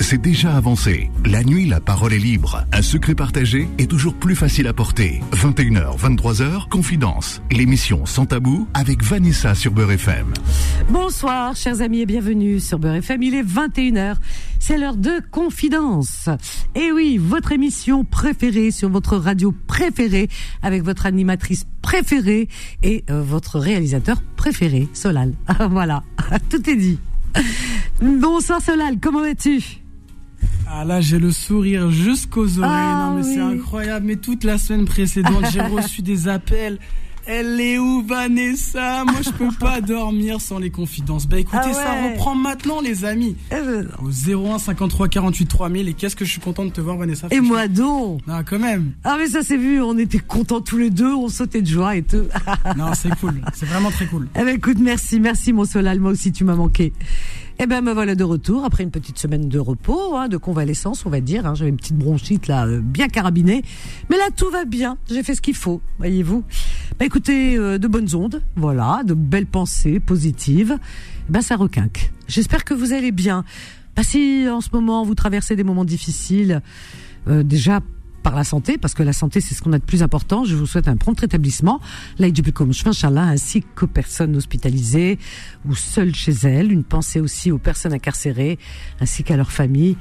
c'est déjà avancé. La nuit, la parole est libre. Un secret partagé est toujours plus facile à porter. 21h, 23h, Confidence. L'émission Sans Tabou avec Vanessa sur Beurre FM. Bonsoir, chers amis, et bienvenue sur Beurre FM. Il est 21h. C'est l'heure de Confidence. Et oui, votre émission préférée sur votre radio préférée avec votre animatrice préférée et euh, votre réalisateur préféré, Solal. voilà, tout est dit. Bonsoir Solal, comment vas-tu? Ah là j'ai le sourire jusqu'aux oreilles, Ah non mais c'est oui. incroyable, mais toute la semaine précédente j'ai reçu des appels. Elle est où Vanessa Moi je peux pas dormir sans les confidences. Bah écoutez, Ah ça reprend maintenant les amis. Euh, Au 01 53 48 3000 et qu'est-ce que je suis content de te voir Vanessa. Et moi donc Non quand même. Ah mais ça c'est vu, on était contents tous les deux, on sautait de joie et tout. Non c'est cool, c'est vraiment très cool. Eh ben écoute, merci, merci mon Solal, moi aussi tu m'as manqué. Eh ben me voilà de retour après une petite semaine de repos, hein, de convalescence on va dire. Hein. J'avais une petite bronchite là, euh, bien carabinée, mais là tout va bien. J'ai fait ce qu'il faut, voyez-vous. Bah écoutez, euh, de bonnes ondes, voilà, de belles pensées positives. Eh Ben ça requinque. J'espère que vous allez bien. Bah si en ce moment vous traversez des moments difficiles, euh, déjà par la santé, parce que la santé, c'est ce qu'on a de plus important. Je vous souhaite un prompt rétablissement. Ainsi qu'aux personnes hospitalisées ou seules chez elles. Une pensée aussi aux personnes incarcérées, ainsi qu'à leurs familles.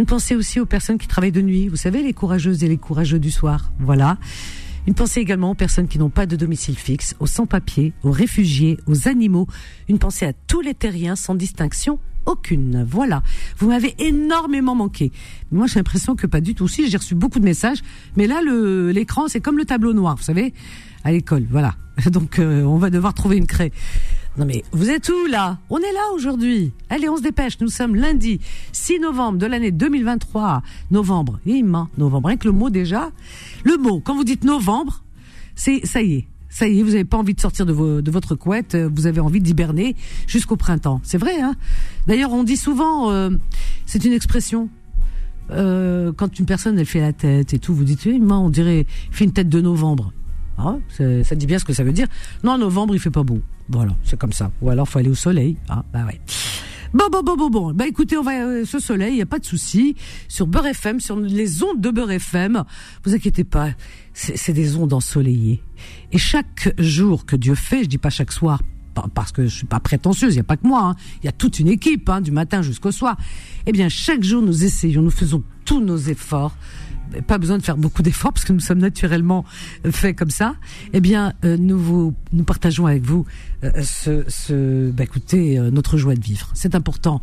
Une pensée aussi aux personnes qui travaillent de nuit. Vous savez, les courageuses et les courageux du soir. Voilà. Une pensée également aux personnes qui n'ont pas de domicile fixe, aux sans-papiers, aux réfugiés, aux animaux. Une pensée à tous les terriens sans distinction aucune. Voilà. Vous m'avez énormément manqué. Moi, j'ai l'impression que pas du tout. Si, j'ai reçu beaucoup de messages, mais là, l'écran, c'est comme le tableau noir, vous savez, à l'école. Voilà. Donc, euh, on va devoir trouver une craie. Non mais vous êtes où là? On est là aujourd'hui. Allez, on se dépêche. Nous sommes lundi 6 novembre de l'année 2023. Novembre. Immense. Novembre. Rien que le mot déjà. Le mot, quand vous dites novembre, c'est ça y est. Ça y est, vous n'avez pas envie de sortir de, votre couette, euh, vous avez envie d'hiberner jusqu'au printemps. C'est vrai, hein D'ailleurs, on dit souvent, euh, c'est une expression, euh, quand une personne, elle fait la tête et tout, vous dites, oui, moi, on dirait, il fait une tête de novembre. C'est- ça dit bien ce que ça veut dire. Non, novembre, il fait pas beau. Voilà, c'est comme ça. Ou alors, faut aller au soleil. Ah, bah ouais. Bon, bon, bon, bon, bon. Bah écoutez, on va euh, ce soleil, il y a pas de souci. Sur Beurre FM, sur les ondes de Beurre FM, vous inquiétez pas, c'est des ondes ensoleillées. Et chaque jour que Dieu fait, je dis pas chaque soir, pa- parce que je suis pas prétentieuse, il y a pas que moi, hein. il y a toute une équipe, hein, du matin jusqu'au soir. Eh bien, chaque jour, nous essayons, nous faisons tous nos efforts pas besoin de faire beaucoup d'efforts parce que nous sommes naturellement faits comme ça. Eh bien, euh, nous vous, nous partageons avec vous euh, ce, ce bah, écoutez, euh, notre joie de vivre. C'est important.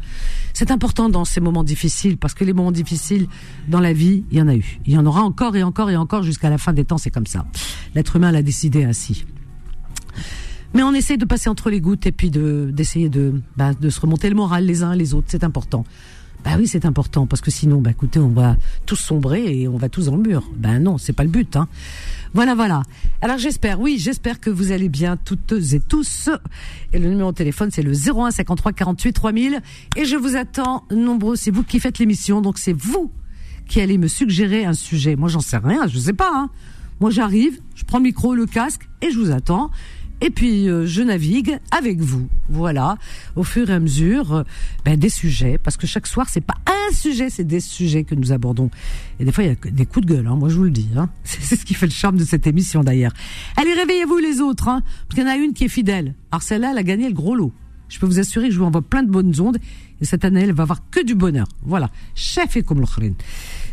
C'est important dans ces moments difficiles parce que les moments difficiles dans la vie, il y en a eu. Il y en aura encore et encore et encore jusqu'à la fin des temps. C'est comme ça. L'être humain l'a décidé ainsi. Mais on essaie de passer entre les gouttes et puis de d'essayer de bah, de se remonter le moral les uns les autres. C'est important. Bah oui, c'est important parce que sinon, bah écoutez, on va tous sombrer et on va tous dans le mur. Ben non, c'est pas le but. Hein. Voilà, voilà. Alors j'espère, oui, j'espère que vous allez bien toutes et tous. Et le numéro de téléphone, c'est le 01 53 48 3000. Et je vous attends nombreux. C'est vous qui faites l'émission, donc c'est vous qui allez me suggérer un sujet. Moi, j'en sais rien, je sais pas. Hein. Moi, j'arrive, je prends le micro, le casque et je vous attends. Et puis euh, je navigue avec vous, voilà, au fur et à mesure euh, ben, des sujets, parce que chaque soir c'est pas un sujet, c'est des sujets que nous abordons. Et des fois il y a des coups de gueule, hein, moi je vous le dis. Hein. C'est ce qui fait le charme de cette émission d'ailleurs. Allez réveillez-vous les autres, hein, parce qu'il y en a une qui est fidèle. Alors celle-là, elle a gagné le gros lot. Je peux vous assurer que je vous envoie plein de bonnes ondes. Et cette année, elle va avoir que du bonheur. Voilà. Chef et comme.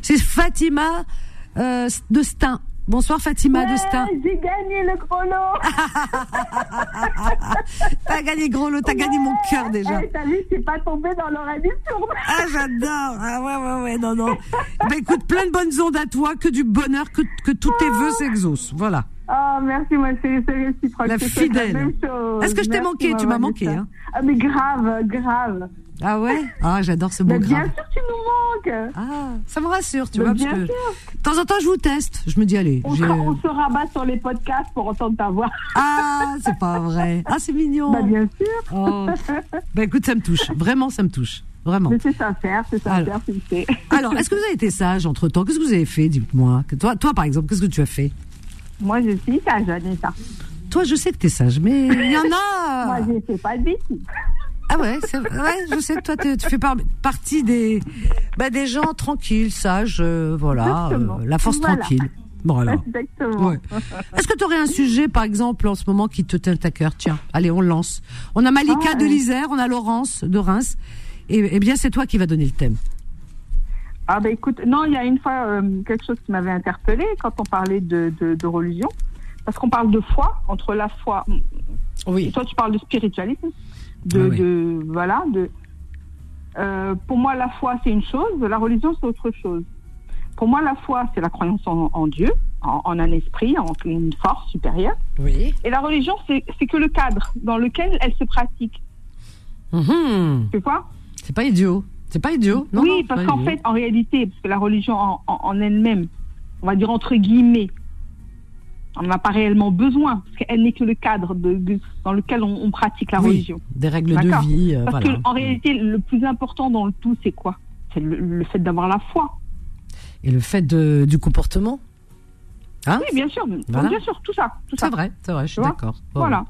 C'est Fatima euh, de Stein. Bonsoir Fatima de Stein. J'ai gagné le gros lot. T'as gagné gros lot, t'as gagné mon cœur déjà. Eh, T'as vu, je suis pas tombée dans leur émission. Ah, j'adore. Ah, ouais, ouais, ouais, non, non. Ben, écoute, plein de bonnes ondes à toi, que du bonheur, que, que tous tes vœux s'exaucent. Voilà. Oh, merci, moi, c'est réciproque. La fidèle. Est-ce que je t'ai manqué? Tu m'as manqué, hein? Ah, mais grave, grave. Ah ouais? Ah, j'adore ce mot bien sûr, tu nous manques. Ah, ça me rassure, tu Mais vois, bien parce que sûr. de temps en temps, je vous teste. Je me dis, allez, On, on se rabat sur les podcasts pour entendre ta voix. Ah, c'est pas vrai. Ah, c'est mignon. Bah, bien sûr. Oh. Bah, écoute, ça me touche. Vraiment, ça me touche. Vraiment. C'est sincère, c'est sincère, tu sais. Alors, est-ce que vous avez été sage entre temps Qu'est-ce que vous avez fait Dites-moi? Toi, toi, par exemple, qu'est-ce que tu as fait? Moi, je suis sage, Vanessa. Toi, je sais que t'es sage, mais il y en a. Moi, je fais pas de bêtises. Ah ouais, je sais que toi tu fais par- partie des bah, des gens tranquilles, sages, euh, voilà, Exactement. euh, la force Voilà. tranquille. Voilà. Exactement. Ouais. Est-ce que tu aurais un sujet, par exemple, en ce moment qui te tient à cœur? Tiens, allez, on lance. On a Malika Ah, de l'Isère, on a Laurence de Reims. Et eh bien, c'est toi qui vas donner le thème. Ah bah écoute, non, il y a une fois euh, quelque chose qui m'avait interpellée quand on parlait de, de, de religion, parce qu'on parle de foi, entre la foi, et Oui. toi tu parles de spiritualisme, de, oui. de voilà, de. euh, pour moi, la foi c'est une chose, la religion c'est autre chose. Pour moi, la foi c'est la croyance en, en Dieu, en, en un esprit, en une force supérieure, Oui. et la religion c'est que le cadre dans lequel elle se pratique. Mhm. Tu vois? C'est pas idiot. C'est pas idiot. Non, oui, non, parce qu'en fait, en réalité, parce que la religion en- en elle-même, on va dire entre guillemets, on n'a pas réellement besoin, parce qu'elle n'est que le cadre de, de- dans lequel on, on pratique la Oui, religion. des règles de vie. euh, Parce voilà. qu'en réalité, le plus important dans le tout, c'est quoi? C'est le, le fait d'avoir la foi. Et le fait de, du comportement. Hein? Oui, bien sûr, Voilà. bien sûr, tout ça, tout ça. C'est vrai, c'est vrai, je suis d'accord. Voilà.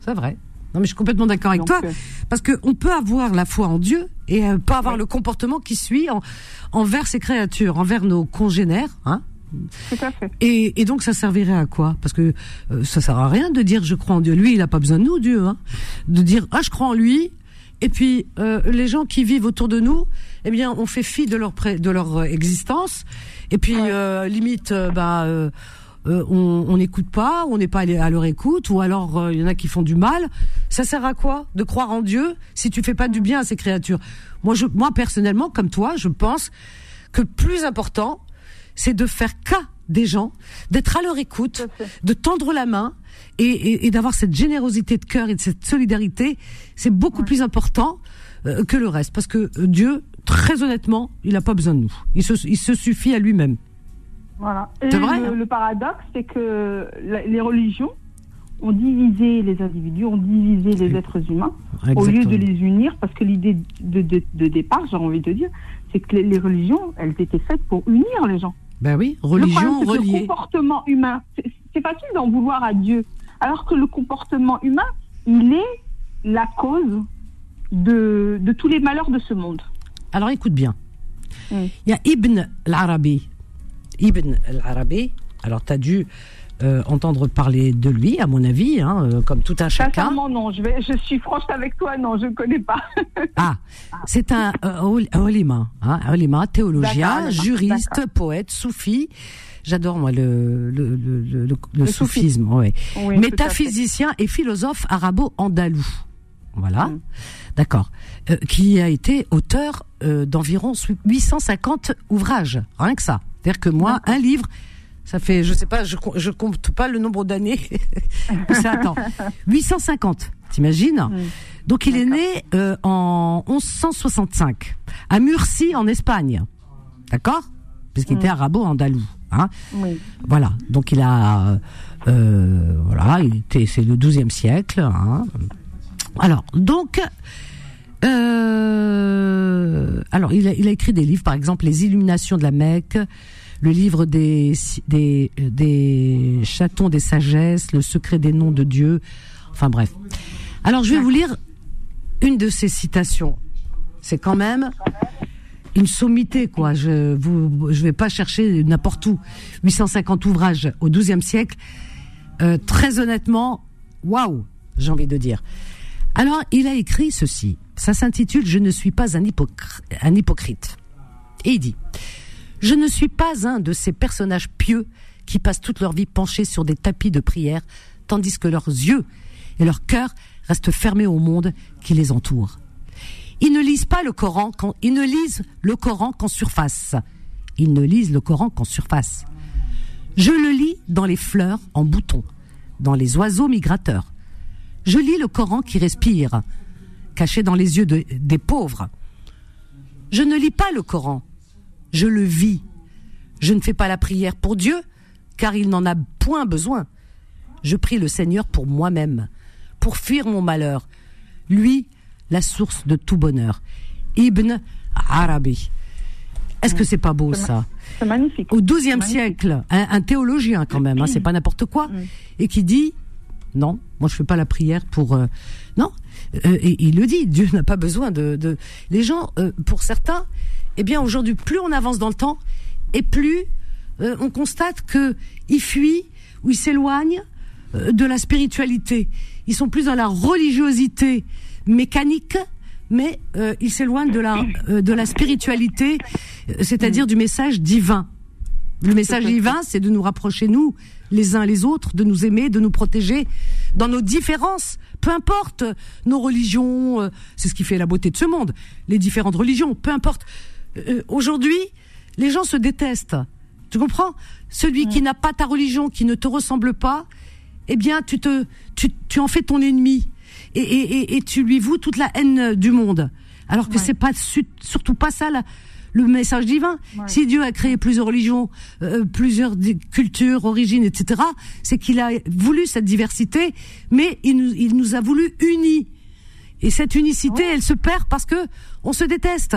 C'est vrai. Non, mais je suis complètement d'accord avec Donc, toi. euh, Parce qu'on peut avoir la foi en Dieu et euh, pas avoir le comportement qui suit en- envers ses créatures, envers nos congénères. Hein? Tout à fait. et, et donc ça servirait à quoi? Parce que euh, ça sert à rien de dire je crois en Dieu. Lui, il a pas besoin de nous, Dieu. Hein de dire ah je crois en lui. Et puis euh, les gens qui vivent autour de nous, eh bien, on fait fi de leur de leur euh, existence. Et puis Ouais. euh, limite, bah, on n'écoute pas, on n'est pas à leur écoute, ou alors il y en a qui font du mal. Ça sert à quoi? De croire en Dieu si tu fais pas du bien à ces créatures? Moi, je, moi personnellement, comme toi, je pense que le plus important, c'est de faire cas des gens, d'être à leur écoute, de tendre la main et, et- et d'avoir cette générosité de cœur et de cette solidarité. C'est beaucoup plus important euh, que le reste, parce que euh, Dieu, très honnêtement, il n'a pas besoin de nous. Il se, il se suffit à lui-même. Voilà. Et C'est vrai, le, hein le paradoxe, c'est que la- les religions ont divisé les individus, ont divisé les êtres humains. au lieu de les unir, parce que l'idée de, de- de départ, j'ai envie de dire, c'est que les, les religions, elles étaient faites pour unir les gens. Ben oui, Le religion problème, c'est que Le reliée. comportement humain, c'est facile d'en vouloir à Dieu, alors que le comportement humain, il est la cause de, de tous les malheurs de ce monde. Alors écoute bien. Mm. Il y a Ibn al-Arabi. Ibn al-Arabi. Alors tu as dû euh, entendre parler de lui, à mon avis, hein, euh, comme tout un chacun. Non, je, vais, je suis franche avec toi, non, je ne connais pas. Ah, c'est un euh, un olima, hein, olima, théologien, juriste, poète, soufi. J'adore moi le le, le, le, le- le Le soufisme, ouais. Oui. Métaphysicien et philosophe arabo-andalou. Voilà, Mm. d'accord. Euh, qui a été auteur euh, d'environ 850 ouvrages, rien que ça. C'est-à-dire que moi, un livre, ça fait, je sais pas, je, je compte pas le nombre d'années. Ça, attends, 850, t'imagines Mm. Donc il est né euh, en 1165 à Murcie en Espagne, d'accord? Puisqu'il Mm. était arabo-andalou. Hein Oui. voilà. Donc il a, euh, voilà, il était, c'est le 12e siècle. Hein. Alors, donc, euh, alors il a, il a écrit des livres, par exemple les Illuminations de la Mecque, le livre des des des chatons des sagesses, le secret des noms de Dieu. Enfin bref. Alors je vais vous lire une de ces citations. C'est quand même une sommité, quoi. Je vous, je vais pas chercher n'importe où. 850 ouvrages au XIIe siècle. Euh, très honnêtement, waouh, j'ai envie de dire. Alors, il a écrit ceci. Ça s'intitule Je ne suis pas un, hypocr- un hypocrite. Et il dit Je ne suis pas un de ces personnages pieux qui passent toute leur vie penchés sur des tapis de prière, tandis que leurs yeux et leur cœur restent fermés au monde qui les entoure. Ils ne lisent pas le Coran quand ils ne lisent le Coran qu'en surface. Ils ne lisent le Coran qu'en surface. Je le lis dans les fleurs en bouton, dans les oiseaux migrateurs. Je lis le Coran qui respire, caché dans les yeux de- des pauvres. Je ne lis pas le Coran, je le vis. Je ne fais pas la prière pour Dieu, car il n'en a point besoin. Je prie le Seigneur pour moi-même, pour fuir mon malheur. Lui, la source de tout bonheur. Ibn Arabi. Est-ce que c'est pas beau ça? C'est magnifique. Au XIIe siècle, un, un théologien quand même, hein, c'est pas n'importe quoi, Mm. et qui dit Non, moi je fais pas la prière pour. Euh, non, euh, et il le dit. Dieu n'a pas besoin de. de... Les gens, euh, pour certains, eh bien aujourd'hui, plus on avance dans le temps, et plus on constate que ils fuient ou ils s'éloignent de la spiritualité. Ils sont plus dans la religiosité mécanique mais euh, ils s'éloignent de la de la spiritualité, c'est-à-dire du message divin. Le message divin, c'est de nous rapprocher nous les uns les autres, de nous aimer, de nous protéger dans nos différences. Peu importe nos religions, euh, c'est ce qui fait la beauté de ce monde. Les différentes religions, peu importe. Euh, aujourd'hui, les gens se détestent. Tu comprends? Celui qui n'a pas ta religion, qui ne te ressemble pas, eh bien, tu te, tu, tu en fais ton ennemi et, et, et, tu lui voues toute la haine du monde. Alors que c'est pas surtout pas ça là le message divin. Si Dieu a créé plusieurs religions, euh, plusieurs cultures, origines, etc., c'est qu'il a voulu cette diversité, mais il nous, il nous a voulu unis. Et cette unicité, elle se perd parce que on se déteste.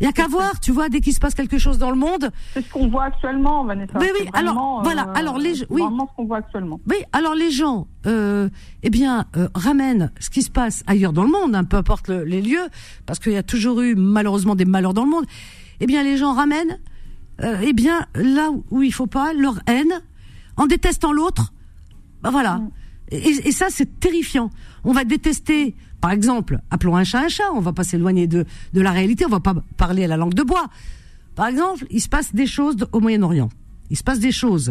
Il y a qu'à voir, tu vois, dès qu'il se passe quelque chose dans le monde. C'est ce qu'on voit actuellement, Vanessa. Oui, oui. Alors, voilà. Alors les, oui. ce qu'on voit actuellement. Oui. Alors les gens, euh, eh bien, euh, ramènent ce qui se passe ailleurs dans le monde, hein, peu importe les lieux, parce qu'il y a toujours eu malheureusement des malheurs dans le monde. Eh bien, les gens ramènent, euh, eh bien, là où il faut pas, leur haine, en détestant l'autre. Ben voilà. Mm. Et, et ça, c'est terrifiant. On va détester par exemple, appelons un chat un chat, on va pas s'éloigner de, de la réalité, on va pas parler à la langue de bois. Par exemple, il se passe des choses au Moyen-Orient. Il se passe des choses.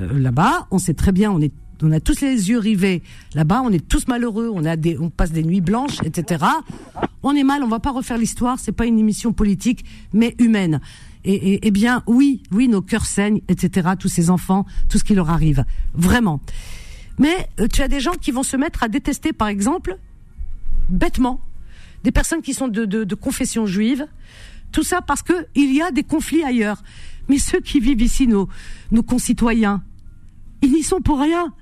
Euh, là-bas, on sait très bien, on est on a tous les yeux rivés. Là-bas, on est tous malheureux, on a des on passe des nuits blanches, etc. On est mal, on va pas refaire l'histoire, c'est pas une émission politique, mais humaine. Et, et, et, bien, oui, oui, nos cœurs saignent, etc. Tous ces enfants, tout ce qui leur arrive, vraiment. Mais euh, tu as des gens qui vont se mettre à détester, par exemple, bêtement des personnes qui sont de, confession juive. Tout ça parce que il y a des conflits ailleurs. Mais ceux qui vivent ici, nos, nos concitoyens, ils n'y sont pour rien.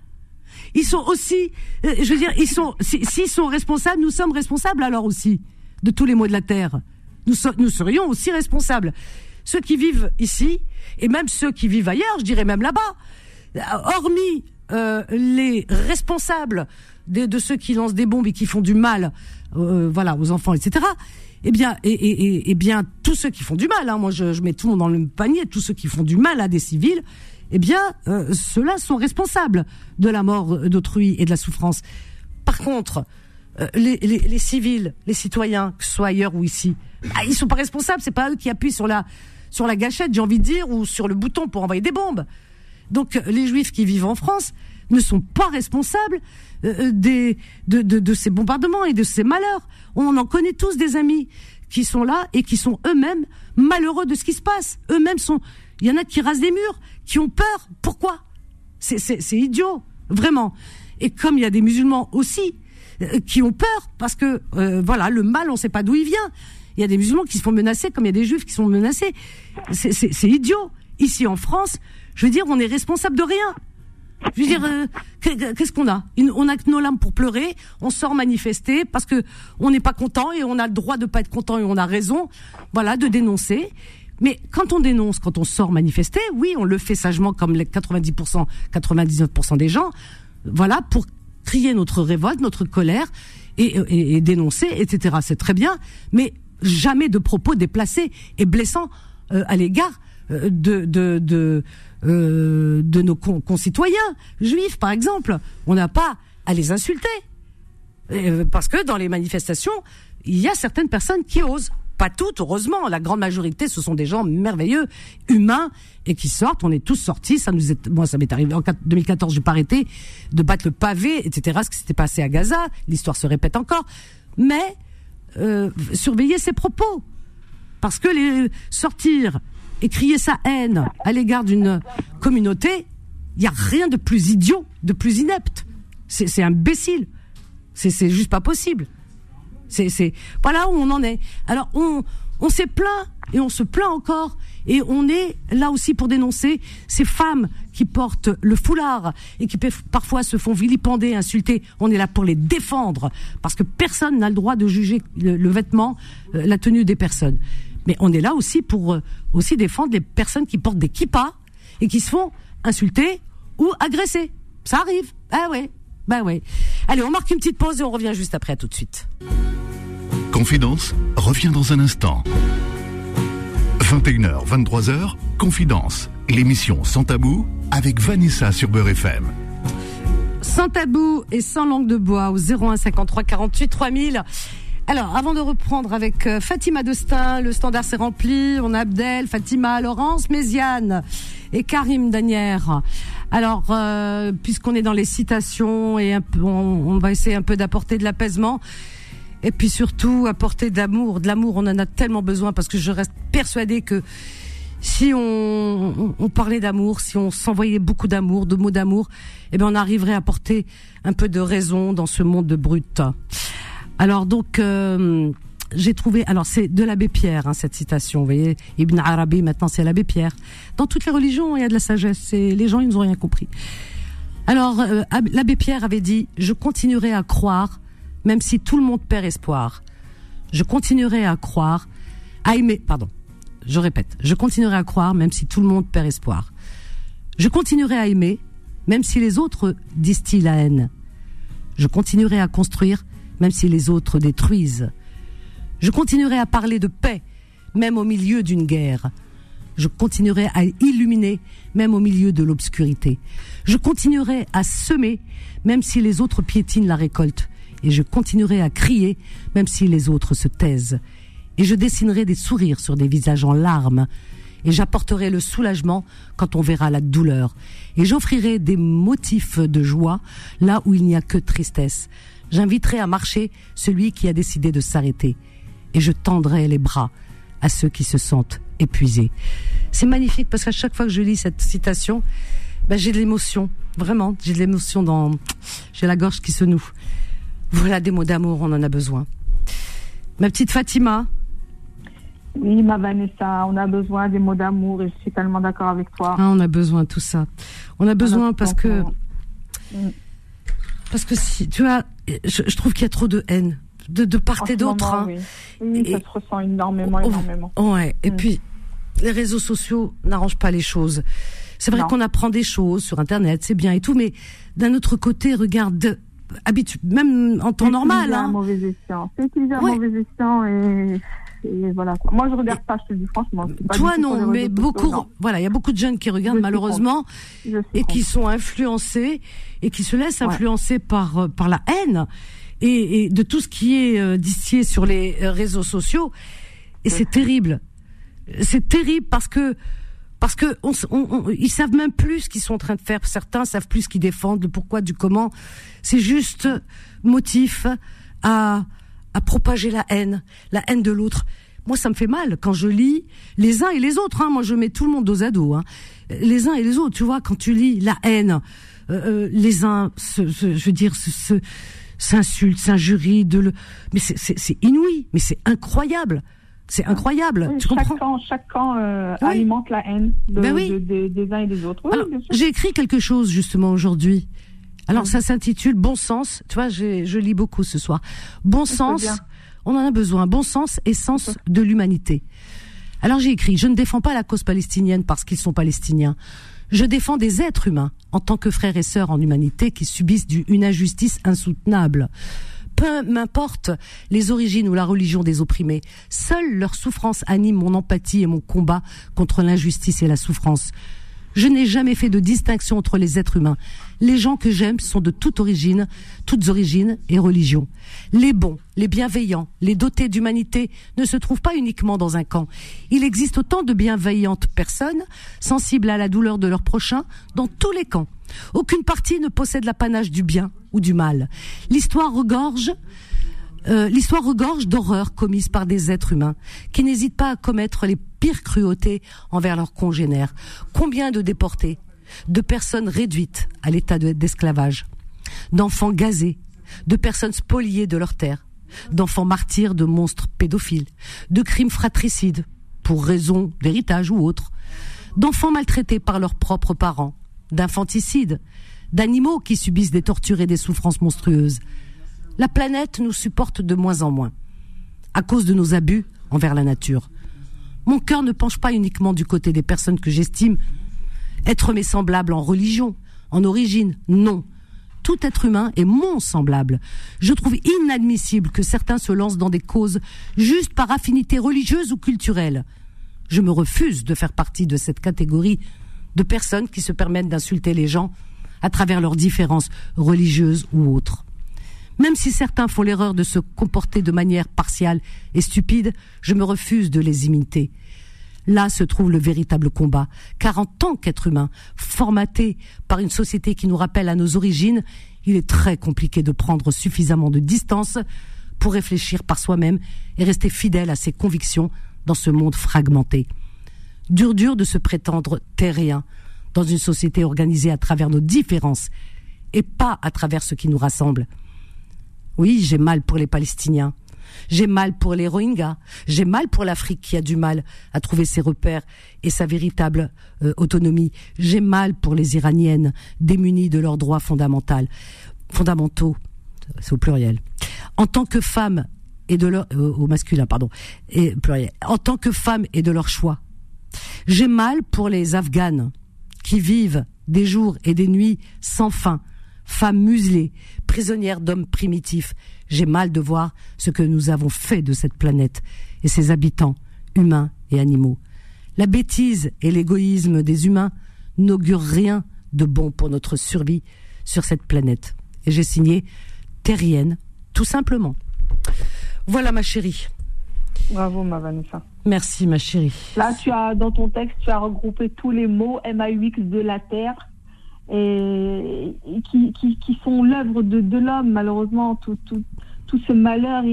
Ils sont aussi, euh, je veux dire, ils sont, s'ils sont responsables, nous sommes responsables alors aussi de tous les maux de la terre. Nous, serions aussi responsables. Ceux qui vivent ici, et même ceux qui vivent ailleurs, je dirais même là-bas, hormis euh, les responsables de, ceux qui lancent des bombes et qui font du mal, euh, voilà, aux enfants, etc. Eh bien, et, bien, tous ceux qui font du mal, hein, moi je, mets tout le monde dans le panier, tous ceux qui font du mal à des civils, eh bien, euh, ceux-là sont responsables de la mort d'autrui et de la souffrance. Par contre, euh, les, civils, les citoyens, que ce soit ailleurs ou ici, ah, ils sont pas responsables. C'est pas eux qui appuient sur la sur la gâchette, j'ai envie de dire, ou sur le bouton pour envoyer des bombes. Donc, les Juifs qui vivent en France ne sont pas responsables des, de, de, de, ces bombardements et de ces malheurs. On en connaît tous des amis qui sont là et qui sont eux-mêmes malheureux de ce qui se passe. Eux-mêmes sont. Il y en a qui rasent des murs, qui ont peur. Pourquoi? C'est idiot, vraiment. Et comme il y a des musulmans aussi euh, qui ont peur parce que voilà le mal, on ne sait pas d'où il vient. Il y a des musulmans qui se font menacer comme il y a des juifs qui sont menacés. C'est idiot. Ici en France, je veux dire, on est responsable de rien. Je veux dire, euh, qu'est-ce qu'on a? On a que nos larmes pour pleurer. On sort manifester parce que on n'est pas content et on a le droit de pas être content et on a raison, voilà, de dénoncer. Mais quand on dénonce, quand on sort manifester, oui, on le fait sagement comme les 90%, 99% des gens, voilà, pour crier notre révolte, notre colère et, dénoncer, etc. C'est très bien, mais jamais de propos déplacés et blessants euh, à l'égard euh, de euh, de nos concitoyens juifs, par exemple. On n'a pas à les insulter. Euh, parce que dans les manifestations, il y a certaines personnes qui osent. Pas toutes, heureusement. La grande majorité, ce sont des gens merveilleux, humains, et qui sortent. On est tous sortis. Ça nous est, moi, ça m'est arrivé en 2014. J'ai pas arrêté de battre le pavé, etc. Ce qui s'était passé à Gaza. L'histoire se répète encore. Mais euh, surveiller ses propos, parce que les sortir et crier sa haine à l'égard d'une communauté, il y a rien de plus idiot, de plus inepte. C'est imbécile. C'est juste pas possible. C'est voilà où on en est. Alors on on s'est plaint et on se plaint encore et on est là aussi pour dénoncer ces femmes qui portent le foulard et qui parfois se font vilipender, insulter. On est là pour les défendre parce que personne n'a le droit de juger le, vêtement, euh, la tenue des personnes. Mais on est là aussi pour euh, aussi défendre les personnes qui portent des kippas et qui se font insulter ou agresser. Ça arrive. Ah ouais. Bah ouais. Allez, on marque une petite pause et on revient juste après. À tout de suite. Confidence revient dans un instant. 21h, 23h, Confidence, l'émission sans tabou avec Vanessa sur Beurre FM. Sans tabou et sans langue de bois au 01 53 48 3000. Alors, avant de reprendre avec euh, Fatima Destin, le standard s'est rempli. On a Abdel, Fatima, Laurence, Méziane et Karim Danière. Alors, euh, puisqu'on est dans les citations et un on, va essayer un peu d'apporter de l'apaisement et puis surtout apporter d'amour. De l'amour, on en a tellement besoin parce que je reste persuadée que si on, parlait d'amour, si on s'envoyait beaucoup d'amour, de mots d'amour, eh bien on arriverait à apporter un peu de raison dans ce monde de brut. Alors donc euh, j'ai trouvé, alors c'est de l'abbé Pierre hein, cette citation, vous voyez, Ibn Arabi maintenant c'est l'abbé Pierre. Dans toutes les religions il y a de la sagesse et les gens ils n'ont rien compris. Alors euh, l'abbé Pierre avait dit, je continuerai à croire même si tout le monde perd espoir. Je continuerai à croire, à aimer, pardon, je répète, je continuerai à croire même si tout le monde perd espoir. Je continuerai à aimer même si les autres distillent la haine. Je continuerai à construire même si les autres détruisent. Je continuerai à parler de paix même au milieu d'une guerre. Je continuerai à illuminer même au milieu de l'obscurité. Je continuerai à semer même si les autres piétinent la récolte et je continuerai à crier même si les autres se taisent. Et je dessinerai des sourires sur des visages en larmes et j'apporterai le soulagement quand on verra la douleur. Et j'offrirai des motifs de joie là où il n'y a que tristesse. J'inviterai à marcher celui qui a décidé de s'arrêter. Et je tendrai les bras à ceux qui se sentent épuisés. C'est magnifique parce qu'à chaque fois que je lis cette citation, ben j'ai de l'émotion. Vraiment, j'ai de l'émotion dans, j'ai la gorge qui se noue. Voilà des mots d'amour, on en a besoin. Ma petite Fatima. Oui, ma Vanessa, on a besoin des mots d'amour et je suis tellement d'accord avec toi. Ah, on a besoin de tout ça. On a besoin parce que. Parce que si, tu vois, je, je trouve qu'il y a trop de haine de, de part et d'autre. Hein. Oui, oui et, ça se ressent énormément, oh, énormément. Ouais, et mm. puis les réseaux sociaux n'arrangent pas les choses. C'est vrai qu'on apprend des choses sur Internet, c'est bien et tout, mais d'un autre côté, regarde, habitude, même en temps normal. Hein. un mauvais escient. C'est mauvais escient et, et voilà. Moi, je regarde pas, je te dis franchement. Pas Toi, non, mais beaucoup, voilà, il y a beaucoup de jeunes qui regardent malheureusement et qui sont influencés et qui se laissent influencer par euh, par la haine et, et, de tout ce qui est euh, distillé sur les euh, réseaux sociaux. Et c'est terrible. C'est terrible parce que parce que on, on, ils savent même plus ce qu'ils sont en train de faire. Certains savent plus ce qu'ils défendent, le pourquoi, du comment. C'est juste motif à à propager la haine, la haine de l'autre. Moi, ça me fait mal quand je lis les uns et les autres. Hein. Moi, je mets tout le monde dos à dos. Hein. Les uns et les autres, tu vois, quand tu lis la haine, euh, euh les uns, se, se, je veux dire, se, s'insultent, s'injurient, de le, mais c'est inouï, mais c'est incroyable. C'est incroyable. tu chaque comprends camp, chaque camp euh, oui. alimente la haine de, ben oui. de, de, des uns et des autres. J'ai écrit quelque chose justement aujourd'hui. Alors ça s'intitule Bon sens. Tu vois, je lis beaucoup ce soir. Bon sens. On en a besoin. Bon sens et sens de l'humanité. Alors j'ai écrit Je ne défends pas la cause palestinienne parce qu'ils sont palestiniens. Je défends des êtres humains en tant que frères et sœurs en humanité qui subissent du, une injustice insoutenable peu m'importe les origines ou la religion des opprimés. Seule leur souffrance anime mon empathie et mon combat contre l'injustice et la souffrance. Je n'ai jamais fait de distinction entre les êtres humains. Les gens que j'aime sont de toute origine, toutes origines et religions. Les bons, les bienveillants, les dotés d'humanité ne se trouvent pas uniquement dans un camp. Il existe autant de bienveillantes personnes, sensibles à la douleur de leur prochain, dans tous les camps. Aucune partie ne possède l'apanage du bien ou du mal. L'histoire regorge euh, l'histoire regorge d'horreurs commises par des êtres humains qui n'hésitent pas à commettre les pires cruautés envers leurs congénères. Combien de déportés, de personnes réduites à l'état d'esclavage, d'enfants gazés, de personnes spoliées de leurs terres, d'enfants martyrs de monstres pédophiles, de crimes fratricides pour raison d'héritage ou autre, d'enfants maltraités par leurs propres parents, d'infanticides, d'animaux qui subissent des tortures et des souffrances monstrueuses. La planète nous supporte de moins en moins, à cause de nos abus envers la nature. Mon cœur ne penche pas uniquement du côté des personnes que j'estime être mes semblables en religion, en origine, non. tout être humain est mon semblable. Je trouve inadmissible que certains se lancent dans des causes juste par affinité religieuse ou culturelle. Je me refuse de faire partie de cette catégorie de personnes qui se permettent d'insulter les gens à travers leurs différences religieuses ou autres. Même si certains font l'erreur de se comporter de manière partiale et stupide, je me refuse de les imiter. Là se trouve le véritable combat, car en tant qu'être humain, formaté par une société qui nous rappelle à nos origines, il est très compliqué de prendre suffisamment de distance pour réfléchir par soi-même et rester fidèle à ses convictions dans ce monde fragmenté. Dur dur de se prétendre terrien dans une société organisée à travers nos différences et pas à travers ce qui nous rassemble. Oui, j'ai mal pour les Palestiniens. J'ai mal pour les Rohingyas. J'ai mal pour l'Afrique qui a du mal à trouver ses repères et sa véritable euh, autonomie. J'ai mal pour les Iraniennes démunies de leurs droits fondamentaux. C'est au pluriel. En tant que femme et de leur euh. En tant que femme et de leur choix. J'ai mal pour les Afghanes qui vivent des jours et des nuits sans fin, femmes muselées, prisonnières d'hommes primitifs. J'ai mal de voir ce que nous avons fait de cette planète et ses habitants, humains et animaux. La bêtise et l'égoïsme des humains n'augurent rien de bon pour notre survie sur cette planète. Et j'ai signé Terrienne, tout simplement. Voilà ma chérie. Bravo, ma Vanessa. Merci, ma chérie. Là, tu as, dans ton texte, tu as regroupé tous les mots MAUX de la Terre et, qui, qui, qui, sont l'œuvre de, de l'homme. Malheureusement, tout, tout, tout ce malheur,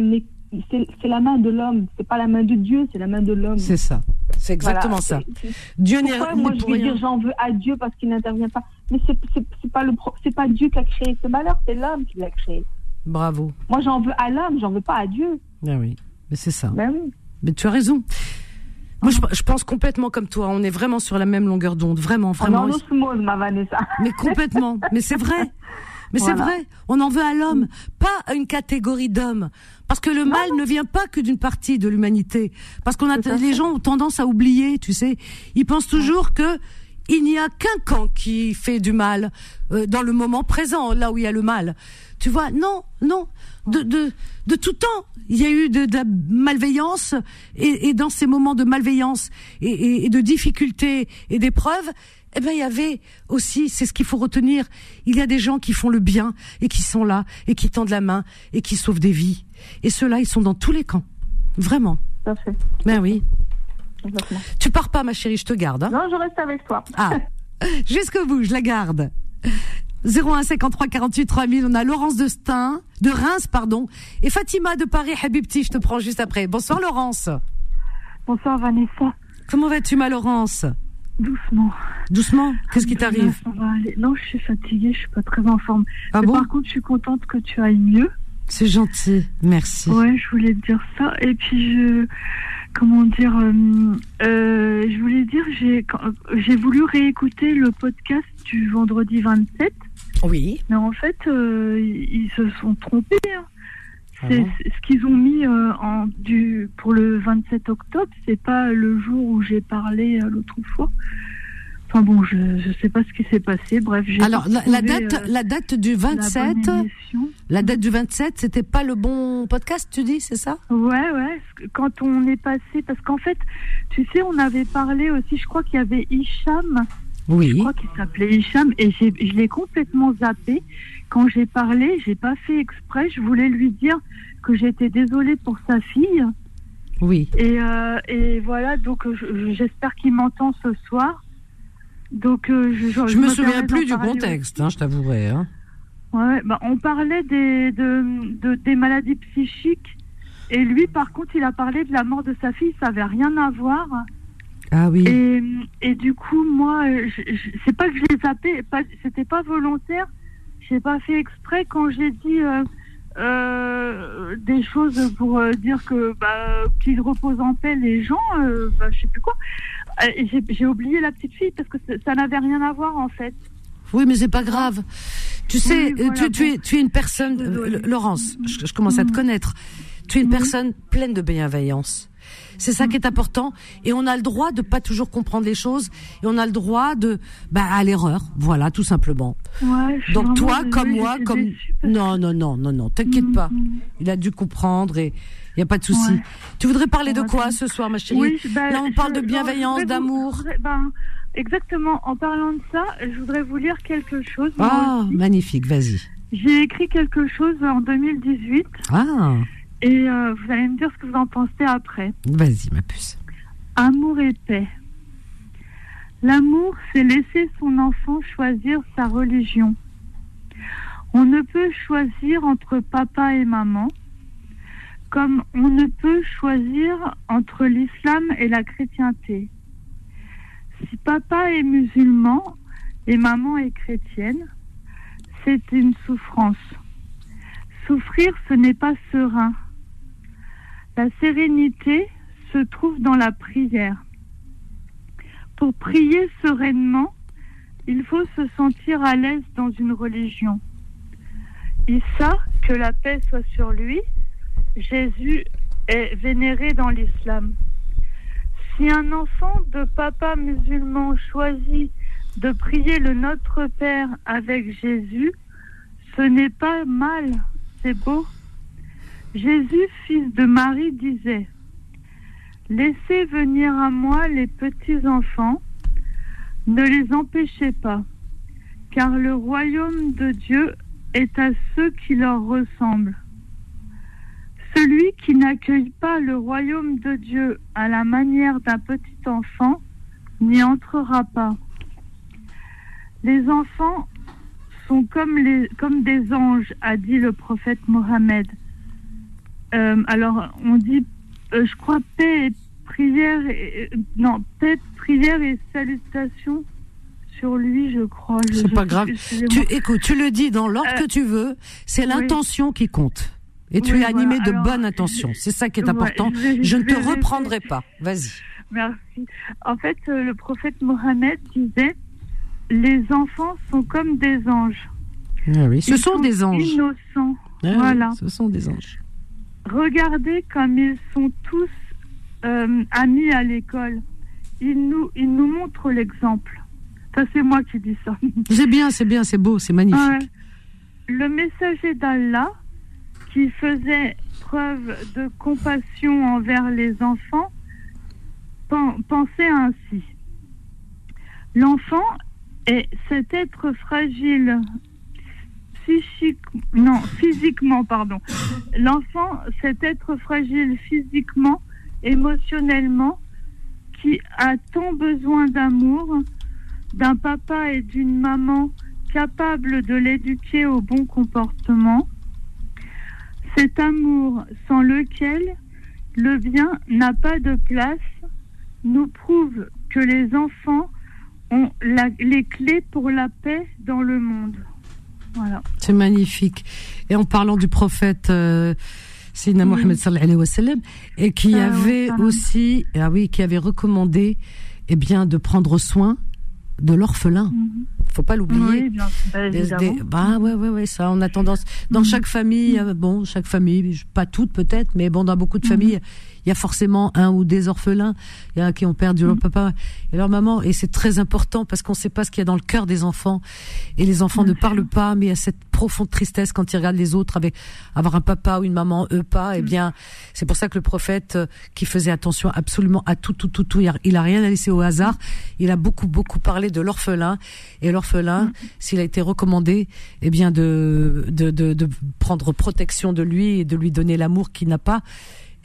c'est la main de l'homme. C'est pas la main de Dieu, c'est la main de l'homme. C'est ça. C'est exactement ça. Dieu n'est Moi, je vais dire j'en veux à Dieu parce qu'il n'intervient pas. Mais c'est pas le c'est pas Dieu qui a créé ce malheur, c'est l'homme qui l'a créé. Bravo. Moi, j'en veux à l'homme, j'en veux pas à Dieu. Ah oui. Mais c'est ça. Ben mais tu as raison. Moi, je, pense complètement comme toi. On est vraiment sur la même longueur d'onde. Vraiment, vraiment. On osmose, ma Vanessa. Mais complètement. mais c'est vrai. Mais c'est vrai. On en veut à l'homme, pas à une catégorie d'hommes. Parce que le mal ne vient pas que d'une partie de l'humanité. Parce qu'on a, les gens ont tendance à oublier, tu sais. Ils pensent toujours que il n'y a qu'un camp qui fait du mal euh, dans le moment présent, là où il y a le mal. Tu vois, non, non. De, de, de tout temps, il y a eu de, de malveillance, et, et, dans ces moments de malveillance et, et, de difficultés et d'épreuves, eh ben il y avait aussi, c'est ce qu'il faut retenir, il y a des gens qui font le bien et qui sont là et qui tendent la main et qui sauvent des vies. Et ceux-là, ils sont dans tous les camps, vraiment. Parfait. Ben oui. Tu pars pas, ma chérie, je te garde. Hein non, je reste avec toi. Ah, jusqu'au bout, je la garde. 01 53 48 3000. On a Laurence de Stein, de Reims, pardon, et Fatima de Paris. Habibti, je te prends juste après. Bonsoir Laurence. Bonsoir Vanessa. Comment vas-tu ma Laurence? Doucement. Doucement? Qu'est-ce qui t'arrive? Non, je suis fatiguée, je suis pas très en forme. Ah bon? par contre, je suis contente que tu ailles mieux. C'est gentil, merci. Ouais, je voulais te dire ça. Et puis je, comment dire, euh, euh, je voulais dire, j'ai, j'ai voulu réécouter le podcast du vendredi 27. Oui. Mais en fait, euh, ils se sont trompés. Hein. Ah c'est, ce qu'ils ont mis en, du, pour le 27 octobre, c'est pas le jour où j'ai parlé l'autre fois. Enfin bon, je ne sais pas ce qui s'est passé. Bref, j'ai Alors la, date euh, la date du 27 la, date du 27, c'était pas le bon podcast, tu dis, c'est ça? Ouais ouais, quand on est passé parce qu'en fait, tu sais, on avait parlé aussi, je crois qu'il y avait Hicham. Oui. Je crois qu'il s'appelait Hicham et je l'ai complètement zappé. Quand j'ai parlé, j'ai pas fait exprès, je voulais lui dire que j'étais désolée pour sa fille. Oui. Et, euh, et voilà, donc j'espère qu'il m'entend ce soir. Donc, euh, je, je, me, souviens plus du contexte, hein, je t'avouerai. Hein. Ouais, bah, on parlait des, de, de, des maladies psychiques. Et lui, par contre, il a parlé de la mort de sa fille, ça avait rien à voir. Ah oui. Et, et du coup, moi, c'est pas que je l'ai zappé, c'était pas volontaire. J'ai pas fait exprès quand j'ai dit euh, euh, des choses pour euh, dire que bah, qu'ils reposent en paix les gens, bah, je sais plus quoi. J'ai oublié la petite fille parce que ça n'avait rien à voir en fait. Oui, mais c'est pas grave. Tu sais, tu, tu, es, tu es une personne, Laurence, je, commence à te connaître. Tu es une personne pleine de bienveillance. C'est ça qui est important. Et on a le droit de pas toujours comprendre les choses. Et on a le droit de, bah, à l'erreur. Voilà, tout simplement. Ouais, Donc toi, comme moi, comme non, non, non, non, non, t'inquiète pas. Il a dû comprendre et il y a pas de souci. Ouais. Tu voudrais parler de quoi ce soir, ma chérie Oui, bah, Là, on parle je- de bienveillance, d'amour. ben, exactement. En parlant de ça, je voudrais vous lire quelque chose. Ah, magnifique, vas-y. J'ai écrit quelque chose en 2018 Ah, et euh, vous allez me dire ce que vous en pensez après. vas-y, ma puce. Amour et paix. L'amour, c'est laisser son enfant choisir sa religion. On ne peut choisir entre papa et maman, comme on ne peut choisir entre l'islam et la chrétienté. Si papa est musulman et maman est chrétienne, c'est une souffrance. Souffrir, ce n'est pas serein. La sérénité se trouve dans la prière. Pour prier sereinement, il faut se sentir à l'aise dans une religion. Issa, que la paix soit sur lui, Jésus est vénéré dans l'islam. Si un enfant de papa musulman choisit de prier le Notre Père avec Jésus, ce n'est pas mal, c'est beau. Jésus, fils de Marie, disait Laissez venir à moi les petits enfants, ne les empêchez pas, car le royaume de Dieu est à ceux qui leur ressemblent. Celui qui n'accueille pas le royaume de Dieu à la manière d'un petit enfant n'y entrera pas. Les enfants sont comme, comme des anges, a dit le prophète Mohammed. Euh, alors, on dit, euh, je crois, paix et prière, et, euh, non, paix, prière et salutation sur lui, je crois. C'est je- pas grave. Tu écoute, tu le dis dans l'ordre que tu veux. C'est oui. l'intention qui compte. Et tu Oui, es animé voilà. de Alors, bonnes intentions. C'est ça qui est ouais, important. je ne te reprendrai pas. Vas-y. Merci. En fait, le prophète Mohammed disait Les enfants sont comme des anges. Ah oui, ce Ils sont des anges. Innocents. Ah oui, voilà. ce sont des anges. Regardez comme ils sont tous euh, amis à l'école. Ils nous, ils nous montrent l'exemple. Ça, c'est moi qui dis ça. C'est bien, c'est bien, c'est beau, c'est magnifique. Ouais. Le messager d'Allah, qui faisait preuve de compassion envers les enfants, pen- pensait ainsi. L'enfant est cet être fragile non, physiquement, pardon. L'enfant, cet être fragile physiquement, émotionnellement, qui a tant besoin d'amour, d'un papa et d'une maman capable de l'éduquer au bon comportement. Cet amour sans lequel le bien n'a pas de place nous prouve que les enfants ont les clés pour la paix dans le monde. Voilà. C'est magnifique. Et en parlant du prophète euh, Sayyidina Oui. Mohammed sallallahu alayhi wa sallam, et qui Ah, avait ça. aussi, ah oui, qui avait recommandé, eh bien, de prendre soin de l'orphelin. Faut pas l'oublier. Oui, bien bah, Des- des- bah ouais ouais ouais ça on a tendance dans Mhm. chaque famille euh, bon chaque famille pas toutes peut-être mais bon dans beaucoup de Mhm. familles il y a forcément un ou des orphelins il y a qui ont perdu leur Mhm. papa et leur maman. Et c'est très important parce qu'on sait pas ce qu'il y a dans le cœur des enfants. Et les enfants ne parlent pas mais il y a cette profonde tristesse quand ils regardent les autres avec avoir un papa ou une maman eux pas. Et bien c'est pour ça que le prophète euh, qui faisait attention absolument à tout tout tout tout il a, rien à laisser au hasard. Il a beaucoup beaucoup parlé de l'orphelin. Et l'orphelin s'il a été recommandé eh bien de, de de de prendre protection de lui et de lui donner l'amour qu'il n'a pas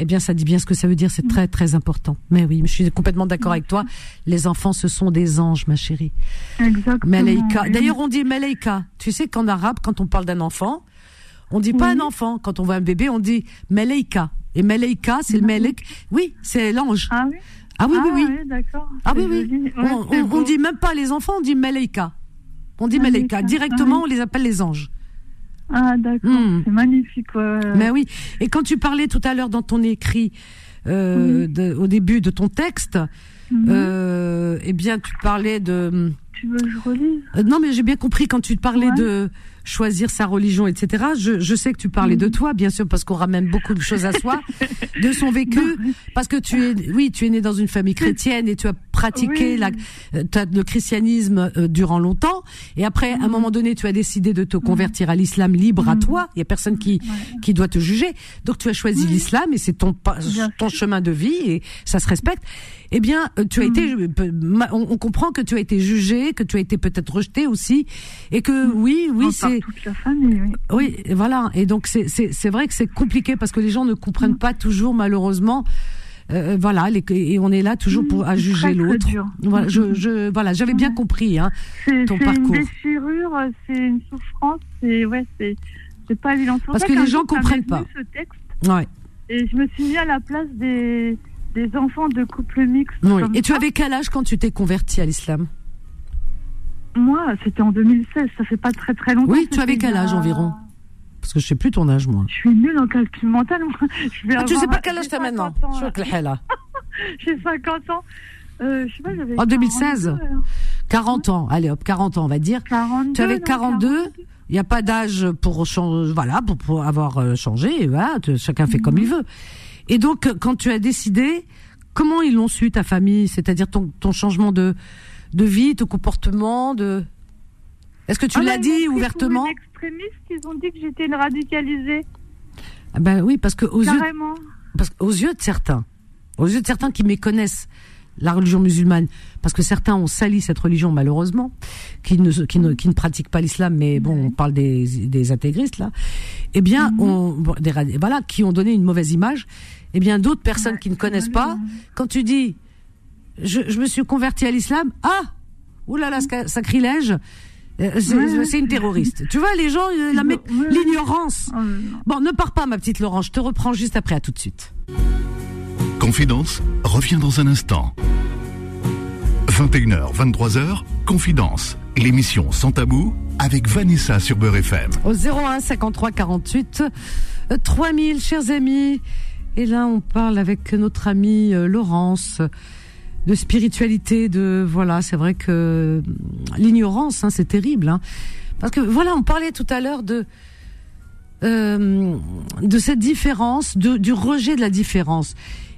eh bien ça dit bien ce que ça veut dire. C'est très très important. Mais oui je suis complètement d'accord avec toi. Les enfants ce sont des anges ma chérie. Exactement. D'ailleurs on dit Malaika. Tu sais qu'en arabe quand on parle d'un enfant on dit pas Oui. un enfant. Quand on voit un bébé on dit Malaika. Et Malaika c'est le Malek. Oui c'est l'ange. Ah oui. Ah oui oui oui. d'accord. ah oui, oui. Ouais, on, on, on dit même pas les enfants, on dit Malaika. On dit Malaika. Directement, ah on les appelle les anges. Ah d'accord, Hmm. c'est magnifique. ouais. Mais oui. Et quand tu parlais tout à l'heure dans ton écrit, euh, de- au début de ton texte, Mhm. euh, eh bien, tu parlais de. Tu veux que je relise? Euh, non, mais j'ai bien compris quand tu parlais Ouais. de choisir sa religion, etc. Je, je sais que tu parlais de toi, bien sûr, parce qu'on ramène beaucoup de choses à soi, de son vécu, parce que tu es, oui, tu es né dans une famille chrétienne et tu as pratiqué la, euh, le christianisme euh, durant longtemps. Et après, à un moment donné, tu as décidé de te convertir à l'islam libre à toi. Il y a personne qui qui doit te juger. Donc tu as choisi l'islam et c'est ton ton chemin de vie et ça se respecte eh bien, euh, tu as été, mm. on, comprend que tu as été jugé, que tu as été peut-être rejeté aussi, et que oui, oui, c'est toute la famille. Oui, oui voilà. Et donc c'est vrai que c'est compliqué parce que les gens ne comprennent mm. pas toujours malheureusement. Euh, voilà, et on est là toujours pour à juger l'autre. Voilà, je, je, voilà, j'avais bien compris hein, ton parcours. C'est une déchirure, c'est une souffrance, c'est ouais, c'est c'est pas évident. Parce que les gens comprennent pas. Ce texte, ouais. Et je me suis mis à la place des des enfants de couple mixte. Oui. Et tu avais quel âge quand tu t'es converti à l'islam Moi, c'était en 2016, ça fait pas très très longtemps. Oui, tu avais quel âge environ Parce que je sais plus ton âge, moi. Je suis nulle en calcul mental. Moi. Je ah, tu sais pas quel âge t'as maintenant J'ai 50 ans. Euh, je sais pas, j'avais en 2016 40 ans, allez hop, 40 ans on va dire. 42, tu avais 42, il n'y a pas d'âge pour changer, voilà, pour, avoir euh, changé, voilà, chacun fait comme il veut. Et donc, quand tu as décidé, comment ils l'ont su, ta famille? C'est-à-dire ton, ton changement de, de vie, de comportement de... Est-ce que tu ah l'as dit ouvertement? Les extrémistes, ils ont dit que j'étais une radicalisée. Ah ben oui, parce que aux yeux, parce aux yeux de certains, aux yeux de certains qui méconnaissent la religion musulmane, parce que certains ont sali cette religion malheureusement, qui ne qui ne, qui ne pratiquent pas l'islam, mais bon, on parle des, des intégristes là. Eh bien, mhm. on, des, voilà, qui ont donné une mauvaise image eh bien d'autres personnes qui ne connaissent pas, quand tu dis je, je me suis converti à l'islam, ah, oulala, sacrilège, euh, c'est une terroriste. Tu vois, les gens, euh, l'ignorance. Oh, bon, ne pars pas, ma petite Laurent, je te reprends juste après, à tout de suite. Confidence revient dans un instant. 21h, 23h, Confidence, l'émission sans tabou avec Vanessa sur Beurre FM. Au 01 53 48 3000, chers amis. Et là, on parle avec notre amie euh, Laurence de spiritualité, de voilà, c'est vrai que l'ignorance, hein, c'est terrible, hein. parce que voilà, on parlait tout à l'heure de euh, de cette différence, de, du rejet de la différence.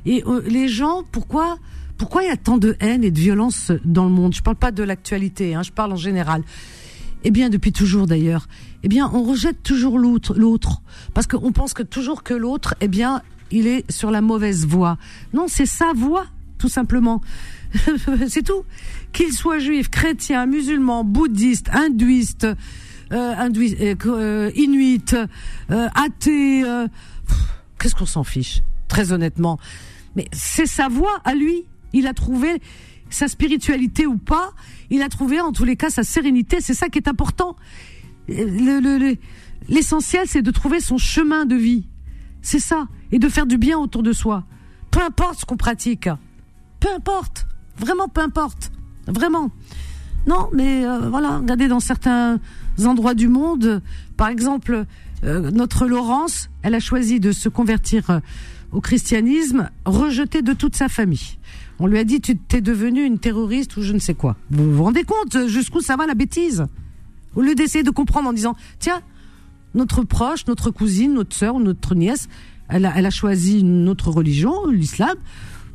Et euh, les gens, pourquoi pourquoi il y a tant de haine et de violence dans le monde? Je parle pas de l'actualité, hein, je parle en général. Eh bien, depuis toujours d'ailleurs. Eh bien, on rejette toujours l'autre, l'autre, parce qu'on pense que toujours que l'autre, eh bien, il est sur la mauvaise voie. Non, c'est sa voie, tout simplement. c'est tout. Qu'il soit juif, chrétien, musulman, bouddhiste, hindouiste, euh, euh, euh inuit, euh, athée, qu'est-ce qu'on s'en fiche, très honnêtement. Mais c'est sa voie à lui. Il a trouvé sa spiritualité ou pas. Il a trouvé en tous les cas sa sérénité. C'est ça qui est important. L'essentiel, c'est de trouver son chemin de vie. C'est ça. Et de faire du bien autour de soi. Peu importe ce qu'on pratique. Peu importe. Vraiment, peu importe. Vraiment. Non, mais euh, voilà, regardez dans certains endroits du monde, par exemple, euh, notre Laurence, elle a choisi de se convertir euh, au christianisme, rejetée de toute sa famille. On lui a dit, tu t'es devenue une terroriste ou je ne sais quoi. Vous vous rendez compte jusqu'où ça va la bêtise? Au lieu d'essayer de comprendre en disant, tiens, notre proche, notre cousine, notre sœur ou notre nièce, elle a, choisi notre religion, l'islam.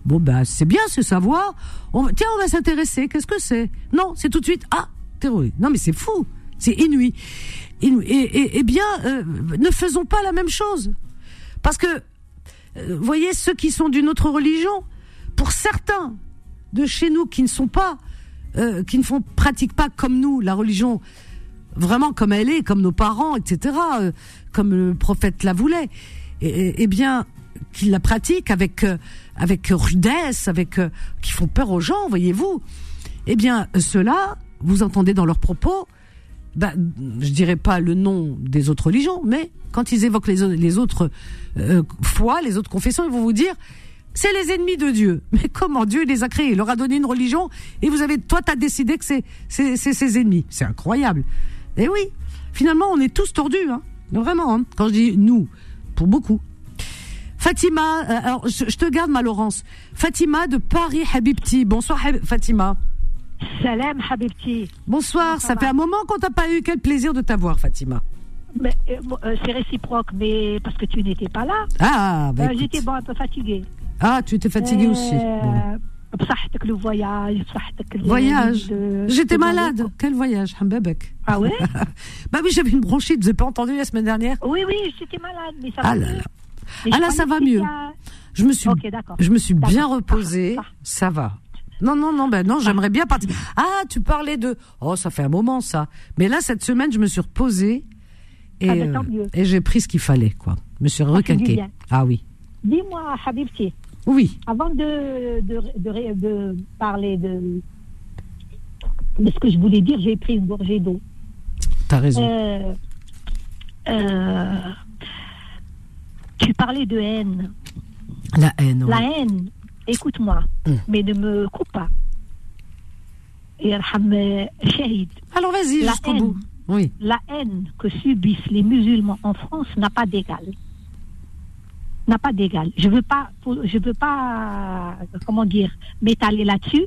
Bon, ben, c'est bien, c'est savoir. Tiens, on va s'intéresser. Qu'est-ce que c'est? Non, c'est tout de suite. Ah, terroriste. Non, mais c'est fou. C'est inouï. Et, et, bien, euh, ne faisons pas la même chose. Parce que, euh, voyez, ceux qui sont d'une autre religion, pour certains de chez nous qui ne sont pas, euh, qui ne font, pratiquent pas comme nous la religion vraiment comme elle est, comme nos parents, etc., comme le prophète la voulait, et, bien qu'ils la pratiquent avec euh, avec rudesse, avec euh, qui font peur aux gens, voyez-vous. Eh bien, ceux-là, vous entendez dans leurs propos, ben, je dirais pas le nom des autres religions, mais quand ils évoquent les, les autres foi, les autres confessions, ils vont vous dire c'est les ennemis de Dieu. Mais comment Dieu les a créés? Il leur a donné une religion et vous avez, toi, t'as décidé que c'est c'est ses ennemis. C'est incroyable. Eh oui, finalement, on est tous tordus, hein. Vraiment, hein. quand je dis nous, pour beaucoup. Fatima, euh, alors je, te garde ma Laurence. Fatima de Paris Habibti. Bonsoir Fatima. Salam, Habibti. Bonsoir, ça, fait un moment qu'on t'a pas eu. Quel plaisir de t'avoir, Fatima. Euh, euh, c'est réciproque, mais parce que tu n'étais pas là. Ah, bah, Euh, J'étais bon, un peu fatiguée. Ah, tu étais fatiguée aussi. Bon. Euh, بصحتك le voyage, بصحتك le- Voyage. de- J'étais de- malade. Quel voyage, Hambabek Ah ouais Bah oui, j'avais une bronchite. Vous avez pas entendu la semaine dernière Oui, oui, j'étais malade, mais ça Ah va là mieux. là. Mais Ah je là, ça croyais va que mieux. c'était à- Je me suis, Ok, d'accord. je me suis bien D'accord. reposée. Ah, Ça va. Non, non, non, ben non, j'aimerais bien partir. Ah, tu parlais de. Oh, ça fait un moment ça. Mais là, cette semaine, je me suis reposée et, Ah, ben, tant euh, mieux. et j'ai pris ce qu'il fallait, quoi. Je me suis fait du requinquée. bien. Ah oui. Dis-moi, Habibti, oui. avant de, de, de, de parler de, de ce que je voulais dire, j'ai pris une gorgée d'eau. T'as raison. Euh, euh, tu parlais de haine. La haine. oui. La haine, écoute-moi, Hum. mais ne me coupe pas. Euh, Alors vas-y, jusqu'au bout. Oui. la haine que subissent les musulmans en France n'a pas d'égal. N'a pas d'égal. Je veux pas, je veux pas, euh, comment dire, m'étaler là-dessus,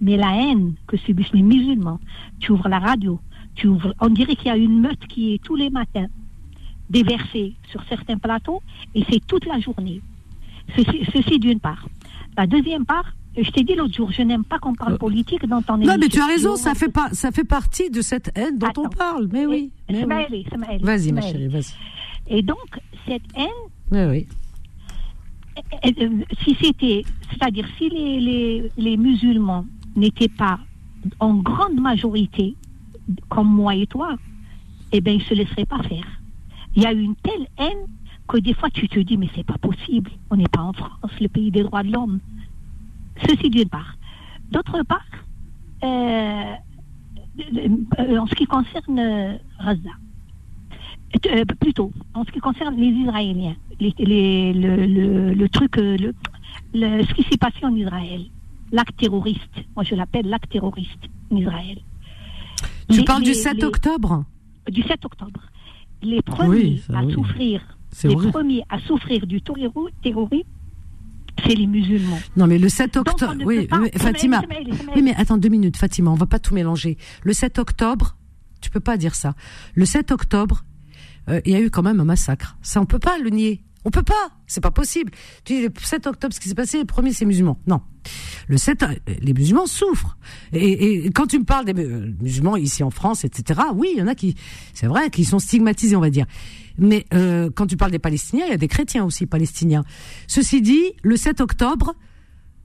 mais la haine que subissent les musulmans. Tu ouvres la radio, tu ouvres, on dirait qu'il y a une meute qui est tous les matins déversée sur certains plateaux, et c'est toute la journée. Ceci, ceci d'une part. La deuxième part, je t'ai dit l'autre jour, je n'aime pas qu'on parle politique dans ton Euh, Non, mais tu as émission. raison, ça fait, pas, ça fait partie de cette haine dont on parle. Mais oui. Oui. Vas-y, ma chérie, vas-y. Et donc, cette haine, Oui, oui. Euh, euh, si c'était, c'est-à-dire si les, les, musulmans n'étaient pas en grande majorité comme moi et toi, eh bien, ils ne se laisseraient pas faire. Il y a une telle haine que des fois tu te dis, mais c'est pas possible, on n'est pas en France, le pays des droits de l'homme. Ceci d'une part. D'autre part, euh, en ce qui concerne Gaza, euh, plutôt, en ce qui concerne les Israéliens, les, les- le, le- le truc, euh, le, ce qui s'est passé en Israël, l'acte terroriste, moi je l'appelle l'acte terroriste en Israël. Tu Les- parles du les- 7 les- octobre Du 7 octobre. Les premiers ça, à oui. souffrir, les premiers à souffrir du terror- terrorisme, c'est les musulmans. Non, mais le 7 Donc, on octobre. ne Oui, Fatima. Oui, mais attends deux minutes, Fatima, on va pas tout mélanger. Le 7 octobre, tu peux pas dire ça. Le 7 octobre, euh, il y a eu quand même un massacre. Ça, on peut pas le nier. On peut pas. C'est pas possible. Tu dis le 7 octobre, ce qui s'est passé, le premier, c'est musulmans. Non. Le 7, euh, les musulmans souffrent. Et, quand tu me parles des euh, musulmans ici en France, etc., oui, il y en a qui, c'est vrai, qui sont stigmatisés, on va dire. Mais quand tu parles des Palestiniens, il y a des chrétiens aussi palestiniens. Ceci dit, le 7 octobre,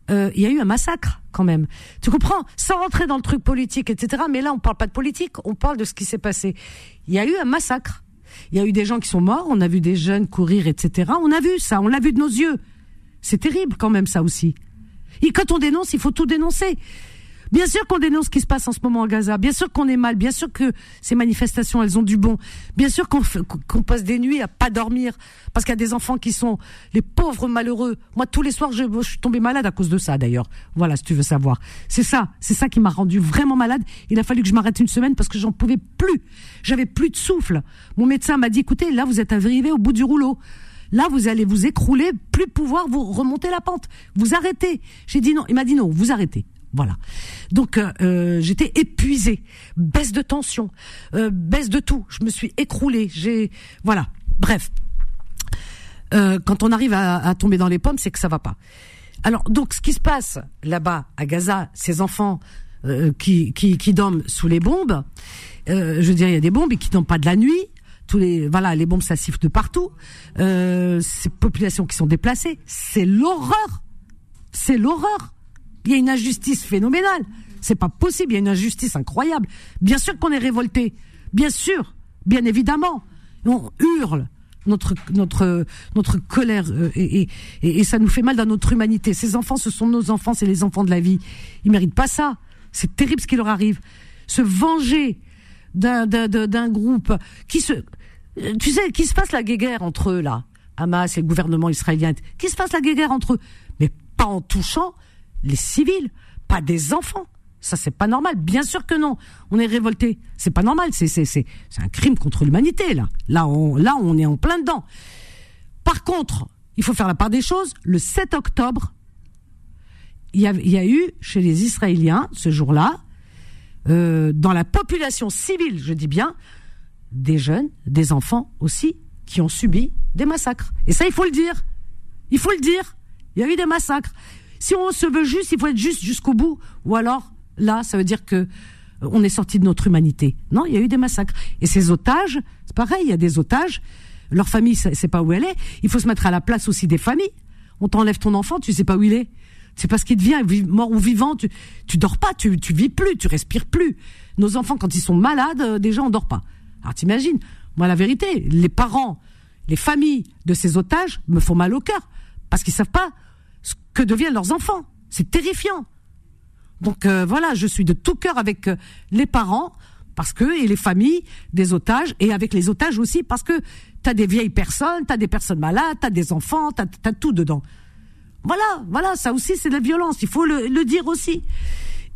il y a eu un massacre quand même. Tu comprends? Sans rentrer dans le truc politique, etc. Mais là, on parle pas de politique, on parle de ce qui s'est passé. Il y a eu un massacre. Il y a eu des gens qui sont morts, on a vu des jeunes courir, etc. On a vu ça, on l'a vu de nos yeux. C'est terrible quand même ça aussi. Et quand on dénonce, il faut tout dénoncer. Bien sûr qu'on dénonce ce qui se passe en ce moment à Gaza. Bien sûr qu'on est mal. Bien sûr que ces manifestations, elles ont du bon. Bien sûr qu'on passe des nuits à pas dormir parce qu'il y a des enfants qui sont les pauvres malheureux. Moi, tous les soirs, je, je suis tombée malade à cause de ça, d'ailleurs. Voilà, si tu veux savoir. C'est ça, c'est ça qui m'a rendu vraiment malade. Il a fallu que je m'arrête une semaine parce que j'en pouvais plus. J'avais plus de souffle. Mon médecin m'a dit, écoutez, là, vous êtes arrivé au bout du rouleau. Là, vous allez vous écrouler, plus pouvoir vous remonter la pente. Vous arrêtez. J'ai dit non. Il m'a dit non, vous arrêtez. Voilà. Donc euh, euh, j'étais épuisée, baisse de tension, euh, baisse de tout. Je me suis écroulée. J'ai voilà. Bref. Euh, quand on arrive à, à tomber dans les pommes, c'est que ça va pas. Alors donc ce qui se passe là-bas à Gaza, ces enfants euh, qui, qui qui dorment sous les bombes, euh, je veux dire il y a des bombes et qui dorment pas de la nuit. Tous les voilà les bombes ça siffle de partout. Ces populations qui sont déplacées, c'est l'horreur. C'est l'horreur. Il y a une injustice phénoménale. C'est pas possible. Il y a une injustice incroyable. Bien sûr qu'on est révolté. Bien sûr. Bien évidemment. On hurle notre notre notre colère euh, et, et, et, ça nous fait mal dans notre humanité. Ces enfants, ce sont nos enfants, c'est les enfants de la vie. Ils méritent pas ça. C'est terrible ce qui leur arrive. Se venger d'un d'un groupe qui se euh, tu sais qui se passe la guéguerre entre eux là, Hamas et le gouvernement israélien. Qui se passe la guéguerre entre eux, mais pas en touchant les civils, pas des enfants. Ça c'est pas normal. Bien sûr que non. On est révolté. C'est pas normal. C'est c'est un crime contre l'humanité là. Là on est en plein dedans. Par contre, il faut faire la part des choses. Le 7 octobre, il y a, il y a eu chez les Israéliens ce jour-là euh, dans la population civile, je dis bien, des jeunes, des enfants aussi, qui ont subi des massacres. Et ça, il faut le dire. Il faut le dire. Il y a eu des massacres. Si on se veut juste, il faut être juste jusqu'au bout. Ou alors, là, ça veut dire que euh, on est sorti de notre humanité. Non, il y a eu des massacres. Et ces otages, c'est pareil, il y a des otages. Leur famille, c'est pas où elle est. Il faut se mettre à la place aussi des familles. On t'enlève ton enfant, tu sais pas où il est. C'est parce qu'il devient mort ou vivant. Tu, tu dors pas, tu, tu vis plus, tu respires plus. Nos enfants, quand ils sont malades, euh, déjà on dort pas. Alors t'imagines? Moi, la vérité, les parents, les familles de ces otages me font mal au cœur parce qu'ils savent pas ce que deviennent leurs enfants. C'est terrifiant. Donc euh, voilà, je suis de tout cœur avec euh, les parents parce que et les familles des otages et avec les otages aussi parce que tu as des vieilles personnes, tu as des personnes malades, tu as des enfants, tu as, tout dedans. Voilà, voilà, ça aussi c'est de la violence, il faut le, dire aussi.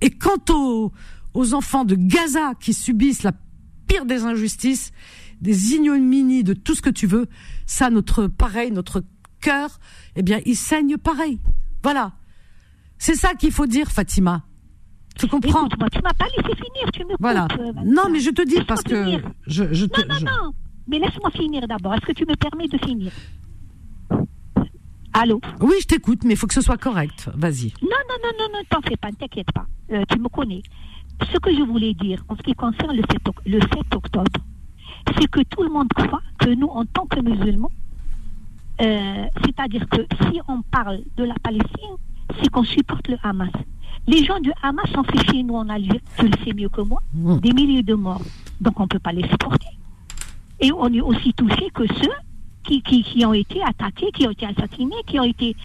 Et quant aux, aux enfants de Gaza qui subissent la pire des injustices, des ignominies, de tout ce que tu veux, ça, notre pareil, notre cœur, eh bien, il saigne pareil. Voilà. C'est ça qu'il faut dire, Fatima. Tu comprends Tu m'as pas laissé finir, tu me Voilà. Euh, non, mais je te dis parce que je, je te, Non, non, non. Mais laisse-moi finir d'abord. Est-ce que tu me permets de finir? Allô? Oui, je t'écoute, mais il faut que ce soit correct. Vas-y. Non, non, non, non, non, t'en fais pas, ne t'inquiète pas. Euh, tu me connais. Ce que je voulais dire en ce qui concerne le 7, le 7 octobre, c'est que tout le monde croit que nous, en tant que musulmans, euh, c'est-à-dire que si on parle de la Palestine, c'est qu'on supporte le Hamas. Les gens du Hamas ont fait chez nous en Algérie, tu le sais mieux que moi, mmh. des milliers de morts. Donc on ne peut pas les supporter. Et on est aussi touché que ceux qui, qui, ont été attaqués, qui ont été assassinés, qui ont été.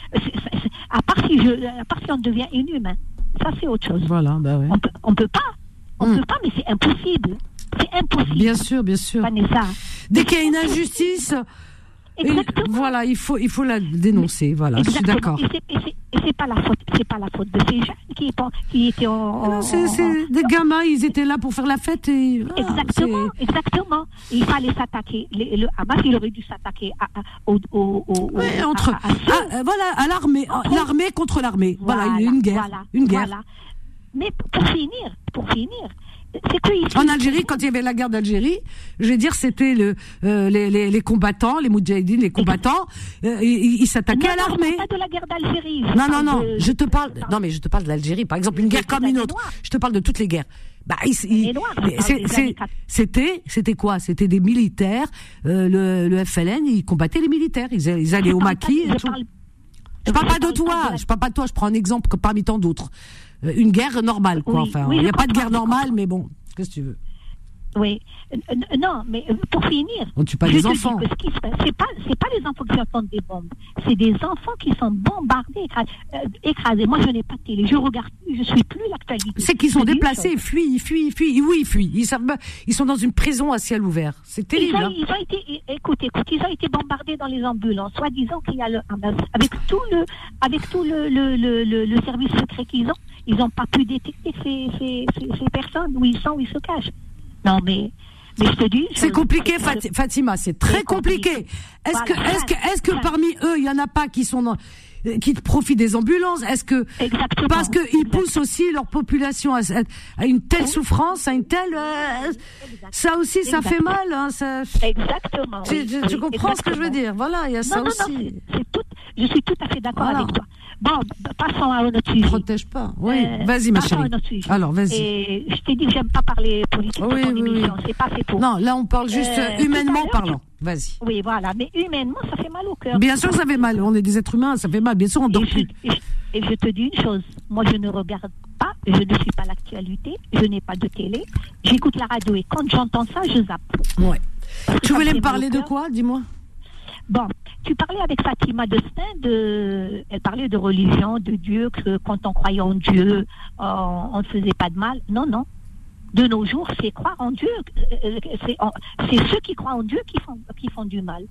à, part si je, à part si on devient inhumain. Ça, c'est autre chose. Voilà, bah ouais. On ne peut pas. On ne mmh. peut pas, mais c'est impossible. C'est impossible. Bien sûr, bien sûr. Dès qu'il y a une injustice, voilà, il faut, il faut la dénoncer. Voilà, je suis d'accord. Et c'est pas la faute, c'est pas la faute de ces jeunes qui, qui étaient en. Non, c'est des gamins, ils étaient là pour faire la fête et. exactement, exactement. Il fallait s'attaquer. Le Hamas, il aurait dû s'attaquer au, au, au, entre, à, voilà, à l'armée, l'armée contre l'armée. Voilà, voilà, une guerre, une guerre. Voilà. Mais pour finir, pour finir, en Algérie, quand il y avait la guerre d'Algérie, je vais dire, c'était le, euh, les, les, les, combattants, les moudjahidines, les combattants, euh, ils s'attaquaient à l'armée. Pas de la guerre d'Algérie. Non, non, non. Je te parle. Non, mais je te parle de l'Algérie. Par exemple, une guerre comme une autre. Je te parle de toutes les guerres. Bah, c'était, c'était quoi? C'était des militaires. Euh, le, le FLN, ils combattaient les militaires. Ils, ils allaient au maquis. Je parle pas de toi. Je parle pas de toi. Je prends un exemple parmi tant d'autres. Euh, une guerre normale, quoi. enfin, il n'y a pas de guerre normale, mais bon, qu'est-ce que tu veux? Oui. Non, mais euh, pour finir. On tue pas les enfants. C'est pas, c'est pas les enfants qui entendent des bombes. C'est des enfants qui sont bombardés, euh, écrasés. Moi, je n'ai pas de télé. Je regarde Je suis plus l'actualité. C'est qu'ils sont déplacés, ils fuient, ils fuient, ils fuient. Oui, ils fuient. Ils, savent, ils sont dans une prison à ciel ouvert. C'est terrible. Ils ont, hein. ils ont, été, écoute, écoute, ils ont été bombardés dans les ambulances, soi-disant qu'il y a le avec tout le, avec tout le, le, le, le service secret qu'ils ont ils n'ont pas pu détecter ces, ces, ces, personnes, où ils sont, où ils se cachent. Non, mais mais je te dis. C'est compliqué, Fatima, c'est très compliqué. Est-ce que, est-ce que, est-ce que parmi eux, il y en a pas qui sont dans, qui profitent des ambulances? Est-ce que Exactement. parce qu'ils poussent aussi leur population à, à, une telle souffrance, à une telle euh, ça aussi ça fait mal. Hein, ça... Exactement. Tu, tu, comprends ce que je veux dire? Voilà, il y a ça aussi. Non, tout, je suis tout à fait d'accord avec toi. Bon, passons à notre sujet. Protège pas. Oui, euh, vas-y ma chérie. Alors, vas-y. Et je t'ai dit que j'aime pas parler politique oui, dans ton oui, émission. C'est pas fait pour. Non, là on parle juste euh, humainement parlant. Vas-y. Oui, voilà. Mais humainement, ça fait mal au cœur. Bien sûr, ça fait mal. On est des êtres humains, ça fait mal. Bien sûr, on dort plus. Et je, te dis une chose. Moi, je ne regarde pas, je ne suis pas l'actualité, je n'ai pas de télé. J'écoute la radio et quand j'entends ça, je zappe. Ouais. Tu voulais me parler de quoi? Dis-moi. Bon, tu parlais avec Fatima Destin de, elle parlait de religion, de Dieu, que quand on croyait en Dieu, euh, on ne faisait pas de mal. Non, non. De nos jours, c'est croire en Dieu. Euh, c'est ceux qui croient en Dieu qui font, qui font du mal.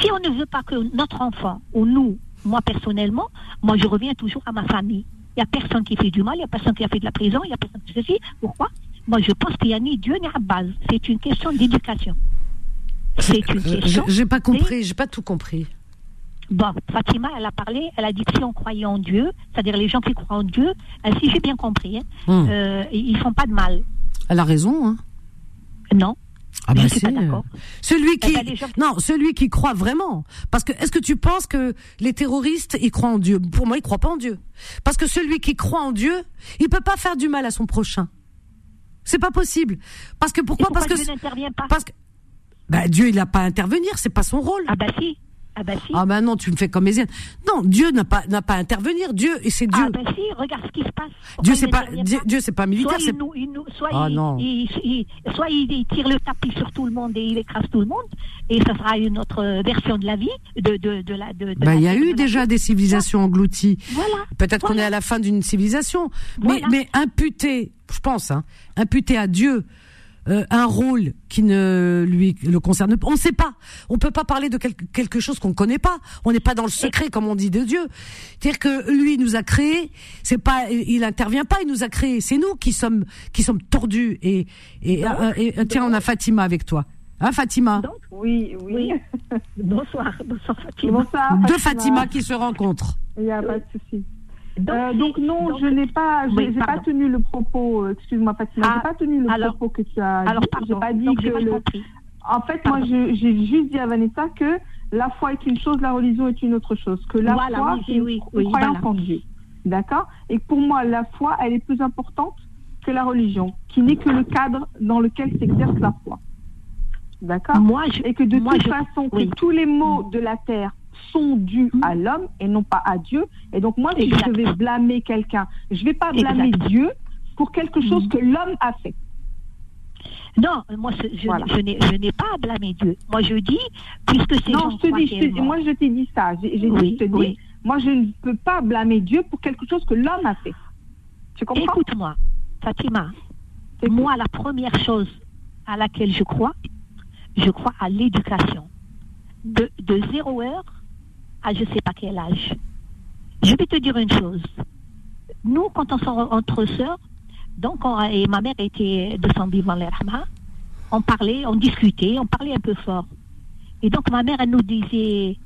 Si on ne veut pas que notre enfant, ou nous, moi personnellement, moi je reviens toujours à ma famille. Il n'y a personne qui fait du mal, il n'y a personne qui a fait de la prison, il n'y a personne qui ceci. Pourquoi? Moi je pense qu'il n'y a ni Dieu ni base. C'est une question d'éducation. C'est une question. J'ai pas compris, j'ai pas tout compris. Bon, Fatima, elle a parlé, elle a dit que si on croyait en Dieu, c'est-à-dire les gens qui croient en Dieu, euh, si j'ai bien compris, hein, Hum. euh, ils font pas de mal. Elle a raison, hein. Non. Ah Je bah suis si, pas euh, Celui qui Eh ben, gens- non, celui qui croit vraiment. Parce que est-ce que tu penses que les terroristes ils croient en Dieu? Pour moi, ils croient pas en Dieu. Parce que celui qui croit en Dieu, il peut pas faire du mal à son prochain. C'est pas possible. Parce que pourquoi, pourquoi Parce que Dieu n'intervient pas? parce que bah, Dieu il a pas à intervenir, c'est pas son rôle. Ah bah si. Ah bah si. Ah bah non, tu me fais comme. Non, Dieu n'a pas n'a pas à intervenir. Dieu et c'est Dieu. Ah bah si, regarde ce qui se passe. Dieu c'est pas Dieu, Dieu, c'est pas militaire, Soit, il nous, il nous- soit, Ah il, non. il- il- soit il, tire le tapis sur tout le monde et il écrase tout le monde, et ça sera une autre version de la vie, de, de, de la. De, de bah il y a eu déjà des civilisations englouties. Voilà. Peut-être qu'on est à la fin d'une civilisation, mais, mais imputer, je pense, hein, imputer à Dieu euh, un rôle qui ne lui le concerne pas. On ne sait pas. On peut pas parler de quelque, quelque chose qu'on ne connaît pas. On n'est pas dans le secret, comme on dit de Dieu. C'est-à-dire que lui il nous a créés. C'est pas, il intervient pas. Il nous a créés. C'est nous qui sommes qui sommes tordus. Et, et, euh, et- et- tiens, on a Fatima avec toi. Hein, Fatima? Donc, Oui, oui. Oui. bonsoir, bonsoir Fatima. Bonsoir. Deux Fatima qui se rencontrent. Il n'y a pas de souci. Donc, Euh, donc non, donc- je n'ai pas, je- Oui, pas tenu le propos. euh, Excuse-moi, Fatima, Ah, j'ai pas tenu le alors- propos que tu as. Alors J'ai pas dit donc que le. En fait, moi, Pardon. j'ai juste dit à Vanessa que la foi est une chose, la religion est une autre chose. Que la Voilà, foi, oui, c'est une oui, cro- oui, croyance voilà. en Dieu. D'accord? Et pour moi, la foi, elle est plus importante que la religion, qui n'est que le cadre dans lequel s'exerce la foi. D'accord? Moi, je, et que de moi, toute je- façon, que tous les maux de la terre sont dus Mm. à l'homme et non pas à Dieu. Et donc moi, si je devais blâmer quelqu'un, je vais pas blâmer. Dieu pour quelque chose Mm. que l'homme a fait. Non, moi, je, je, Voilà. je n'ai je n'ai pas à blâmer Dieu. Moi, je dis, puisque ces non, je te dis, je te- moi je t'ai dit ça. Oui, je te dis, moi je ne peux pas blâmer Dieu pour quelque chose que l'homme a fait. Tu comprends? Écoute-moi, Fatima, C'est moi, la première chose à laquelle je crois, je crois à l'éducation. De, de zéro heure à je ne sais pas quel âge. Je vais te dire une chose. Nous, quand on sort entre sœurs, donc, et ma mère était de son vivant, on parlait, on discutait, on parlait un peu fort. Et donc, ma mère, elle nous disait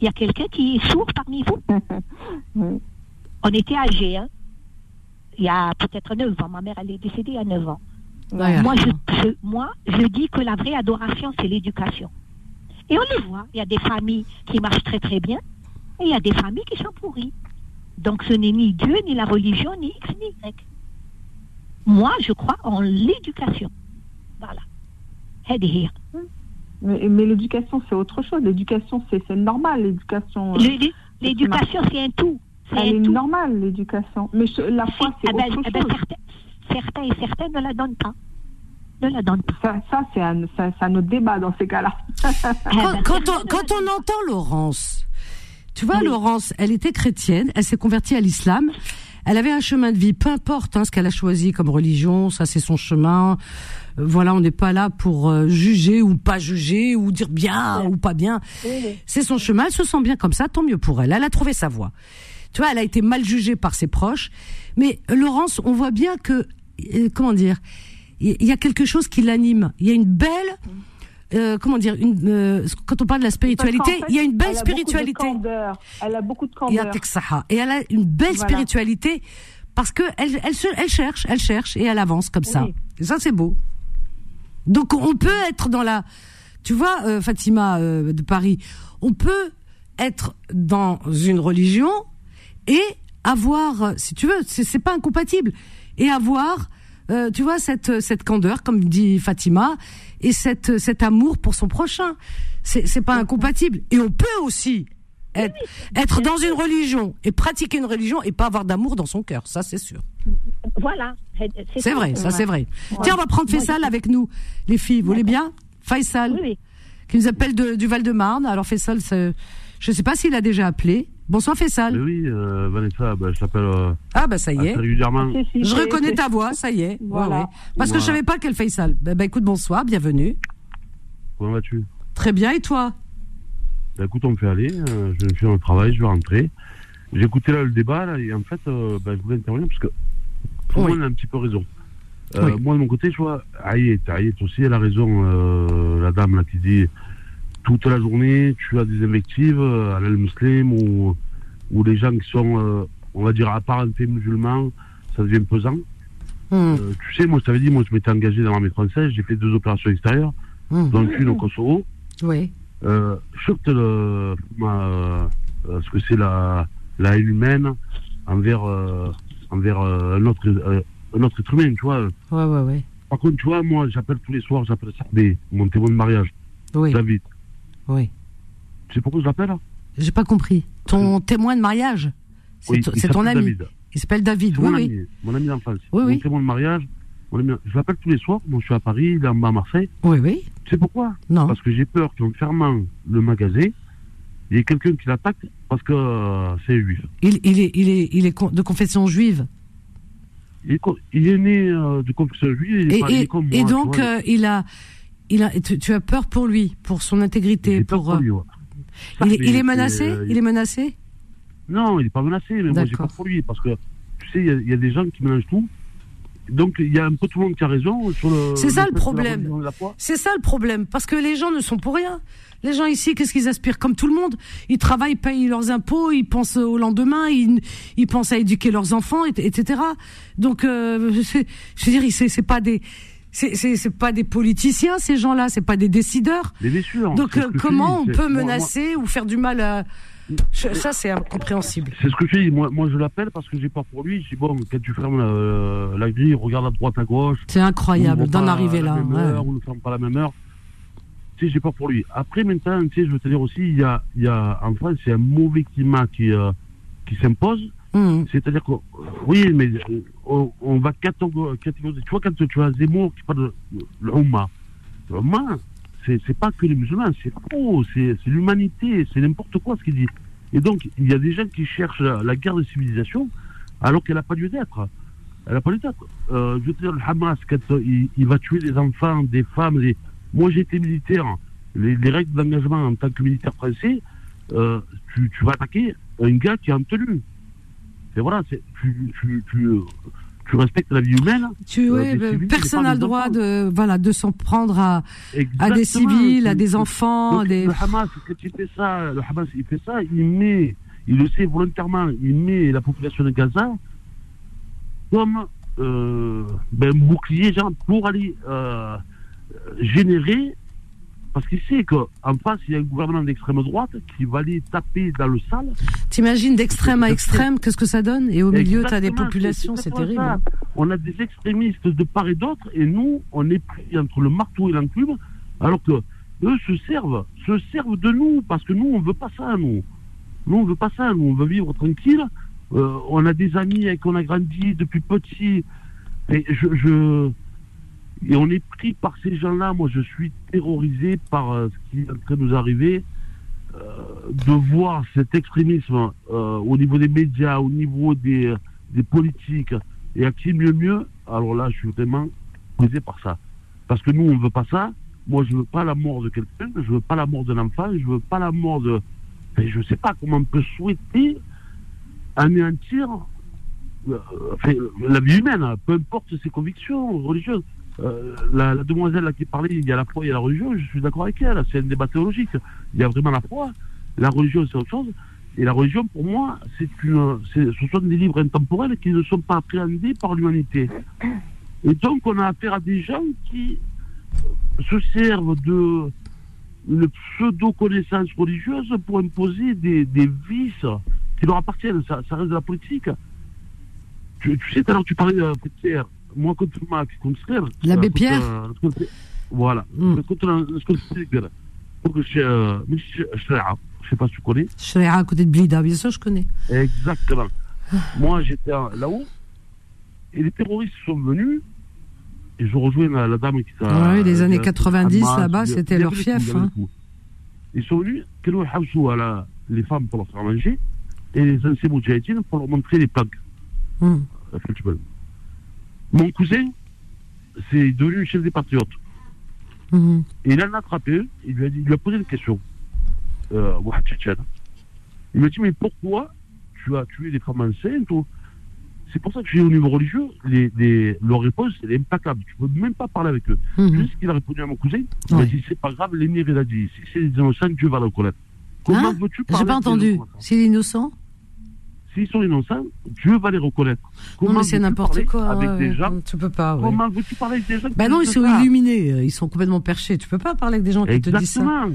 Il y a quelqu'un qui est sourd parmi vous? On était âgés, hein? il y a peut-être 9 ans. Ma mère, elle est décédée à 9 ans. Moi, je, moi, je dis que la vraie adoration, c'est l'éducation. Et on le voit, il y a des familles qui marchent très très bien, et il y a des familles qui sont pourries. Donc ce n'est ni Dieu, ni la religion, ni X, ni Y. Moi, je crois en l'éducation. Voilà. Mais, mais l'éducation, c'est autre chose. L'éducation, c'est normal. L'éducation, euh, l'éducation, c'est un tout. C'est Elle est normale, l'éducation. Mais la foi, c'est ah autre eh ben, chose. Certains, certains et certaines ne la donnent pas. La. Ça, ça c'est un, ça- autre débat dans ces cas-là. Ah Quand, ben, quand on, quand on entend Laurence, tu vois, Oui. Laurence, elle était chrétienne, elle s'est convertie à l'islam. Elle avait un chemin de vie, peu importe hein, ce qu'elle a choisi comme religion, ça c'est son chemin. Euh, voilà, on n'est pas là pour euh, juger ou pas juger ou dire bien ou pas bien. C'est son chemin, elle se sent bien comme ça, tant mieux pour elle. Elle a trouvé sa voie. Tu vois, elle a été mal jugée par ses proches, mais Laurence, on voit bien que euh, comment dire, il y a quelque chose qui l'anime. Il y a une belle euh, comment dire, une, euh, quand on parle de la spiritualité, fait, il y a une belle elle a spiritualité. beaucoup de candeur. Elle a beaucoup de Il y a candeur. Et elle a une belle Voilà. spiritualité parce que elle, elle, se, elle cherche, elle cherche et elle avance comme ça. Et ça, c'est beau. Donc, on peut être dans la, tu vois, euh, Fatima euh, de Paris, on peut être dans une religion et avoir, si tu veux, c'est pas incompatible, et avoir, euh, tu vois, cette cette candeur, comme dit Fatima, et cette cet amour pour son prochain. C'est c'est pas incompatible. Et on peut aussi être, être dans une religion et pratiquer une religion et pas avoir d'amour dans son cœur. Ça, c'est sûr. Voilà. C'est vrai, ça c'est vrai. Tiens, on va prendre Faisal avec nous, les filles. Vous voulez bien Faisal, Oui, oui. qui nous appelle de- du Val-de-Marne. Alors Faisal, je sais pas s'il a déjà appelé. Bonsoir Mais Faisal. oui, euh, Vanessa, bah, je t'appelle euh, Ah bah ça y est. régulièrement. Je reconnais ta voix, ça y est. Voilà. ouais. Parce que je savais pas quel Faisal. Bah, bah, écoute, bonsoir, bienvenue. Comment vas-tu? Très bien, et toi? Bah, Écoute, on me fait aller. euh, je fais mon travail, je vais rentrer. J'ai écouté là le débat là, et en fait, euh, bah, je voulais intervenir parce que pour Oui. moi, on a un petit peu raison. Euh, Oui. Moi, de mon côté, je vois, Aïe, Aïe aussi, elle a raison, euh, la dame là qui dit toute la journée, tu as des invectives à l'al-muslim ou, ou les gens qui sont, on va dire, apparentés musulmans, ça devient pesant. Hmm. tu sais, moi, je t'avais dit, moi, je m'étais engagé dans l'armée française, j'ai fait deux opérations extérieures, Hmm. dont une au Kosovo. Oui. Euh, je te le, ma- euh, ce que c'est la, la haine humaine envers, euh, envers euh, un, autre, euh, un autre être humain, tu vois. Ouais, ouais, ouais. Par contre, tu vois, moi, j'appelle tous les soirs, j'appelle ça des, mon témoin de mariage, Oui. David. Oui. Sais pourquoi je l'appelle J'ai pas compris. Ton témoin de mariage C'est Oui, ton- c'est ami. David. Il s'appelle David. C'est Oui, mon oui. ami, mon ami d'enfance. Oui, mon oui. témoin de mariage, mon ami- je l'appelle tous les soirs, moi je suis à Paris, il est en bas à Marseille. Oui, oui. Tu sais pourquoi? Non. Parce que j'ai peur qu'en fermant le magasin, il y ait quelqu'un qui l'attaque parce que euh, c'est juif. Il, il est, il est, il est de confession juive. Il est, né euh, de confession juive, Et, donc, euh, il a, il a, tu, tu as peur pour lui, pour son intégrité, J'ai peur pour. pour lui, euh, ouais. il, est, il menacé? euh, Il est menacé? Non, il n'est pas menacé, mais moi j'ai peur pour lui parce que tu sais, il y a- il y, a des gens qui mélangent tout. Donc il y a un peu tout le monde qui a raison sur le. C'est ça, le problème. C'est ça le problème, parce que les gens ne sont pour rien. Les gens ici, qu'est-ce qu'ils aspirent? Comme tout le monde, ils travaillent, payent leurs impôts, ils pensent au lendemain, ils, ils pensent à éduquer leurs enfants, et- etc. Donc, euh, je veux dire, c'est pas des, c'est c'est c'est pas des politiciens ces gens-là, c'est pas des décideurs. Mais bien sûr. Donc, c'est euh, comment on c'est- peut moi- moi- menacer ou faire du mal à Je- Ça, c'est incompréhensible. C'est ce que je dis. Moi, moi je l'appelle parce que j'ai peur pour lui. Je dis bon, quand tu fermes la, la grille, regarde à droite, à gauche. C'est incroyable d'en arriver là. même ouais. heure, on ne ferme pas la même heure. Tu sais, j'ai peur pour lui. Après, maintenant, tu sais, je veux te dire aussi, il y a, il y a en France, a un mauvais climat qui, euh, qui s'impose. Mmh. C'est-à-dire que, oui, mais euh, on, on va catégo- catégoriser. Tu vois, quand tu as Zemmour qui parle de l'Oumma, l'Oumma, c'est pas que les musulmans, c'est c'est l'humanité, c'est n'importe quoi ce qu'il dit. Et donc, il y a des gens qui cherchent la, guerre de civilisation alors qu'elle n'a pas lieu d'être. Elle n'a pas lieu d'être. Euh, je veux dire, le Hamas, quand euh, il, il va tuer des enfants, des femmes, des... moi été militaire, les, les règles d'engagement en tant que militaire français, euh, tu, tu vas attaquer un gars qui est en tenue. Et voilà, c'est- tu, tu, tu, tu respectes la vie humaine. Tu, Euh, ouais, civils, personne n'a le droit de, voilà, de s'en prendre à, à des civils, à des enfants, à donc, des. Le Hamas, quand il fait ça, le Hamas, il fait ça, il met, il le sait volontairement, il met la population de Gaza comme euh, ben, bouclier genre, pour aller euh, générer, parce qu'il sait qu'en face, il y a un gouvernement d'extrême droite qui va aller taper dans le sale. T'imagines d'extrême à extrême, qu'est-ce que ça donne Et au milieu, t'as des Exactement, populations, c'est terrible. On a des extrémistes de part et d'autre, et nous, on est pris entre le marteau et l'enclume, alors que eux se servent, se servent de nous, parce que nous, on veut pas ça, nous. Nous, on veut pas ça, nous, on veut vivre tranquille. Euh, on a des amis avec qui on a grandi depuis petit. Et je, je- et on est pris par ces gens-là. Moi, je suis terrorisé par euh, ce qui est en train de nous arriver. Euh, de voir cet extrémisme euh, au niveau des médias, au niveau des, politiques, et à qui mieux mieux, alors là, je suis vraiment brisé par ça. Parce que nous, on ne veut pas ça. Moi, je veux pas la mort de quelqu'un, je veux pas la mort d'un enfant, je veux pas la mort de... Je sais pas comment on peut souhaiter anéantir la vie humaine, hein, peu importe ses convictions religieuses. Euh, la, la demoiselle là, qui parlait, il y a la foi, il y a la religion, je suis d'accord avec elle, c'est un débat théologique. Il y a vraiment la foi, la religion c'est autre chose. Et la religion, pour moi, c'est une, ce sont des livres intemporels qui ne sont pas appréhendés par l'humanité. Et donc, on a affaire à des gens qui se servent de une pseudo-connaissance religieuse pour imposer des, des vices qui leur appartiennent. Ça, ça reste de la politique. Tu, tu sais, tout à l'heure, tu parlais de Pierre. L'abbé euh, contre, Pierre euh, contre- Voilà. Mm. Contre euh, contre Srem. Donc, je euh, sais pas si tu connais. Je serais à côté de Blida, bien sûr, je connais. Exactement. Moi, j'étais là-haut, et les terroristes sont venus, et je rejoins la, la dame qui t'a. Ouais, les années qui a- 90, Hamas, là-bas, c'était leur fief, hein. Ils sont venus, les femmes pour leur faire manger, et les anciens moudjahidines pour leur montrer les plaques. Hum. Mon cousin, c'est devenu chef des patriotes. Mhm. Et il en a attrapé il lui a, dit, il lui a posé une question. Euh, il m'a dit, mais pourquoi tu as tué des femmes enceintes ou- c'est pour ça que j'ai au niveau religieux, les, les, leur réponse, elle est impeccable. Tu peux même pas parler avec eux. Mhm. Juste ce qu'il a répondu à mon cousin, il a Ouais. dit, c'est pas grave, l'aîné, il a dit, si c'est des innocents, Dieu va le reconnaître. Comment Hein veux-tu J'ai parler pas avec des entendu. innocents S'il est innocent S'ils sont innocents, Dieu va les reconnaître. Non, Comment mais c'est n'importe quoi. Avec ouais, des gens, Tu peux pas. ouais. comment veux-tu parler avec des gens Bah non, ils sont illuminés. euh, Ils sont complètement perchés. Tu peux pas parler avec des gens qui te disent ça.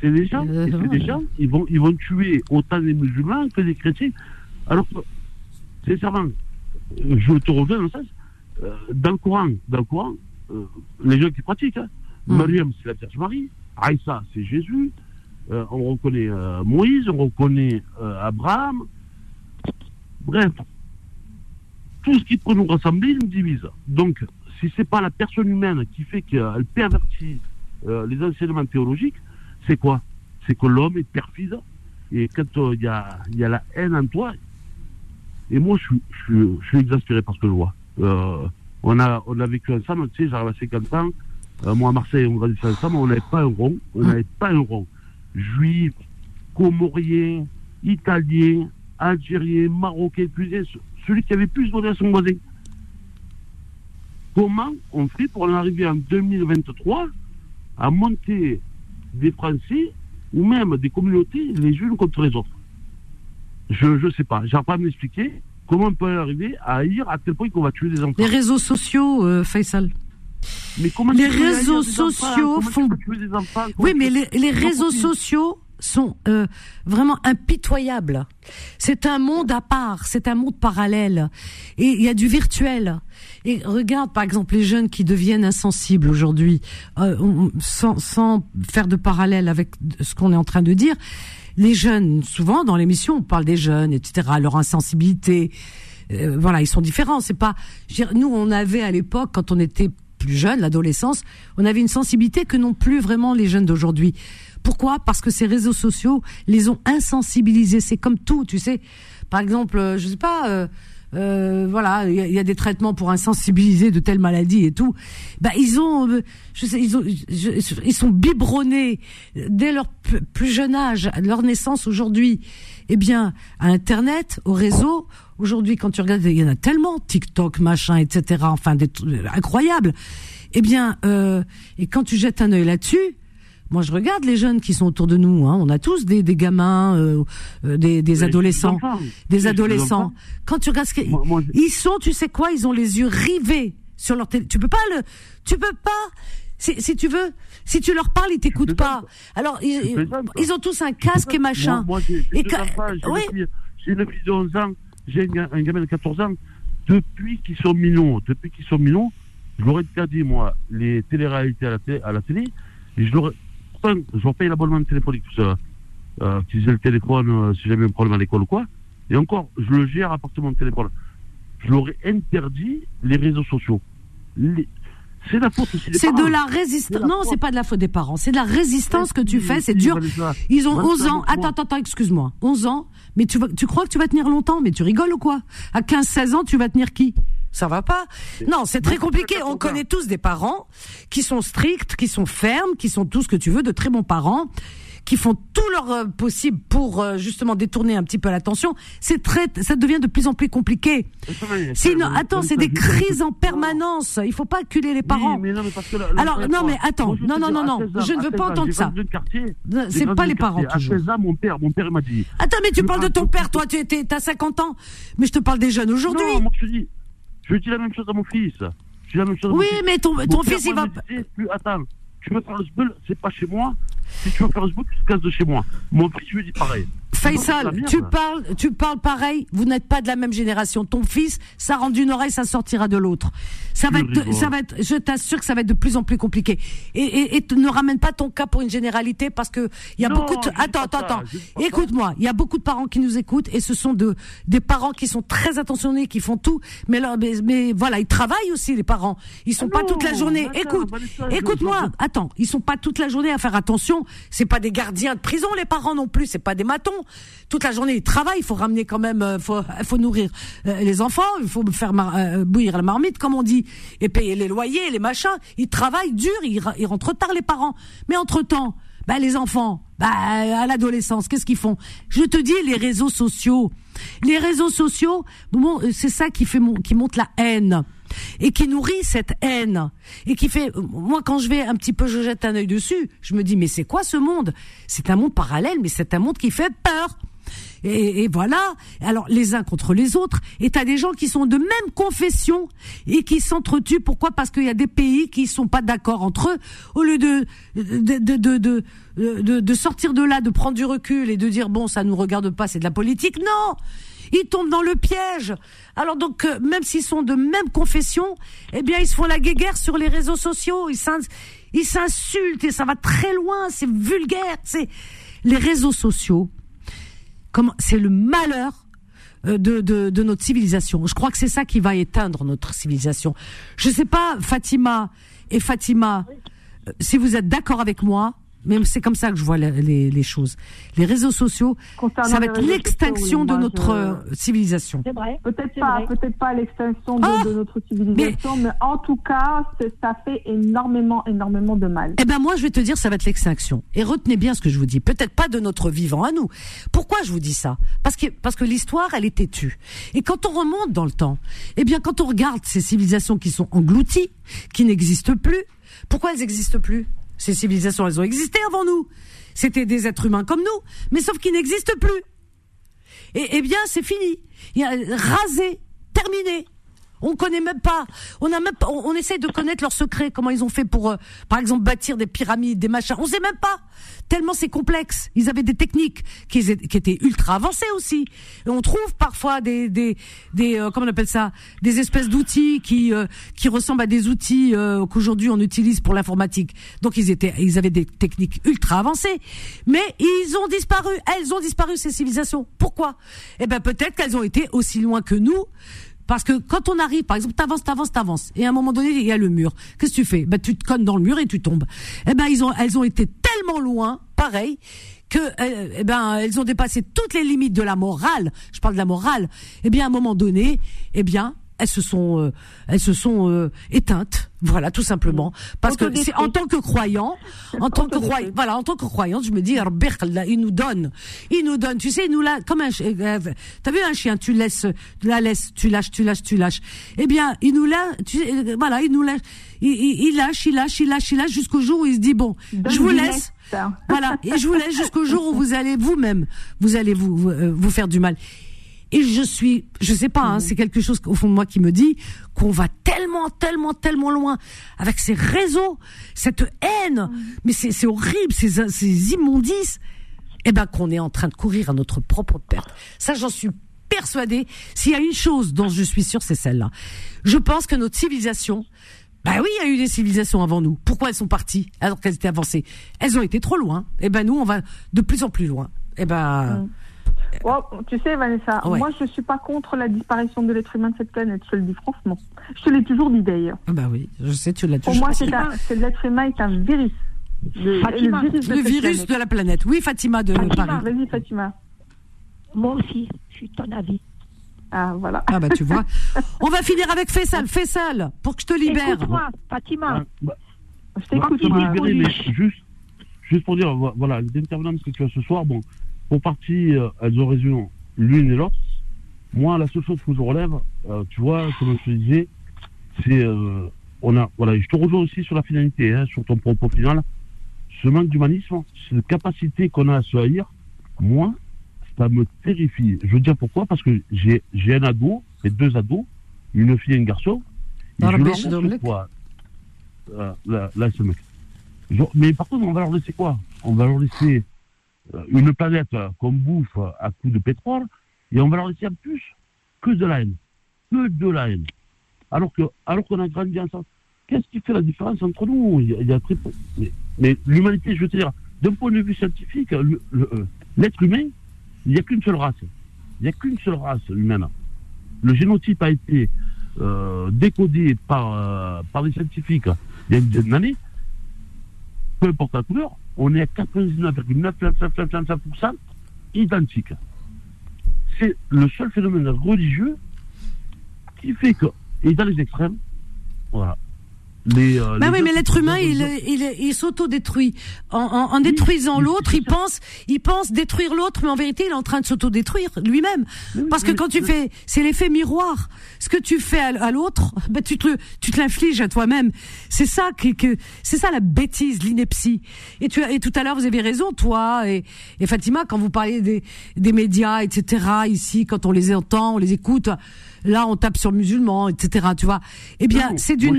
C'est des gens, Euh, c'est ouais. des gens, ils vont, ils vont tuer autant les musulmans que les chrétiens. Alors sincèrement, je te reviens dans le sens, euh, dans le Coran, dans le Coran, euh, les gens qui pratiquent, hein, Mm. Mariam, c'est la Vierge Marie, Aïssa, c'est Jésus, on reconnaît Moïse, on reconnaît Abraham. Bref, tout ce qui peut nous rassembler nous divise. Donc, si c'est pas la personne humaine qui fait qu'elle pervertit euh, les enseignements théologiques, c'est quoi? C'est que l'homme est perfide et quand euh, il y, a, la haine en toi, et moi je suis, exaspéré par ce que je vois. Euh, on, a, on vécu ensemble, tu sais, j'arrive à 50 ans, moi à Marseille, on grandissait ensemble, on n'avait pas un rond, on n'avait pas un rond. Juifs, Comoriens, Italiens, Tunisiens, ce- celui qui avait plus volé à son voisin. Comment on fait pour en arriver en 2023 à monter des Français ou même des communautés les unes contre les autres? Je ne sais pas. J'arrive pas à m'expliquer comment on peut arriver à haïr à tel point qu'on va tuer des enfants. Les réseaux sociaux, euh, Faisal. Mais comment les réseaux sociaux font- peux tuer des enfants? Comment Oui, mais les, réseaux sociaux sont euh, vraiment impitoyables. C'est un monde à part, c'est un monde parallèle. Et il y a du virtuel. Et regarde, par exemple, les jeunes qui deviennent insensibles aujourd'hui, euh, sans, sans faire de parallèle avec ce qu'on est en train de dire. Les jeunes, souvent dans l'émission, on parle des jeunes, etc., leur insensibilité. Euh, voilà, ils sont différents. C'est pas. dire, nous, on avait à l'époque, quand on était plus jeune, l'adolescence, on avait une sensibilité que n'ont plus vraiment les jeunes d'aujourd'hui. Pourquoi? Parce que ces réseaux sociaux les ont insensibilisés. C'est comme tout, tu sais. Par exemple, euh, je sais pas. euh, euh, voilà, il y, a- des traitements pour insensibiliser de telles maladies et tout. Bah, ils ont, ils sont biberonnés dès leur plus jeune âge, leur naissance aujourd'hui. Eh bien, à Internet, au réseau, aujourd'hui, quand tu regardes, il y en a tellement, TikTok, machin, etc. Enfin, des trucs. Eh bien, euh, et quand tu jettes un œil là-dessus, moi, je regarde les jeunes qui sont autour de nous. Hein. On a tous des, des gamins, euh, euh, des, des adolescents, des Les adolescents. Quand tu regardes ce que Moi- moi, ils sont, tu sais quoi? Ils ont les yeux rivés sur leur télé. Tu peux pas le, tu peux pas. Si, si tu veux, si tu leur parles, ils t'écoutent pas. Alors ils, ils ont tous un casque et machin. Moi, Et j'ai oui. une fille- j'ai une fille de 11 ans, j'ai un gamin de 14 ans. Depuis qu'ils sont mignons, depuis qu'ils sont mignons, je leur ai interdit, moi, les téléréalités à la, télé, à la télé. Et je leur je leur paye l'abonnement téléphonique, tout ça. Euh, qu'ils aient le téléphone, euh, si j'avais un problème à l'école ou quoi. Et encore, je le gère à partir de mon téléphone. Je leur ai interdit les réseaux sociaux. Les- C'est la faute aussi des C'est de la résistance. Non, c'est pas de la faute des parents. C'est de la résistance que tu fais. C'est dur. Ils ont Vanessa, 11 ans. Attends, attends, attends, excuse-moi. 11 ans. Mais tu, vas, tu crois que tu vas tenir longtemps Mais tu rigoles ou quoi? À 15, 16 ans, tu vas tenir qui? Ça va pas Non, c'est très compliqué. On connaît tous des parents qui sont stricts, qui sont fermes, qui sont tout ce que tu veux, de très bons parents, qui font tout leur euh, possible pour euh, justement détourner un petit peu l'attention. C'est très, ça devient de plus en plus compliqué. Sinon, attends, c'est des crises en permanence. Il faut pas acculer les parents. Alors, non, mais attends, non, non, non, non, 16 ans, je ne veux 16 pas entendre ça. c'est pas les le parents, toujours. À 16 ans, mon père, mon père m'a dit. Attends, mais tu parles de ton père, toi, tu étais, t'as 50 ans. Mais je te parle des jeunes aujourd'hui. Je dis, la même chose à mon fils. Je dis la même chose à mon Oui, fils. mais ton, Mon ton fils, il va. disait, plus, attends, tu veux faire le sbeul, c'est pas chez moi. Si tu veux faire le sbeul, tu te casses de chez moi. Mon fils, je lui dis pareil. Faisal, tu parles, tu parles pareil. Vous n'êtes pas de la même génération. Ton fils, ça rentre d'une oreille, ça sortira de l'autre. Ça va être, ça va être. Je t'assure que ça va être de plus en plus compliqué. Et, et, et ne ramène pas ton cas pour une généralité parce que il y a Non, beaucoup de. Attends, attends, attends. Écoute-moi. Il y a beaucoup de parents qui nous écoutent et ce sont de des parents qui sont très attentionnés, qui font tout. Mais là, mais, mais voilà, ils travaillent aussi les parents. Ils sont Ah pas toute la journée. Écoute, écoute-moi. Attends, ils sont pas toute la journée à faire attention. C'est pas des gardiens de prison, les parents non plus. C'est pas des matons. Toute la journée, ils travaillent. Il faut ramener quand même, euh, faut, faut nourrir euh, les enfants. Il faut faire euh, bouillir la marmite, comme on dit, et payer les loyers, les machins. Ils travaillent dur. Ils, rentrent tard, les parents. Mais entre temps, bah, les enfants, bah, à l'adolescence, qu'est-ce qu'ils font? Je te dis, les réseaux sociaux, Les réseaux sociaux, c'est ça qui fait qui monte la haine et qui nourrit cette haine et qui fait moi quand je vais un petit peu je jette un œil dessus je me dis mais c'est quoi ce monde? C'est un monde parallèle mais c'est un monde qui fait peur et, et, voilà. Alors les uns contre les autres. Et t'as des gens qui sont de même confession et qui s'entretuent. Pourquoi? Parce qu'il y a des pays qui sont pas d'accord entre eux. Au lieu de de, de de, de de sortir de là, de prendre du recul et de dire bon ça nous regarde pas, c'est de la politique. Non, ils tombent dans le piège. Alors donc, euh, même s'ils sont de même confession, eh bien, ils se font la guéguerre sur les réseaux sociaux. Ils s'insultent et ça va très loin. C'est vulgaire. C'est les réseaux sociaux. Comment C'est le malheur euh, de, de, de, notre civilisation. Je crois que c'est ça qui va éteindre notre civilisation. Je sais pas, Fatima et Fatima, euh, si vous êtes d'accord avec moi, même c'est comme ça que je vois les, les, choses. Les réseaux sociaux, ça va être l'extinction de notre euh, civilisation. C'est vrai. Peut-être pas, peut-être pas l'extinction de, ah de, notre civilisation, mais... en tout cas, ça fait énormément, énormément de mal. Eh ben moi, je vais te dire, ça va être l'extinction. Et retenez bien ce que je vous dis. Peut-être pas de notre vivant à nous. Pourquoi je vous dis ça? Parce que parce que l'histoire, elle est têtue. Et quand on remonte dans le temps, eh bien, quand on regarde ces civilisations qui sont englouties, qui n'existent plus, pourquoi elles n'existent plus? Ces civilisations, elles ont existé avant nous. C'était des êtres humains comme nous, mais sauf qu'ils n'existent plus. Et, eh bien, c'est fini. Il y a rasé, terminé. On connaît même pas. On a même on, essaye de connaître leurs secrets, comment ils ont fait pour, euh, par exemple, bâtir des pyramides, des machins. On sait même pas. Tellement c'est complexe. Ils avaient des techniques qui, étaient ultra avancées aussi. Et on trouve parfois des, des, des euh, comment on appelle ça, des espèces d'outils qui, euh, qui ressemblent à des outils qu'aujourd'hui on utilise pour l'informatique. Donc ils étaient, ils avaient des techniques ultra avancées. Mais ils ont disparu. Elles ont disparu ces civilisations. Pourquoi? Eh ben peut-être qu'elles ont été aussi loin que nous parce que quand on arrive, par exemple, t'avances, t'avances, t'avances, et à un moment donné, il y a le mur. Qu'est-ce que tu fais? Ben tu te connes dans le mur et tu tombes. Eh ben ils ont, elles ont été tellement loin, pareil, que euh, eh ben elles ont dépassé toutes les limites de la morale. Je parle de la morale. Eh bien à un moment donné, eh bien elles se sont euh, elles se sont euh, éteintes. Voilà tout simplement. Parce que c'est en tant que croyant en tant que croyant voilà en tant que croyante je me dis il nous donne il nous donne tu sais il nous l'a comme un euh, t'as vu un chien tu laisses tu la laisses tu lâches tu lâches tu lâches. Eh bien il nous l'a tu voilà il nous lâche il, il, lâche il lâche il lâche il lâche jusqu'au jour où il se dit bon je vous laisse. Voilà et je vous laisse jusqu'au jour où vous allez vous-même vous allez vous, vous, vous faire du mal et je suis, je sais pas, hein, c'est quelque chose au fond de moi qui me dit qu'on va tellement, tellement, tellement loin avec ces réseaux, cette haine. Mais c'est horrible, ces, ces immondices. Eh ben, qu'on est en train de courir à notre propre perte. Ça, j'en suis persuadée. S'il y a une chose dont je suis sûre, c'est celle-là. Je pense que notre civilisation, bah oui, il y a eu des civilisations avant nous. Pourquoi elles sont parties alors qu'elles étaient avancées? Elles ont été trop loin. Eh ben, nous, on va de plus en plus loin. Eh ben. Oh, tu sais, Vanessa, moi, je ne suis pas contre la disparition de l'être humain de cette planète. Je te le dis franchement. Je te l'ai toujours dit d'ailleurs. Ah bah oui, je sais, tu l'as toujours dit. Pour moi, c'est l'être humain est un virus. Le, Fatima, le virus, de, le virus de, la planète. Oui, Fatima de Fatima, Paris. Vas-y, Fatima. Moi aussi, je suis ton avis. Ah, voilà. Ah, bah, tu vois. On va finir avec Faisal. Faisal, pour que je te libère. Écoute-moi, Fatima. Ah, bah, je t'écoute. mais juste, juste pour dire, voilà, les intervenants que tu as ce soir, bon, pour partie, euh, elles ont raison l'une et l'autre. Moi, la seule chose que je relève, euh, tu vois, comme je te disais, c'est, euh, on a, voilà, je te rejoins aussi sur la finalité, hein, sur ton propos final. Ce manque d'humanisme, cette capacité qu'on a à se haïr, moi, ça me terrifie. Je veux dire pourquoi? Parce que j'ai, j'ai un ado, et deux ados, une fille et un garçon. Et je leur quoi euh, là, là, ce mec. mais par contre, on va leur laisser quoi? On va leur laisser une planète qu'on bouffe à coups de pétrole, et on va leur laisser en plus que de la haine. Que de la haine. Alors qu'on alors qu'on a grandi ensemble. Qu'est-ce qui fait la différence entre nous? Il y, a, très Mais, l'humanité, je veux dire, d'un point de vue scientifique, euh, l'être humain, il n'y a qu'une seule race. Il n'y a qu'une seule race humaine. Le génotype a été euh, décodé par, par les scientifiques il y a une d'années. Peu importe la couleur, on est à 99,999% identique. C'est le seul phénomène religieux qui fait que, et dans les extrêmes, voilà. Les. euh, Bah oui, mais l'être humain, il, il, il s'auto-détruit. En, en, en détruisant mais l'autre, il pense, il pense détruire l'autre, mais en vérité, il est en train de s'auto-détruire lui-même. Mais Parce que mais- quand tu mais- fais, c'est l'effet miroir. Ce que tu fais à, à l'autre, bah, tu te, tu te l'infliges à toi-même. C'est ça que, que c'est ça la bêtise, l'ineptie. Et tu et tout à l'heure, vous avez raison, toi et, et Fatima, quand vous parlez des, des médias, etc. Ici, quand on les entend, on les écoute. Là, on tape sur le musulman, etc. Tu vois Eh bien, c'est d'une,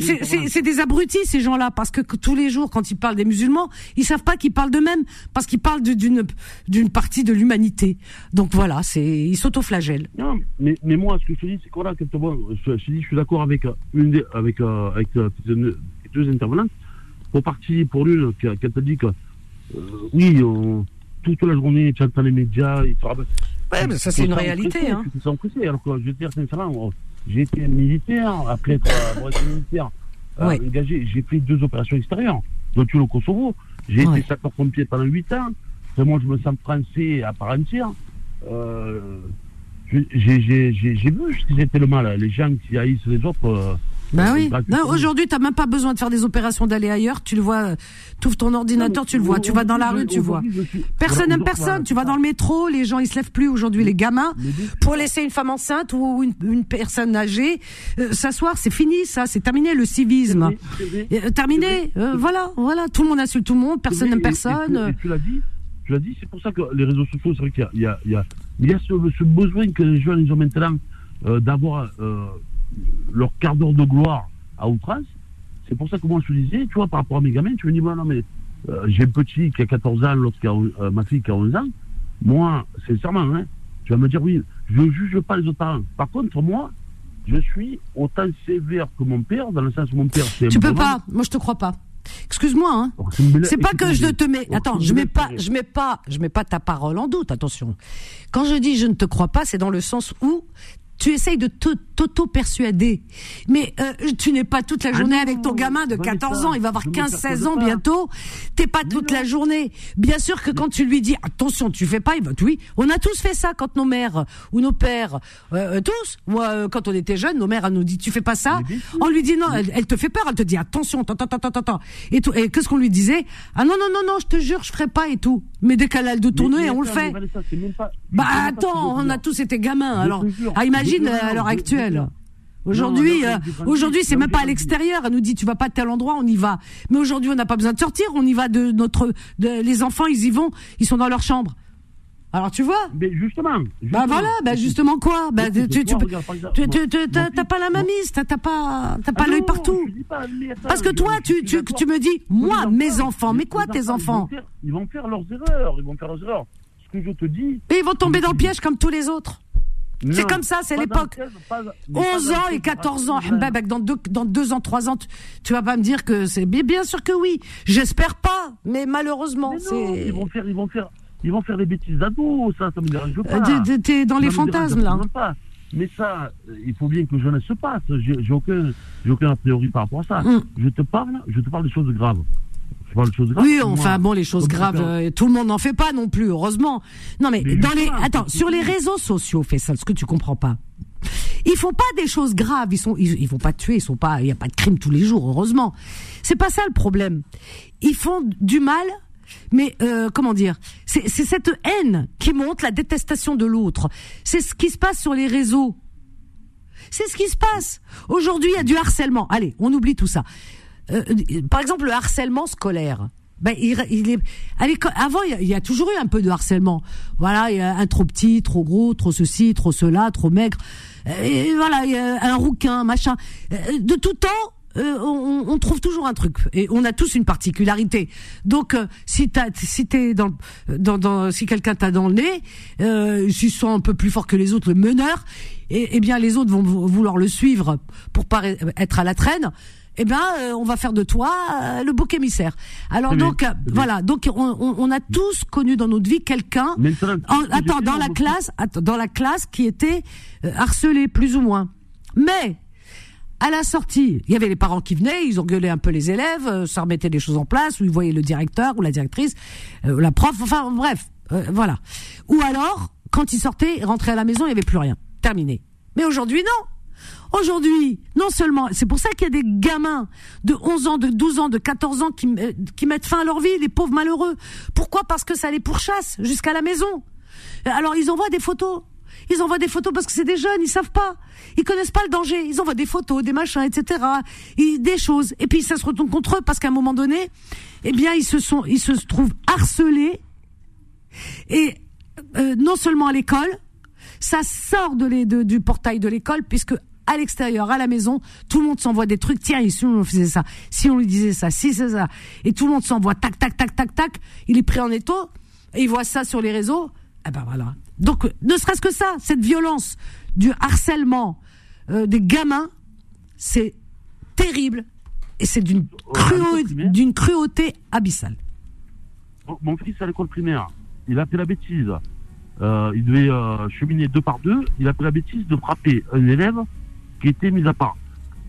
c'est, c'est- des abrutis ces gens-là parce que que tous les jours quand ils parlent des musulmans, ils savent pas qu'ils parlent d'eux-mêmes parce qu'ils parlent d'une d'une partie de l'humanité. Donc voilà, c'est ils s'autoflagellent. Non, mais, mais moi, ce que je te dis, c'est que voilà, je, je je suis d'accord avec euh, une des, avec, euh, avec euh, deux intervenantes. Pour partir, pour l'une, qui a- dit que, euh, oui, on- toute la journée, tu entends les médias, ils te. Ouais, mais ça c'est une réalité. Hein. Sens pressé, alors que je veux dire, sincèrement, oh, j'ai été militaire, après être, euh, être militaire, euh, Ouais. engagé, j'ai fait deux opérations extérieures, dont une au Kosovo. J'ai Ouais. été sapeur-pompier pendant huit ans. Après, moi, je me sens français à part entière. Euh, j'ai vu ce qui était le mal. Les gens qui haïssent les autres. euh, Bah oui. aujourd'hui, t'as même pas besoin de faire des opérations d'aller ailleurs. Tu le vois, tu ouvres ton ordinateur, tu le vois. Tu vas dans la rue, tu vois. Suis- Personne n'aime personne. Tu vas dans le métro, les gens ils se lèvent plus aujourd'hui, les gamins. Pour laisser une femme enceinte ou une, une personne âgée euh, s'asseoir, c'est fini, ça, c'est terminé le civisme. Euh, terminé, euh, voilà, voilà, tout le monde insulte tout le monde, personne n'aime personne. tu- l'as dit, tu l'as dit, c'est pour ça que les réseaux sociaux, c'est vrai qu'il y a, il y a, il y a, ce, ce besoin que les jeunes ils ont maintenant euh, d'avoir euh, leur quart d'heure de gloire à outrance. C'est pour ça que moi je te disais, tu vois, par rapport à mes gamins, tu me dis, bon, non, mais euh, j'ai un petit qui a 14 ans, l'autre qui a, euh, ma fille qui a 11 ans. Moi, sincèrement, hein, tu vas me dire, oui, je ne juge pas les autres parents. Par contre, moi, je suis autant sévère que mon père, dans le sens où mon père, c'est Tu peux pas, moi je te crois pas. Excuse-moi, hein. C'est pas que je te mets. Attends, je mets pas, je mets pas, je mets pas ta parole en doute. Attention. Quand je dis je ne te crois pas, c'est dans le sens où tu essayes de te- t'auto-persuader. Mais euh, tu n'es pas toute la Ah journée non, avec ton gamin de Vanessa, 14 ans, il va avoir je me 15-16 persuade ans bientôt. T'es pas toute la journée. Bien sûr que quand tu lui dis attention, tu fais pas, il va oui. On a tous fait ça quand nos mères ou nos pères, euh, euh, tous. Moi, euh, quand on était jeunes, nos mères elles nous dit tu fais pas ça? On lui dit non, elle, elle te fait peur, elle te dit attention, attends, attends, attends, attends. Et tout. Et qu'est-ce qu'on lui disait? Ah non, non, non, non, je te jure, je ferai pas et tout. Mais dès qu'elle a le dos tourné, on le fait. Bah attends, on a tous été gamins. Alors, jure, ah, imagine euh, à l'heure actuelle. Aujourd'hui, euh, aujourd'hui, c'est même pas à l'extérieur. Elle nous dit, tu vas pas à tel endroit, on y va. Mais aujourd'hui, on n'a pas besoin de sortir. On y va de notre, de, les enfants, ils y vont, ils sont dans leur chambre. Alors tu vois? Mais justement. Bah voilà, bah justement quoi? Bah tu, tu, t'as pas la mamise, t'as t'as pas, t'as Ah pas l'œil partout. pas, attends, Parce que toi, tu, tu, tu me dis, moi, mes enfants, mais quoi tes enfants ils vont faire leurs erreurs, ils vont faire leurs erreurs. Ce que je te dis. Mais ils vont tomber dans le piège comme tous les autres. C'est comme ça, c'est l'époque. dans le piège, pas- mais pas 11 dans le ans et 14 ans, rationnel. Mbabak, dans deux, dans deux ans, trois ans, tu, tu vas pas me dire que c'est bien, sûr que oui. J'espère pas, mais malheureusement, Mais non, ils vont faire, ils vont faire, ils vont faire des bêtises d'ados, ça, ça me dérange pas. Euh, t'es- dans Ça les dérange fantasmes là. pas. Mais ça, euh, il faut bien que je ne se passe. J'ai aucun, aucun a priori par rapport à ça. Mm. Je te parle, je te parle des choses graves. Je parle des choses graves. Oui, enfin bon, les choses graves, euh, tout le monde n'en fait pas non plus, heureusement. Non mais, Mais dans les, attends, sur les réseaux sociaux, fais ça, ce que tu comprends pas. Ils font pas des choses graves, ils sont, ils, ils vont pas tuer, ils sont pas, il y a pas de crime tous les jours, heureusement. C'est pas ça le problème. Ils font du mal, mais euh, comment dire C'est cette haine qui montre la détestation de l'autre. C'est ce qui se passe sur les réseaux. C'est ce qui se passe. Aujourd'hui, il y a du harcèlement. Allez, on oublie tout ça. Euh, par exemple, le harcèlement scolaire. Ben, il, il est, à avant, il y, a, toujours eu un peu de harcèlement. Voilà, il y a un trop petit, trop gros, trop ceci, trop cela, trop maigre. Et voilà, il y a un rouquin, machin. Euh, De tout temps, euh, on, on trouve toujours un truc. Et on a tous une particularité. Donc, euh, si t'as, si t'es dans, dans, dans, si quelqu'un t'a dans le nez, euh, s'il sent un peu plus fort que les autres, le meneur, et, eh bien les autres vont vou- vouloir le suivre pour pas être à la traîne. Eh ben, euh, on va faire de toi euh, le bouc émissaire. Alors Oui, donc, oui, euh, voilà. Donc, on, on, on a tous connu dans notre vie quelqu'un attends, dans la classe, attends, dans la classe qui était euh, harcelé plus ou moins. Mais à la sortie, il y avait les parents qui venaient, ils engueulaient un peu les élèves, euh, ça remettait les choses en place, ou ils voyaient le directeur ou la directrice, euh, ou la prof, enfin bref, euh, voilà. Ou alors, quand ils sortaient, ils rentraient à la maison, il n'y avait plus rien, terminé. Mais aujourd'hui, non. Aujourd'hui, non seulement, c'est pour ça qu'il y a des gamins de 11 ans, de 12 ans, de 14 ans qui, euh, qui mettent fin à leur vie, les pauvres malheureux. Pourquoi Parce que ça les pourchasse jusqu'à la maison. Alors ils envoient des photos. Ils envoient des photos parce que c'est des jeunes, ils savent pas. Ils connaissent pas le danger. Ils envoient des photos, des machins, etc. des choses. Et puis ça se retourne contre eux parce qu'à un moment donné, eh bien, ils se sont, ils se trouvent harcelés. Et euh, non seulement à l'école, ça sort de, de du portail de l'école puisque à l'extérieur, à la maison, tout le monde s'envoie des trucs. Tiens, si on faisait ça, si on lui disait ça, si c'est ça, et tout le monde s'envoie tac, tac, tac, tac, tac. Il est pris en étau et il voit ça sur les réseaux. Eh ben voilà. Donc, ne serait-ce que ça, cette violence du harcèlement euh, des gamins, c'est terrible et c'est d'une d'une cruauté abyssale. Mon fils à l'école primaire, il a fait la bêtise. Euh, il devait euh, cheminer deux par deux. Il a fait la bêtise de frapper un élève qui était mis à part.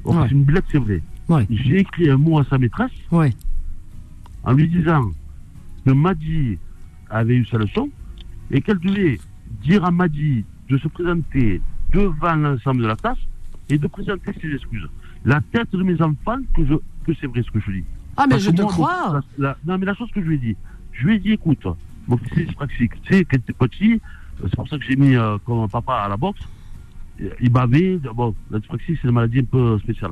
C'est une blague, c'est vrai. J'ai écrit un mot à sa maîtresse en lui disant que Madi avait eu sa leçon et qu'elle devait dire à Madi de se présenter devant l'ensemble de la classe et de présenter ses excuses. La tête de mes enfants, que, je, que c'est vrai ce que je dis. Ah, mais je te crois. non, mais la chose que je lui ai dit, je lui ai dit, écoute, mon fils est dyspraxique. Tu sais, quand t'es petit, c'est pour ça que j'ai mis euh, comme papa à la boxe. Il bavait. Bon, la dyspraxie, c'est une maladie un peu spéciale.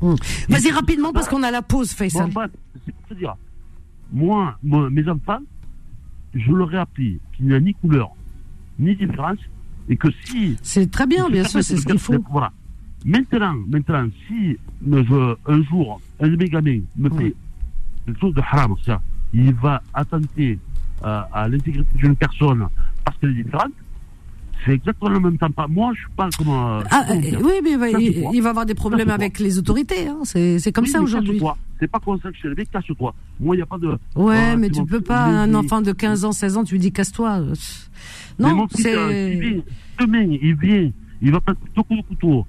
Hum. Vas-y rapidement parce qu'on a la pause, Faisal. Bon, c'est pour te dire. Moi, mes enfants, je leur ai appris qu'il n'y a ni couleur, ni différence, et que si. C'est très bien, bien sûr, c'est ce qu'il faut. Voilà. Maintenant, maintenant, si je, un jour, un de mes gamins me fait quelque chose de haram, ça, il va attenter euh, à l'intégrité d'une personne parce qu'elle est différente, c'est exactement le même temps. Moi, je suis pas comme. Euh, ah, euh, oui, mais il, va avoir des problèmes avec les autorités. Hein. C'est comme ça aujourd'hui. C'est pas comme ça que je suis casse-toi. Moi, il n'y a pas de. Ouais, mais tu peux pas, un enfant de 15 ans, 16 ans, tu lui dis casse-toi. Non, c'est. Demain, il vient, il va pas tout coup de couteau.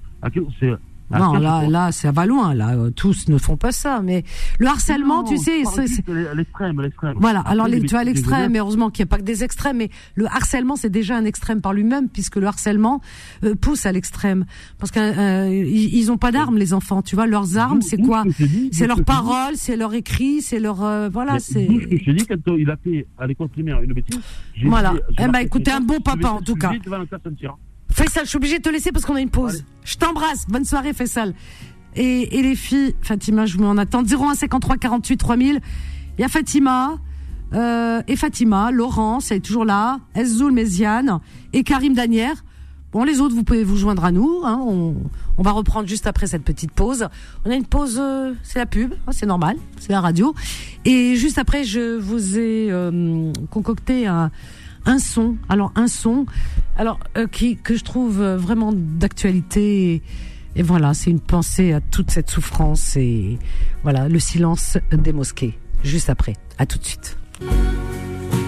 C'est non, là, là, ça va loin. Là, tous ne font pas ça. Mais le harcèlement, tu sais, c'est l'extrême, l'extrême. Voilà. alors, les, tu as l'extrême, mais heureusement qu'il n'y a pas que des extrêmes. Mais le harcèlement, c'est déjà un extrême par lui-même, puisque le harcèlement euh, pousse à l'extrême. Parce qu'ils euh, ils ont pas d'armes, les enfants. Tu vois, leurs armes, c'est quoi C'est leurs paroles, c'est leur écrit, c'est leur euh, voilà. C'est. Je dis quand il a fait à l'école primaire une bêtise. Voilà. Eh ben, écoutez, un bon papa en tout cas. Faisal, je suis obligée de te laisser parce qu'on a une pause. Je t'embrasse. Bonne soirée, Faisal. Et, et les filles, Fatima, je vous mets en attente. 01 53 48 3000. Il y a Fatima. Euh, et Fatima, Laurence, elle est toujours là, Eszoul Méziane et Karim Danière. Bon, les autres, vous pouvez vous joindre à nous. Hein, on, on, va reprendre juste après cette petite pause. On a une pause, euh, c'est la pub, hein, c'est normal, c'est la radio. Et juste après, je vous ai euh, concocté un, un son. Alors un son, alors euh, qui que je trouve euh, vraiment d'actualité. Et, voilà, c'est une pensée à toute cette souffrance et voilà le silence des mosquées. Juste après. À tout de suite.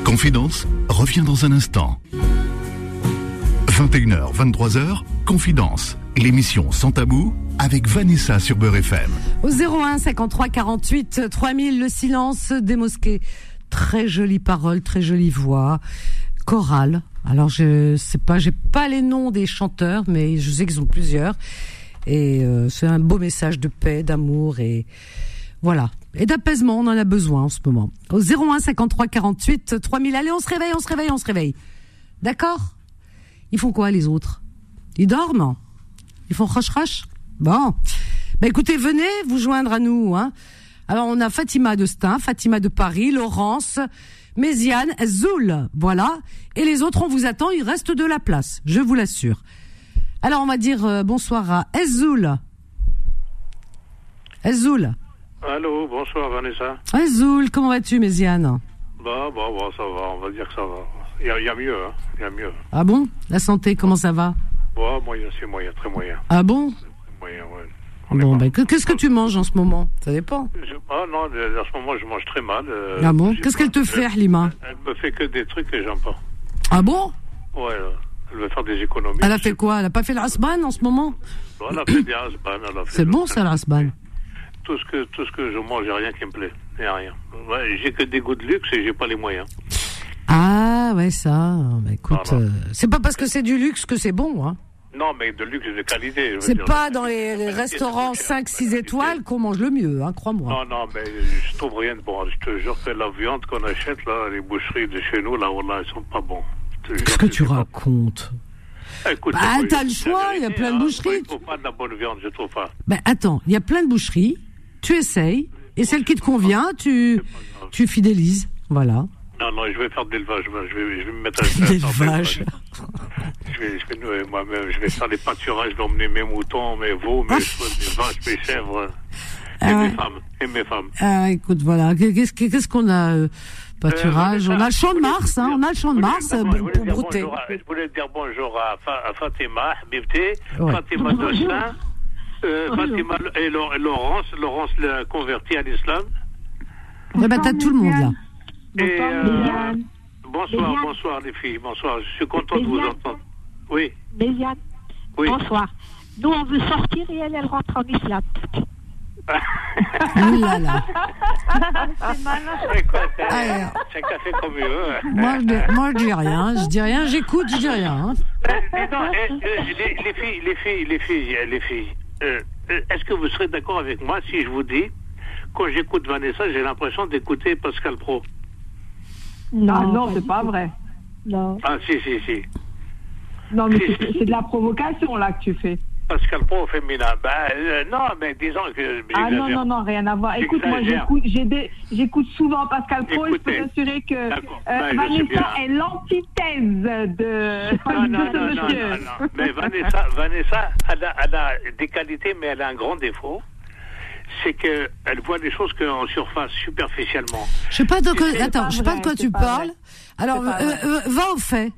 Confidence revient dans un instant. 21h, 23h, Confidence, l'émission sans tabou avec Vanessa sur Beurre FM. Au 01 53 48 3000, le silence des mosquées. Très jolie parole, très jolie voix chorale. Alors je sais pas, j'ai pas les noms des chanteurs, mais je sais qu'ils ont plusieurs. Et euh, c'est un beau message de paix, d'amour et voilà. Et d'apaisement, on en a besoin en ce moment. Au 01 53 48 3000. Allez, on se réveille, on se réveille, on se réveille. D'accord? Ils font quoi les autres? Ils dorment? Ils font crash crash Bon. Ben écoutez, venez vous joindre à nous. Hein. Alors on a Fatima de Stein, Fatima de Paris, Laurence, Méziane, Zoul, voilà. Et les autres, on vous attend, il reste de la place, je vous l'assure. Alors, on va dire euh, bonsoir à Ezoul. Ezoul. Allô, bonsoir Vanessa. Ezoul, comment vas-tu, Méziane Bah, bah, bah, ça va, on va dire que ça va. Il y, a mieux, hein, il y a mieux. Ah bon? La santé, comment ça va? Bah, moyen, c'est moyen, très moyen. Ah bon? Moyen, ouais. Bon, ben, qu'est-ce que tu manges en ce moment? Ça dépend. ah non, en ce moment, je mange très mal. Euh, ah bon? Qu'est-ce qu'elle te fait, Halima? Elle me fait que des trucs que j'aime pas. Ah bon? Ouais, elle veut faire des économies. Elle a fait quoi? Elle a pas fait le rasban en ce moment? Elle a fait des rasban. C'est bon, ça, le rasban tout ce, que, tout ce que je mange, il n'y a rien qui me plaît. Il a rien. Ouais, j'ai que des goûts de luxe et j'ai pas les moyens. Ah, ouais, ça. Bah, écoute, euh, c'est pas parce que c'est du luxe que c'est bon, hein Non, mais de luxe de qualité. C'est pas dans les, les restaurants 5-6 étoiles qu'on mange le mieux, hein, crois-moi. Non, non, mais je trouve rien de bon. Je te jure que la viande qu'on achète, là, les boucheries de chez nous, là, voilà, ils sont pas bons. Qu'est-ce que tu racontes Écoute, Bah, t'as le choix, il y a plein de hein, boucheries. trouve pas de la bonne viande, je trouve pas. Ben attends, il y a plein de boucheries, tu essayes, et celle qui te convient, tu, tu fidélises. Voilà. Non, non, je vais faire de l'élevage. moi, Je vais, je vais me mettre à L'élevage. Je vais, je vais nouer moi-même. Je vais faire des pâturages, d'emmener mes moutons, mes veaux, mes, mes vaches, mes chèvres. Et Ah mes ouais. femmes. Et mes femmes. Ah, écoute, voilà. Qu'est-ce qu'est-ce qu'on a euh, Pâturage? Euh, on a le champ de Mars, hein, on a le champ de Mars euh, Je voulais pour dire brouter. bonjour à- Je voulais dire bonjour à, Fa- à Fatima, Bibté, Ouais. Fatima Dossin, euh, Fatima et et Laurence. Laurence l'a converti à l'islam. Eh ben, t'as tout le monde là. Et, euh, bonsoir, bonsoir les filles, bonsoir. Je suis content de vous entendre. Oui, Méliane, oui. bonsoir. Nous, on veut sortir et elle, elle rentre en islam. Ouh là là. C'est quoi, c'est- Ah, Chacun fait comme il veut. Moi, je, dis- moi, je dis rien. Je dis rien, j'écoute, je dis rien. hein. Euh, donc, euh, les, les filles, les filles, les filles, les filles, euh, est-ce que vous serez d'accord avec moi si je vous dis, quand j'écoute Vanessa, j'ai l'impression d'écouter Pascal Pro? Non, Non, c'est pas vrai. Non. Ah, si, si, si. Non, mais c'est c'est de la provocation là que tu fais. Pascal Pro au féminin. Ben, euh, non, mais disons que. Ah non, non, non, rien à voir. Écoute, moi j'écoute souvent Pascal Pro et je peux t'assurer que euh, Ben. Vanessa est l'antithèse de, Non, non, de non, ce non, monsieur. non, non. Mais Vanessa, Vanessa elle, a, elle a des qualités, mais elle a un grand défaut. C'est qu'elle voit les choses qu'en surface, superficiellement. Je sais pas de quoi, C'est attends, je sais pas de quoi tu parles. Alors, euh, euh, va au fait.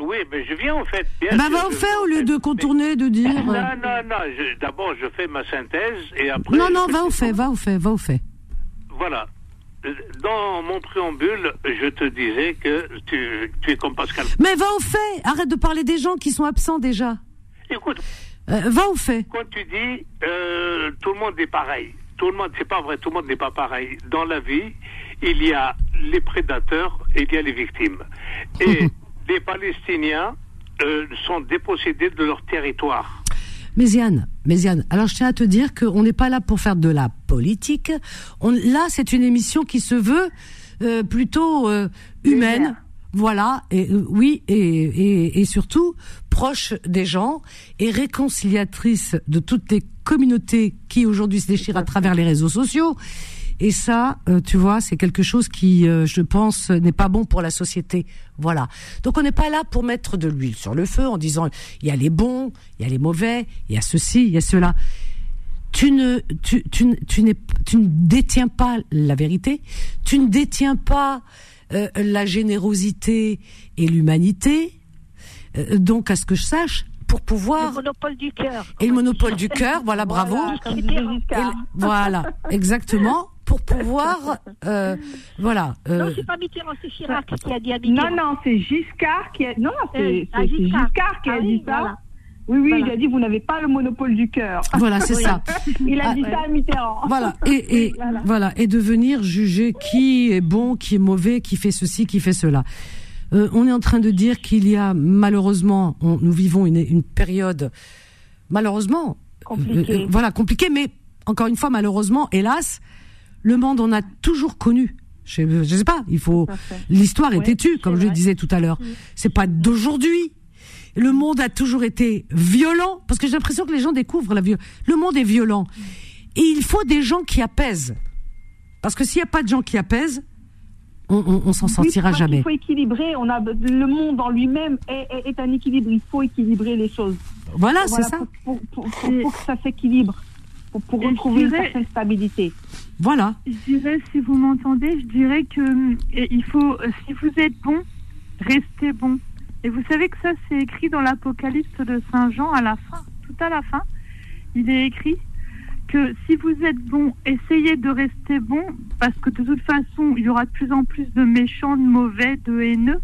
Oui, mais je viens en fait. Bien Eh ben, sûr, va au fait au lieu de contourner, de dire. Non, euh, non, non. D'abord, je fais ma synthèse et après. Non, non, va au fait, va au fait, va au fait. Voilà. Dans mon préambule, je te disais que tu, tu es comme Pascal. Mais va au fait. Arrête de parler des gens qui sont absents déjà. Écoute, Euh, va au fait. quand tu dis euh, tout le monde est pareil, tout le monde, c'est pas vrai, tout le monde n'est pas pareil. Dans la vie, il y a les prédateurs et il y a les victimes. Et les Palestiniens euh, sont dépossédés de leur territoire. Méziane, Méziane, alors je tiens à te dire qu'on n'est pas là pour faire de la politique. On, là, c'est une émission qui se veut euh, plutôt euh, humaine. Voilà, et euh, oui, et, et, et surtout proche des gens et réconciliatrice de toutes les communautés qui aujourd'hui se déchirent à travers les réseaux sociaux. Et ça, euh, tu vois, c'est quelque chose qui, euh, je pense, n'est pas bon pour la société. Voilà. Donc on n'est pas là pour mettre de l'huile sur le feu en disant il y a les bons, il y a les mauvais, il y a ceci, il y a cela. Tu ne, tu, tu, tu, tu ne détiens pas la vérité. Tu ne détiens pas euh, la générosité et l'humanité. Euh, donc, à ce que je sache, pour Le pouvoir monopole du cœur. et le monopole du cœur, voilà, bravo. Voilà, le- voilà, exactement, pour pouvoir, euh, voilà. Non, euh, c'est pas Mitterrand, c'est Chirac qui a dit à Mitterrand. Non, non, c'est Giscard qui a. Non, non, c'est Euh, c'est- c'est Giscard. Giscard qui a Ah dit oui, ça. voilà. Oui, oui, Voilà. il a dit vous n'avez pas le monopole du cœur. voilà, c'est ça. Il a Ah, dit ça à Mitterrand. Voilà, et, et Voilà. voilà, et de venir juger qui est bon, qui est mauvais, qui fait ceci, qui fait cela. Euh, on est en train de dire qu'il y a malheureusement, on- nous vivons une, une période malheureusement Compliquée. euh, voilà compliquée, mais encore une fois malheureusement, hélas, le monde on a toujours connu. Je, je sais pas, il faut l'histoire est têtue, comme je le disais tout à l'heure. C'est pas d'aujourd'hui. Le monde a toujours été violent, parce que j'ai l'impression que les gens découvrent la violence. Le monde est violent. Et il faut des gens qui apaisent. Parce que s'il n'y a pas de gens qui apaisent, on, on, on s'en Oui, sortira jamais. Il faut équilibrer. On a le monde en lui-même est, est- est un équilibre. Il faut équilibrer les choses. Voilà, Voilà, c'est ça. Pour, pour- pour- pour- pour que ça s'équilibre, pour, retrouver une dirais- certaine stabilité. Voilà. Je dirais, si vous m'entendez, je dirais que euh, il faut, euh, si vous êtes bon, restez bon. Et vous savez que ça, c'est écrit dans l'Apocalypse de Saint Jean à la fin, tout à la fin. Il est écrit que si vous êtes bon, essayez de rester bon, parce que de toute façon, il y aura de plus en plus de méchants, de mauvais, de haineux.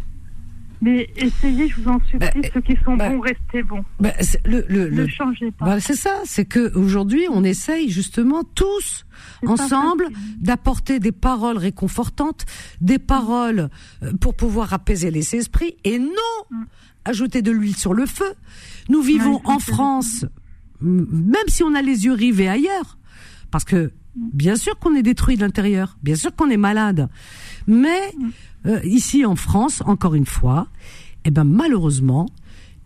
Mais essayez, je vous en supplie, Bah, ceux qui sont bah, bons, restez bons. Bah, le, le, Ne le- changez pas. C'est ça, c'est que aujourd'hui on essaye justement tous ensemble d'apporter des paroles réconfortantes, des paroles euh, pour pouvoir apaiser les esprits et non Mm. ajouter de l'huile sur le feu. Nous vivons en France, même si on a les yeux rivés ailleurs, parce que bien sûr qu'on est détruit de l'intérieur, bien sûr qu'on est malade, mais euh, ici en France, encore une fois, eh ben malheureusement,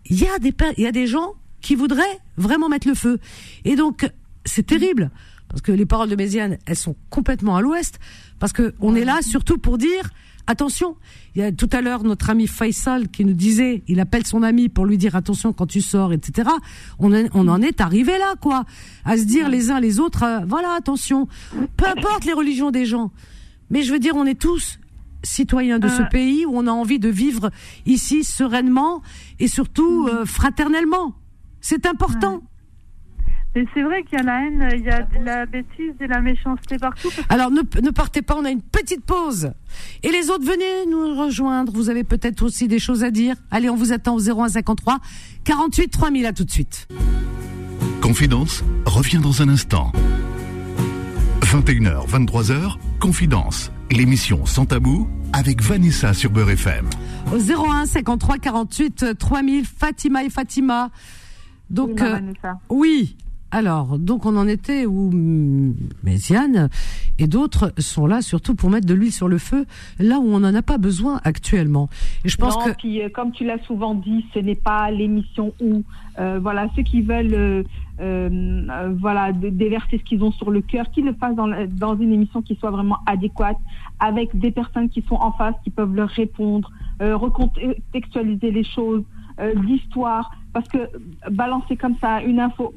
il y a des il y a des gens qui voudraient vraiment mettre le feu. Et donc c'est terrible parce que les paroles de Méziane, elles sont complètement à l'ouest parce que on est là surtout pour dire attention. Il y a tout à l'heure notre ami Faisal qui nous disait, il appelle son ami pour lui dire attention quand tu sors, etc. On, en- on en est arrivé là, quoi, à se dire les uns les autres, euh, voilà attention. Peu importe les religions des gens, mais je veux dire, on est tous citoyens de ce Euh. pays où on a envie de vivre ici sereinement et surtout euh, fraternellement. C'est important. Mais c'est vrai qu'il y a la haine, il y a de la bêtise et la méchanceté partout. Alors ne, ne partez pas, on a une petite pause. Et les autres, venez nous rejoindre. Vous avez peut-être aussi des choses à dire. Allez, on vous attend au 0153 48 3000. À tout de suite. Confidence revient dans un instant. 21h, 23h, Confidence, l'émission sans tabou avec Vanessa sur Beurre FM. Au 01 53 48 3000. Fatima et Fatima. Donc, Oui, euh, Vanessa. oui. Alors, donc on en était où Méziane et d'autres sont là surtout pour mettre de l'huile sur le feu, là où on n'en a pas besoin actuellement. Et je pense non, que puis euh, comme tu l'as souvent dit, ce n'est pas l'émission où, euh, voilà, ceux qui veulent, euh, voilà, déverser ce qu'ils ont sur le cœur, qu'ils le fassent dans, la- dans une émission qui soit vraiment adéquate, avec des personnes qui sont en face, qui peuvent leur répondre, recontextualiser les choses, l'histoire, parce que balancer comme ça une info,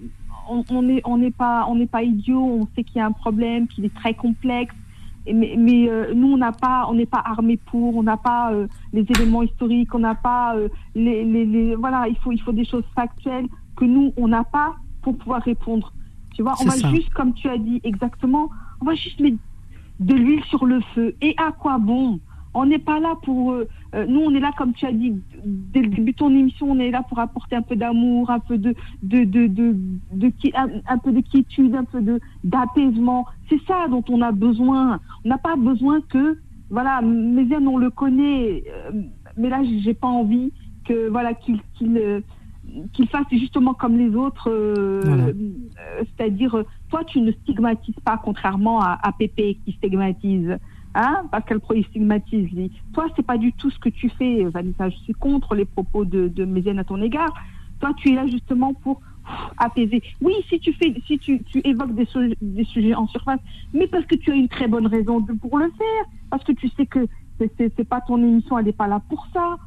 on n'est on n'est pas on n'est pas idiot, on sait qu'il y a un problème, qu'il est très complexe. Et Mais, mais euh, nous, on n'a pas, on n'est pas armé pour, on n'a pas euh, les éléments historiques, on n'a pas euh, les, les, les- voilà, il faut, il faut des choses factuelles que nous, on n'a pas pour pouvoir répondre. Tu vois, on va ça. juste, comme tu as dit exactement, on va juste mettre de l'huile sur le feu. Et à quoi bon? On n'est pas là pour, euh, euh, nous, on est là, comme tu as dit, dès le début de ton émission, on est là pour apporter un peu d'amour, un peu de, de, de, de, un, un peu de quiétude, un peu de d'apaisement. C'est ça dont on a besoin. On n'a pas besoin que, voilà, Méziane, on le connaît, euh, mais là, j'ai pas envie que, voilà, qu'il fasse justement comme les autres, euh, Voilà. euh, c'est-à-dire, toi, tu ne stigmatises pas, contrairement à, à Pépé qui stigmatise. Hein, parce qu'elle stigmatise lui. Toi, c'est pas du tout ce que tu fais, Vanessa. Je suis contre les propos de, de à ton égard. Toi, tu es là justement pour pff, apaiser. Oui, si tu fais, si tu, tu évoques des, su- des sujets en surface, mais parce que tu as une très bonne raison de, pour le faire, parce que tu sais que c'est- pas ton émission, elle n'est pas là pour ça.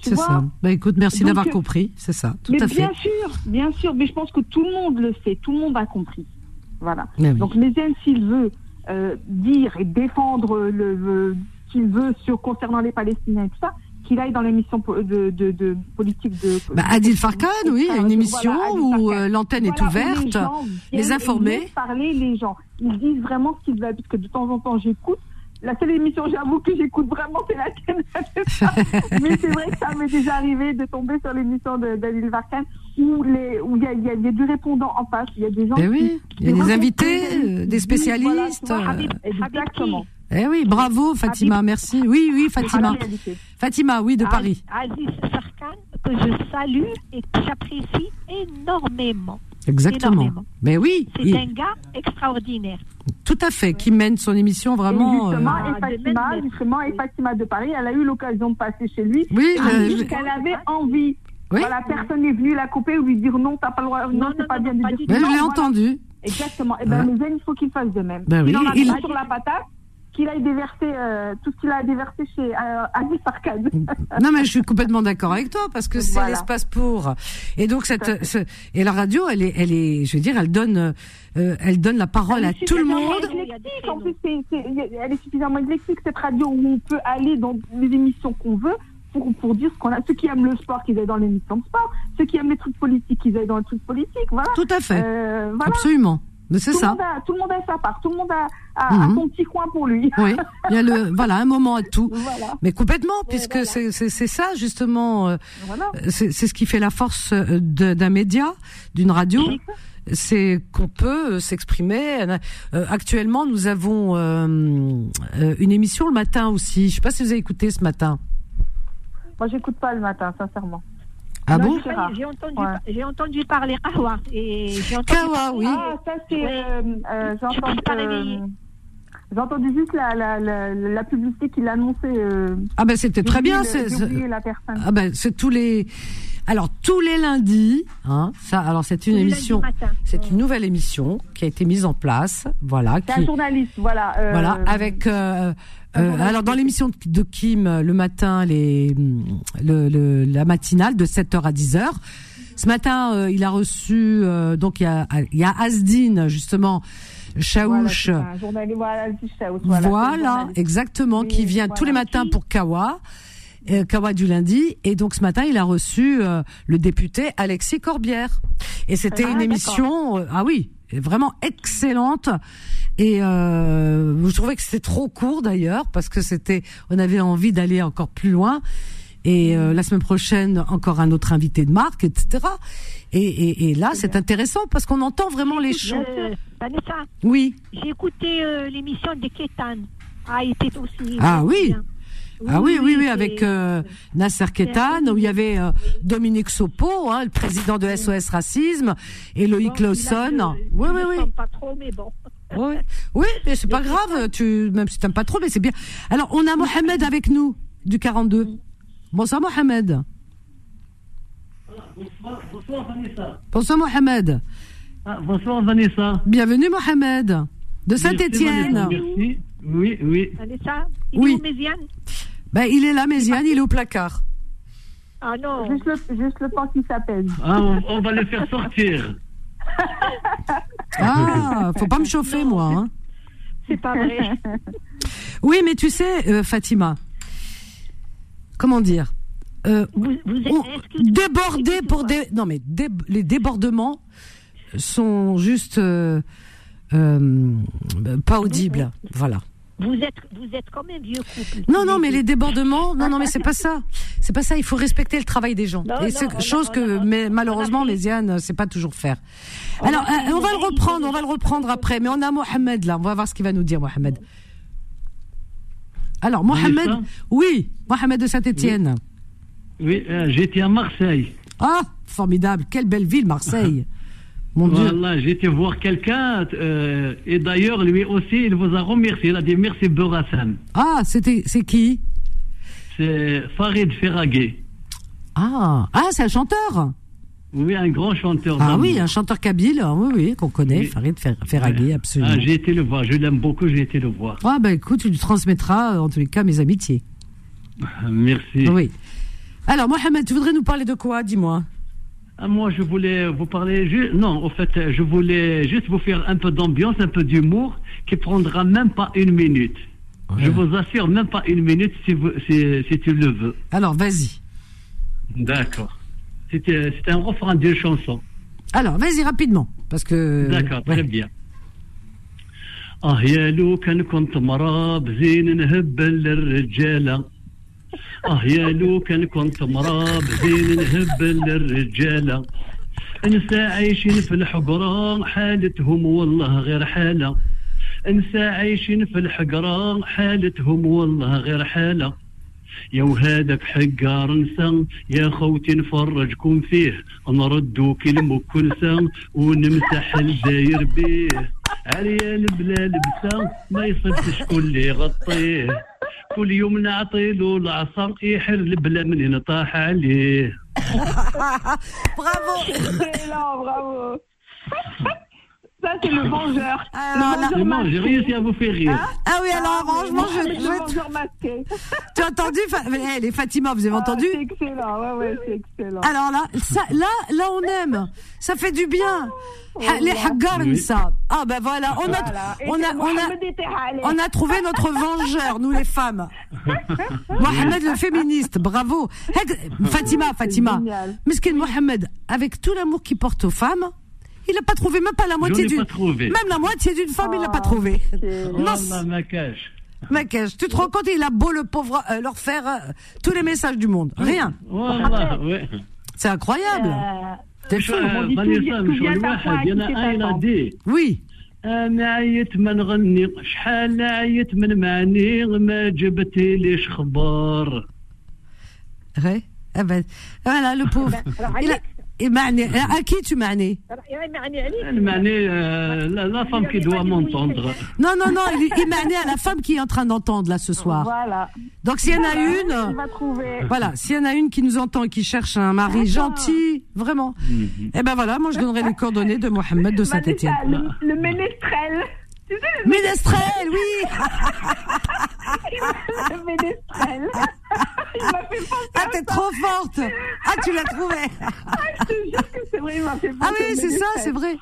C'est ça. Bah écoute, merci d'avoir euh, compris, c'est ça, tout mais à fait. bien sûr, bien sûr, mais je pense que tout le monde le sait, tout le monde a compris. Voilà. Oui. Donc Méziane, s'il veut euh, dire et défendre le, le- ce qu'il veut sur concernant les Palestiniens et tout ça, qu'il aille dans l'émission de, de, de politique de. Bah, Adil Farkan, oui, une émission où euh, l'antenne est Voilà, ouverte, les, gens les informer. parler les gens. Ils disent vraiment ce qu'ils veulent, parce que de temps en temps, j'écoute. La seule émission, j'avoue que j'écoute vraiment, c'est la tienne. Mais c'est vrai que ça m'est déjà arrivé de tomber sur l'émission de- d'Adil Farkan où il y a, y y du répondant en face, il y a des gens Eh qui- oui, il y a des invités, des- euh, des spécialistes, voilà, tu vois, Habib- Exactement. Eh oui, bravo Fatima, merci. Oui, oui, Fatima. Fatima, oui, de Paris. Aziz Sarkan, que je salue et que j'apprécie énormément. Exactement. Énormément. Mais oui, C'est il- un gars extraordinaire. tout à fait, qui mène son émission vraiment. et justement, euh, et de Fatima, justement, et Fatima de Paris, elle a eu l'occasion de passer chez lui. Oui, dire je- qu'elle avait envie. Oui. Voilà, personne n'est venu la couper ou lui dire non, t'as pas le droit, non, Non, c'est pas non, bien non, de pas dire Ben, je l'ai voilà. entendu. Exactement. Et ben, Ouais. mais Zen, il faut qu'il fasse de même. Ben oui, il en a il- sur la patate, qu'il aille déverser euh, tout ce qu'il a déversé chez euh, Aziz Farkan. Non, mais je suis complètement d'accord avec toi parce que c'est Voilà. l'espace pour. Et donc cette, ce- et la radio, elle est, elle est, je veux dire, elle donne, euh, elle donne la parole à Elle tout le monde. En plus, elle est suffisamment éclectique, cette radio, où on peut aller dans les émissions qu'on veut pour, pour dire ce qu'on a. Ceux qui aiment le sport, qu'ils aillent dans l'émission de sport. Ceux qui aiment les trucs politiques, qu'ils aillent dans les trucs politiques. Voilà. Tout à fait, Euh, voilà. absolument. C'est tout ça. Le monde a, tout le monde a sa part, tout le monde a, a- a Mhm. son petit coin pour lui. Oui, il y a le voilà un moment à tout. Voilà. Mais complètement, puisque c'est c'est ça justement. euh, Voilà. c'est c'est ce qui fait la force euh, d'un média, d'une radio. C'est qu'on peut euh, s'exprimer. Euh, actuellement, nous avons euh, une émission le matin aussi. Je sais pas si vous avez écouté ce matin. Moi, j'écoute pas le matin, sincèrement. Ah Non, bon j'ai- J'ai entendu, Ouais. j'ai entendu parler Kawa. Et j'ai entendu Kawa, parler- oui. Ah, ça, c'est. Ouais. euh, euh, j'ai Je entendu, euh, j'ai entendu juste la, la, la, la publicité qu'il annonçait. Euh, Ah ben c'était très j'ai bien. c'est- J'ai. Ah ben c'est tous les. Alors tous les lundis, hein. Ça, alors c'est une lundi émission. C'est une nouvelle émission qui a été mise en place. Voilà. C'est qui- un journaliste, voilà. euh, Voilà, avec euh, alors dans l'émission de Kim euh, le matin, les le, le- la matinale de 7h à 10h. Ce matin, euh, il a reçu euh, donc il y a il y a Asdine justement voilà, Chaouch. c'est un journaliste, voilà, Chaouch, exactement, qui vient tous les matins pour Kawa. euh, Kawa du lundi et donc ce matin il a reçu euh, le député Alexis Corbière et c'était Ah, une émission euh, ah oui vraiment excellente et euh, je trouvais que c'était trop court d'ailleurs parce que c'était on avait envie d'aller encore plus loin et euh, la semaine prochaine encore un autre invité de marque etc et, et, et là c'est intéressant parce qu'on entend vraiment les chants Euh, Vanessa, oui j'ai écouté euh, l'émission de Kétan. Ah, il était aussi. Ah oui. bien. Ah oui, oui, oui, avec euh, Nasser Ketan, où il y avait euh, Dominique Sopo, hein, le président de SOS Racisme, et Bon, Loïc a Lawson. le- Oui, oui, oui. pas trop, mais bon. Oui, oui, mais c'est pas grave, tu, même si t'aimes pas trop, mais c'est bien. Alors, on a Mohamed avec nous, du 42. Bonsoir, Mohamed. Bonsoir Vanessa. Bonsoir, Mohamed. Ah, bonsoir Vanessa. Bienvenue, Mohamed. De Saint-Étienne. Merci. Oui, oui. Vanessa, il Oui. est où, Méziane Ben, il est là, Méziane, il est au placard. Ah non. Juste le, juste le temps qu'il s'appelle. Ah, on, on va le faire sortir. Ah, faut pas me chauffer, moi. Hein. C'est pas vrai. Oui, mais tu sais, euh, Fatima, comment dire euh, Vous, vous êtes. on- pour des... Non, mais dé- les débordements sont juste euh, euh, pas audibles. Voilà. Vous êtes, vous êtes comme un vieux couple. Non, non, mais les débordements, non, non, mais c'est pas ça. C'est pas ça. Il faut respecter le travail des gens. Non, Et c'est chose que, mais malheureusement, on a fait- Méziane ne sait pas toujours faire. Alors, euh, on va le reprendre, on va le reprendre après. Mais on a Mohamed là. On va voir ce qu'il va nous dire, Mohamed. Alors, Mohamed, oui, Mohamed de Saint-Étienne. Oui, euh, j'étais à Marseille. Ah, formidable. Quelle belle ville, Marseille. Mon Dieu. Voilà, j'étais voir quelqu'un. euh, et d'ailleurs, lui aussi, il vous a remercié. Il a dit merci Bourassan. Ah, c'était, c'est qui? C'est Farid Ferraguet. Ah, ah, c'est un chanteur. Oui, un grand chanteur. Ah oui, un chanteur kabyle. ah Oui, oui, qu'on connaît. Oui. Farid Fer- Ferragui, absolument. Ah, j'ai été le voir. Je l'aime beaucoup, j'ai été le voir. Ah, bah écoute, tu lui transmettras, en tous les cas, mes amitiés. Merci. Oui. Alors, Mohamed, tu voudrais nous parler de quoi Dis-moi? Ah, moi, je voulais vous parler. ju- Non, en fait, je voulais juste vous faire un peu d'ambiance, un peu d'humour, qui prendra même pas une minute. Je vous assure, même pas une minute si, vous, si, si tu le veux. Alors, vas-y. D'accord. C'était c'était un refrain d'une chanson. Alors, vas-y rapidement, parce que. D'accord, ouais. très bien. اه يا لو كان كنت مراب زين نهبل للرجالة آه يا لو كان كنت مراب زين نهبل للرجالة انسى عايشين في الحقرة حالتهم والله غير حالة. انسى عايشين في الحقرة حالتهم والله غير حالة. يا وهذاك حقار نسى يا خوتي نفرجكم فيه. نردو كلمة كلسة ونمسح الداير بيه. عريال بلا لبسة ما يصدش كل يغطيه كل يوم نعطي له العصا يحر من منين طاح عليه. برافو. برافو. Ça, c'est le vengeur. Alors, le bon, j'ai réussi à vous faire rire. Ah oui, alors, franchement, je, Le je- vengeur masqué. tu as entendu Fa- eh, les Fatima, vous avez Ah, entendu C'est excellent, ouais, ouais, c'est excellent. Alors là, ça, là, là, on aime. Ça fait du bien. Ha- Les haggars, Oui. ça. Ah ben voilà, on a, Voilà. On a, on a, on a trouvé notre vengeur, nous les femmes. Mohamed le féministe, bravo. Fatima, Fatima. Meskin Mohamed, avec tout l'amour qu'il porte aux femmes, Il n'a pas trouvé, même pas la moitié ai d'une. pas trouvé. Même la moitié d'une femme, il l'a pas trouvé. Non, Wallah, ma cache. Mec, tu te rends compte, il a beau le pauvre euh, leur faire euh, tous les messages du monde. Rien. Wallah, ouais. C'est incroyable. T'es fou. آه، فانيسا مشغل الواحد انا اين دي وي انا عيت ما نغني شحال عيت من معني ما جبتي ليش خبر Ouais. Ah ben, voilà, le pauvre. Il a, il معني à qui tu معني المعني آه، لا لا فام كي دوا مونتوندر Non, non, non, il, il معني à la femme qui est en train d'entendre là ce soir. Voilà. Donc s'il y en a Voilà, une, il va trouver. voilà, s'il y en a une qui nous entend et qui cherche un mari gentil, vraiment, eh ben voilà, moi je donnerai les coordonnées de Mohamed de Saint-Étienne. Vanessa, le, le ménestrel. Ménestrel, oui. ménestrel. Il m'a fait penser Ah, t'es trop forte. Ah, tu l'as trouvé. Je te jure que c'est vrai, il m'a fait penser Ah oui, c'est ça, c'est vrai.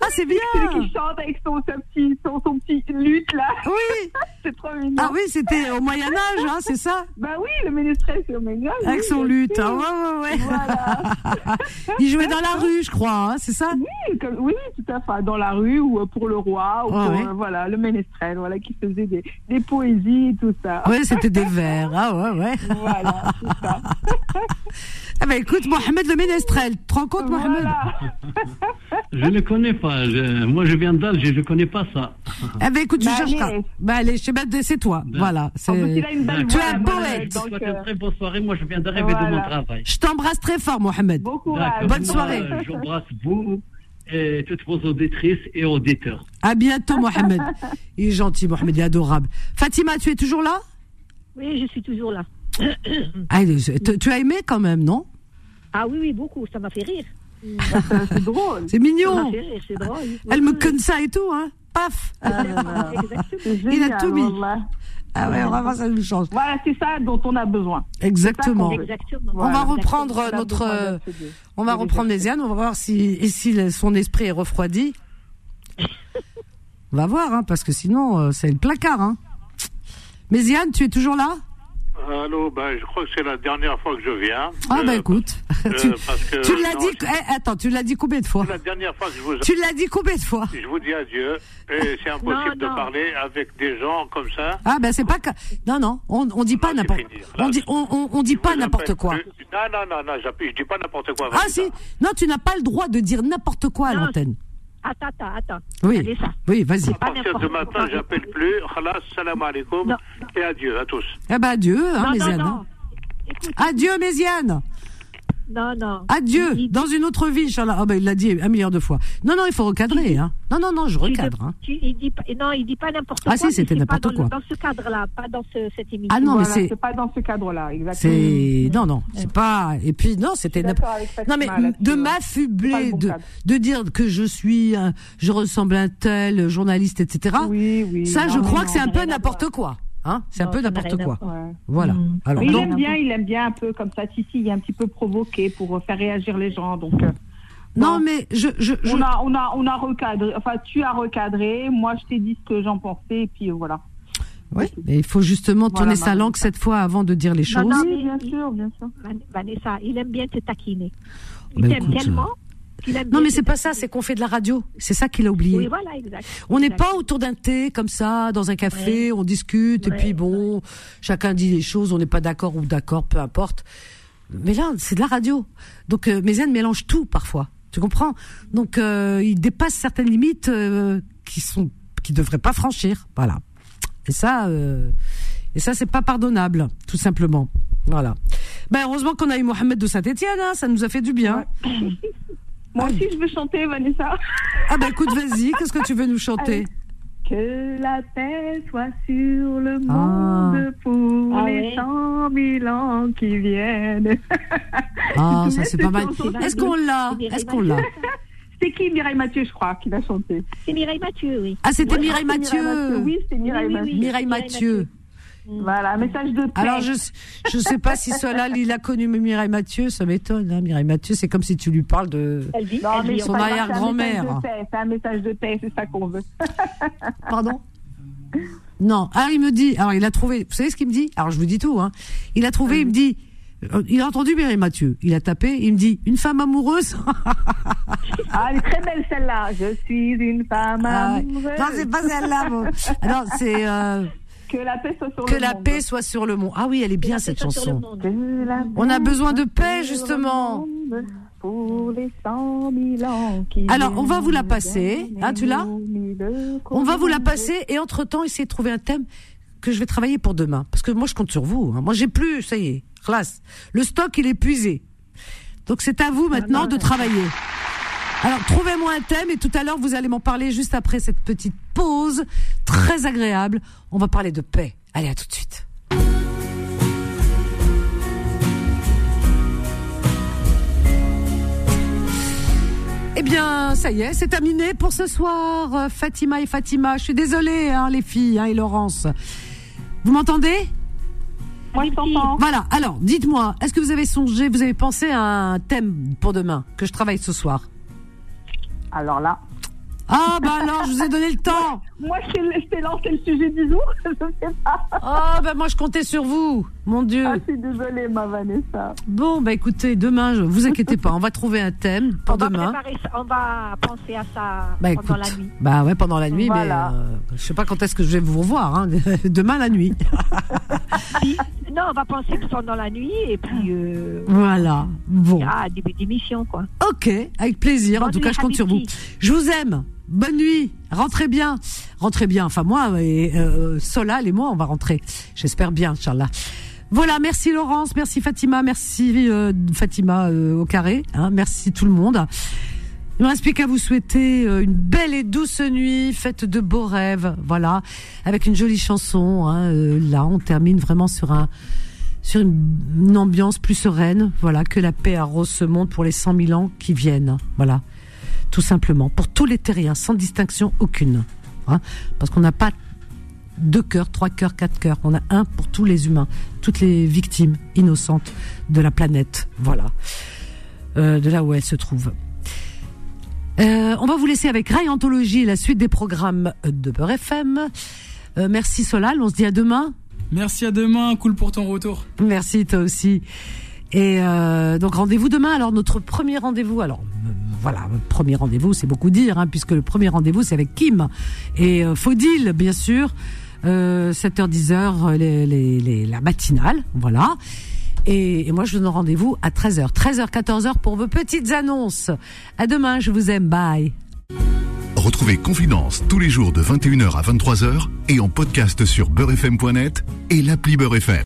Ah, c'est bien. Celui qui chante avec son, son petit, son, son petit lutte là. Oui. c'est trop mignon. Ah oui, c'était au Moyen Âge, hein, c'est ça? Bah oui, le ménestrel, c'est au Moyen Âge, Avec oui, son lutte. Ah, ouais, ouais, ouais. Voilà. Il jouait dans la rue, je crois, hein, c'est ça? Oui, comme- oui, tout à fait. Dans la rue ou euh, pour le roi, ou pour, ouais. euh, voilà, le ménestrel, voilà, qui faisait des, des poésies et tout ça. Ouais, c'était des vers. Ah ouais, ouais. Voilà, c'est ça. Ah ben écoute, Mohamed le Ménestrel, tu te rends compte, Mohamed? Je ne connais pas. je- moi, je viens d'Alger, je ne connais pas ça. Eh ben écoute, tu Bah, allez. Bah allez, je sais pas, c'est toi. Voilà. c'est- a une belle Tu es un voilà, poète. donc, euh, une très bonne soirée. Moi, je viens d'arriver de mon Voilà. travail. Je t'embrasse très fort, Mohamed. D'accord. Bonne soirée. Euh, J'embrasse vous et toutes vos auditrices et auditeurs. À bientôt, Mohamed. Il est gentil, Mohamed, il est adorable. Fatima, tu es toujours là? Oui, je suis toujours là. Ah, tu- Tu as aimé quand même, non? Ah oui, oui, beaucoup. Ça m'a fait rire. C'est drôle. C'est mignon. m'a fait rire, c'est drôle. Elle me conne ça et tout, hein Paf Exactement. Il a tout mis. Ah ouais, vraiment, ça nous change. Voilà, c'est ça dont on a besoin. Exactement. Exactement. On va Voilà. reprendre notre. euh. On va reprendre Méziane, on va voir si, et si son esprit est refroidi. On va voir, hein, parce que sinon, euh, c'est le placard. Hein. Méziane, tu es toujours là? Allô, ben, je crois que c'est la dernière fois que je viens. Ah, Euh, bah écoute. euh, tu l'as dit. eh, attends, tu l'as dit combien de fois C'est la dernière fois que je vous, Tu l'as dit combien de fois je vous dis adieu. Et c'est impossible Non, de parler avec des gens comme ça. Ah, ben c'est pas. que- Non, non, on, on dit pas n'importe. Là, On dit, on, on, on dit pas n'importe quoi. plus. Non, non, non, non, j'appuie- je dis pas n'importe quoi. Ah, si. Non, tu n'as pas le droit de dire n'importe quoi à l'antenne. Attends, attends, attends. Oui. Allez, ça. Oui, vas-y. À partir de maintenant, j'appelle plus. Khalas, salam alaikum. Non. Et adieu à tous. Eh ben adieu, hein, Non, non, Méziane. non. hein. Écoute, Adieu, Méziane. Non, non. Adieu, Il- dans une autre vie, Inch'Allah. Ah ben, il l'a dit un milliard de fois. Non, non, il faut recadrer. Hein. Non, non, non, je recadre. Hein. tu- il dit pas, non, il dit pas n'importe Ah, quoi. si, mais c'était n'importe quoi. Dans ce cadre-là, pas dans ce- cette émission. Ah non, mais Voilà, c'est, c'est pas dans ce cadre-là, exactement. c'est, non, non, c'est pas. Et puis non, c'était. D'accord avec Non mais de ouais. m'affubler, bon de, de dire que je suis, un- je ressemble à un tel journaliste, etc. Oui, oui. Ça, non, je non, crois non, que c'est un peu n'importe quoi. Hein c'est un peu n'importe quoi. Ouais. Voilà. Mm. Alors il donc, aime bien, il aime bien un peu comme ça, si, si, il est un petit peu provoqué pour euh, faire réagir les gens. Donc, euh, non bon. mais je, je, je- on a, on a, on a recadré. Enfin, tu as recadré. Moi, je t'ai dit ce que j'en pensais, et puis euh, voilà. ouais, mais il faut justement Voilà, tourner sa langue cette fois avant de dire les choses. non, Oui, mais bien il- sûr, bien sûr. Van- Vanessa, il aime bien te taquiner. Il Bah, t'aime écoute, tellement Non mais c'est pas ça, c'est qu'on fait de la radio. C'est ça qu'il a oublié. Oui, voilà, exact. On n'est pas autour d'un thé comme ça, dans un café, on discute et puis bon, chacun dit les choses, on n'est pas d'accord ou d'accord, peu importe. Mais là, c'est de la radio. Donc euh, Méziane mélange tout parfois. Tu comprends? Donc euh, il dépasse certaines limites euh, qui sont qui devraient pas franchir. Voilà. Et ça, euh, et ça c'est pas pardonnable, tout simplement. Voilà. Ben heureusement qu'on a eu Mohamed de Saint-Étienne, hein, ça nous a fait du bien. Moi aussi, je veux chanter, Vanessa. Ah ben écoute, vas-y, qu'est-ce que tu veux nous chanter Que la paix soit sur le Ah. monde pour Ah les cent mille ans qui viennent. Ah, ça c'est pas mal. Est-ce qu'on l'a C'est Est-ce qu'on l'a C'est qui Mireille Mathieu, je crois, qui l'a chanté C'est Mireille Mathieu, oui. Ah, c'était Mireille Mathieu. Oui, c'était Mireille Oui, oui, Mathieu. oui. Mireille Mireille Mathieu. Voilà, message de paix. Alors je je sais pas si Solal il a connu Mireille Mathieu, ça m'étonne. Hein. Mireille Mathieu, c'est comme si tu lui parles de. Elle vit, Non, elle mais vit son arrière-grand-mère. C'est un message de paix, c'est ça qu'on veut. Pardon? Non. Alors il me dit. Alors il a trouvé. Vous savez ce qu'il me dit? Alors je vous dis tout. Hein. Il a trouvé. Il me dit. Euh, Il a entendu bien Mathieu. Il a tapé. Il me dit une femme amoureuse? Ah, elle est très belle celle-là. Je suis une femme Ah ouais. amoureuse. Non, c'est pas celle-là. bon. Alors c'est euh, Que la paix soit sur que le la monde. paix soit sur le monde. Ah oui, elle est bien cette chanson. On a besoin de paix justement. monde Pour les cent mille ans qui Alors, on va vous la passer. Ah, tu l'as On va vous la passer et entre temps essayer de trouver un thème que je vais travailler pour demain. Parce que moi je compte sur vous. hein. Moi j'ai plus, ça y est, classe. Le stock il est épuisé. Donc c'est à vous maintenant de travailler. Alors trouvez-moi un thème et tout à l'heure vous allez m'en parler juste après cette petite pause très agréable. On va parler de paix. Allez à tout de suite. Eh bien, ça y est, c'est terminé pour ce soir. Euh, Fatima et Fatima, je suis désolée, hein, les filles hein, et Laurence. Vous m'entendez? Moi, je t'entends. Voilà, alors, dites-moi, est-ce que vous avez songé, vous avez pensé à un thème pour demain, que je travaille ce soir? Alors là, Ah, bah alors, je vous ai donné le temps moi, je t'ai- je t'ai lancé le sujet du jour. Je sais pas. Ah, bah moi, je comptais sur vous, mon Dieu Ah, je suis désolée, ma Vanessa. Bon, bah écoutez, demain, je, vous inquiétez pas, on va trouver un thème pour On va demain. préparer ça, on va penser à ça Bah pendant écoute, la nuit. bah ouais, pendant la nuit, Voilà. mais euh, je sais pas quand est-ce que je vais vous revoir, hein. demain la nuit. Puis- non, on va penser pendant la nuit et puis euh, Voilà, bon. ah, début d'émission quoi. Ok, avec plaisir. En tout cas, je compte sur vous. Je vous aime. Bonne nuit. Rentrez bien. Rentrez bien. Enfin, moi et euh, Solal et moi, on va rentrer. J'espère bien, Inch'Allah. Voilà, merci Laurence, merci Fatima, merci euh, Fatima euh, au carré, hein, merci tout le monde. Il me reste plus qu'à vous souhaiter une belle et douce nuit, faite de beaux rêves, voilà, avec une jolie chanson. Hein, là, on termine vraiment sur un sur une, une ambiance plus sereine, voilà, que la paix arrose ce monde pour les 100 000 ans qui viennent, voilà, tout simplement, pour tous les terriens, sans distinction aucune, hein, parce qu'on n'a pas deux cœurs, trois cœurs, quatre cœurs, on a un pour tous les humains, toutes les victimes innocentes de la planète, voilà, euh, de là où elle se trouve. Euh, on va vous laisser avec Ray Anthologie, la suite des programmes de Beurre FM. Euh, merci Solal, on se dit à demain. Merci à demain, cool pour ton retour. Merci toi aussi. Et euh, donc rendez-vous demain. Alors notre premier rendez-vous. Alors euh, voilà, premier rendez-vous, c'est beaucoup dire, hein, puisque le premier rendez-vous c'est avec Kim et euh, Faudil, bien sûr. Euh, 7h10h, les, les, les- la matinale, voilà. Et, moi je donne rendez-vous à 13h, 13h, 14h pour vos petites annonces. À demain, je vous aime, bye. Retrouvez Confidence tous les jours de 21h à 23h et en podcast sur beurrefm.net et l'appli Beurre FM.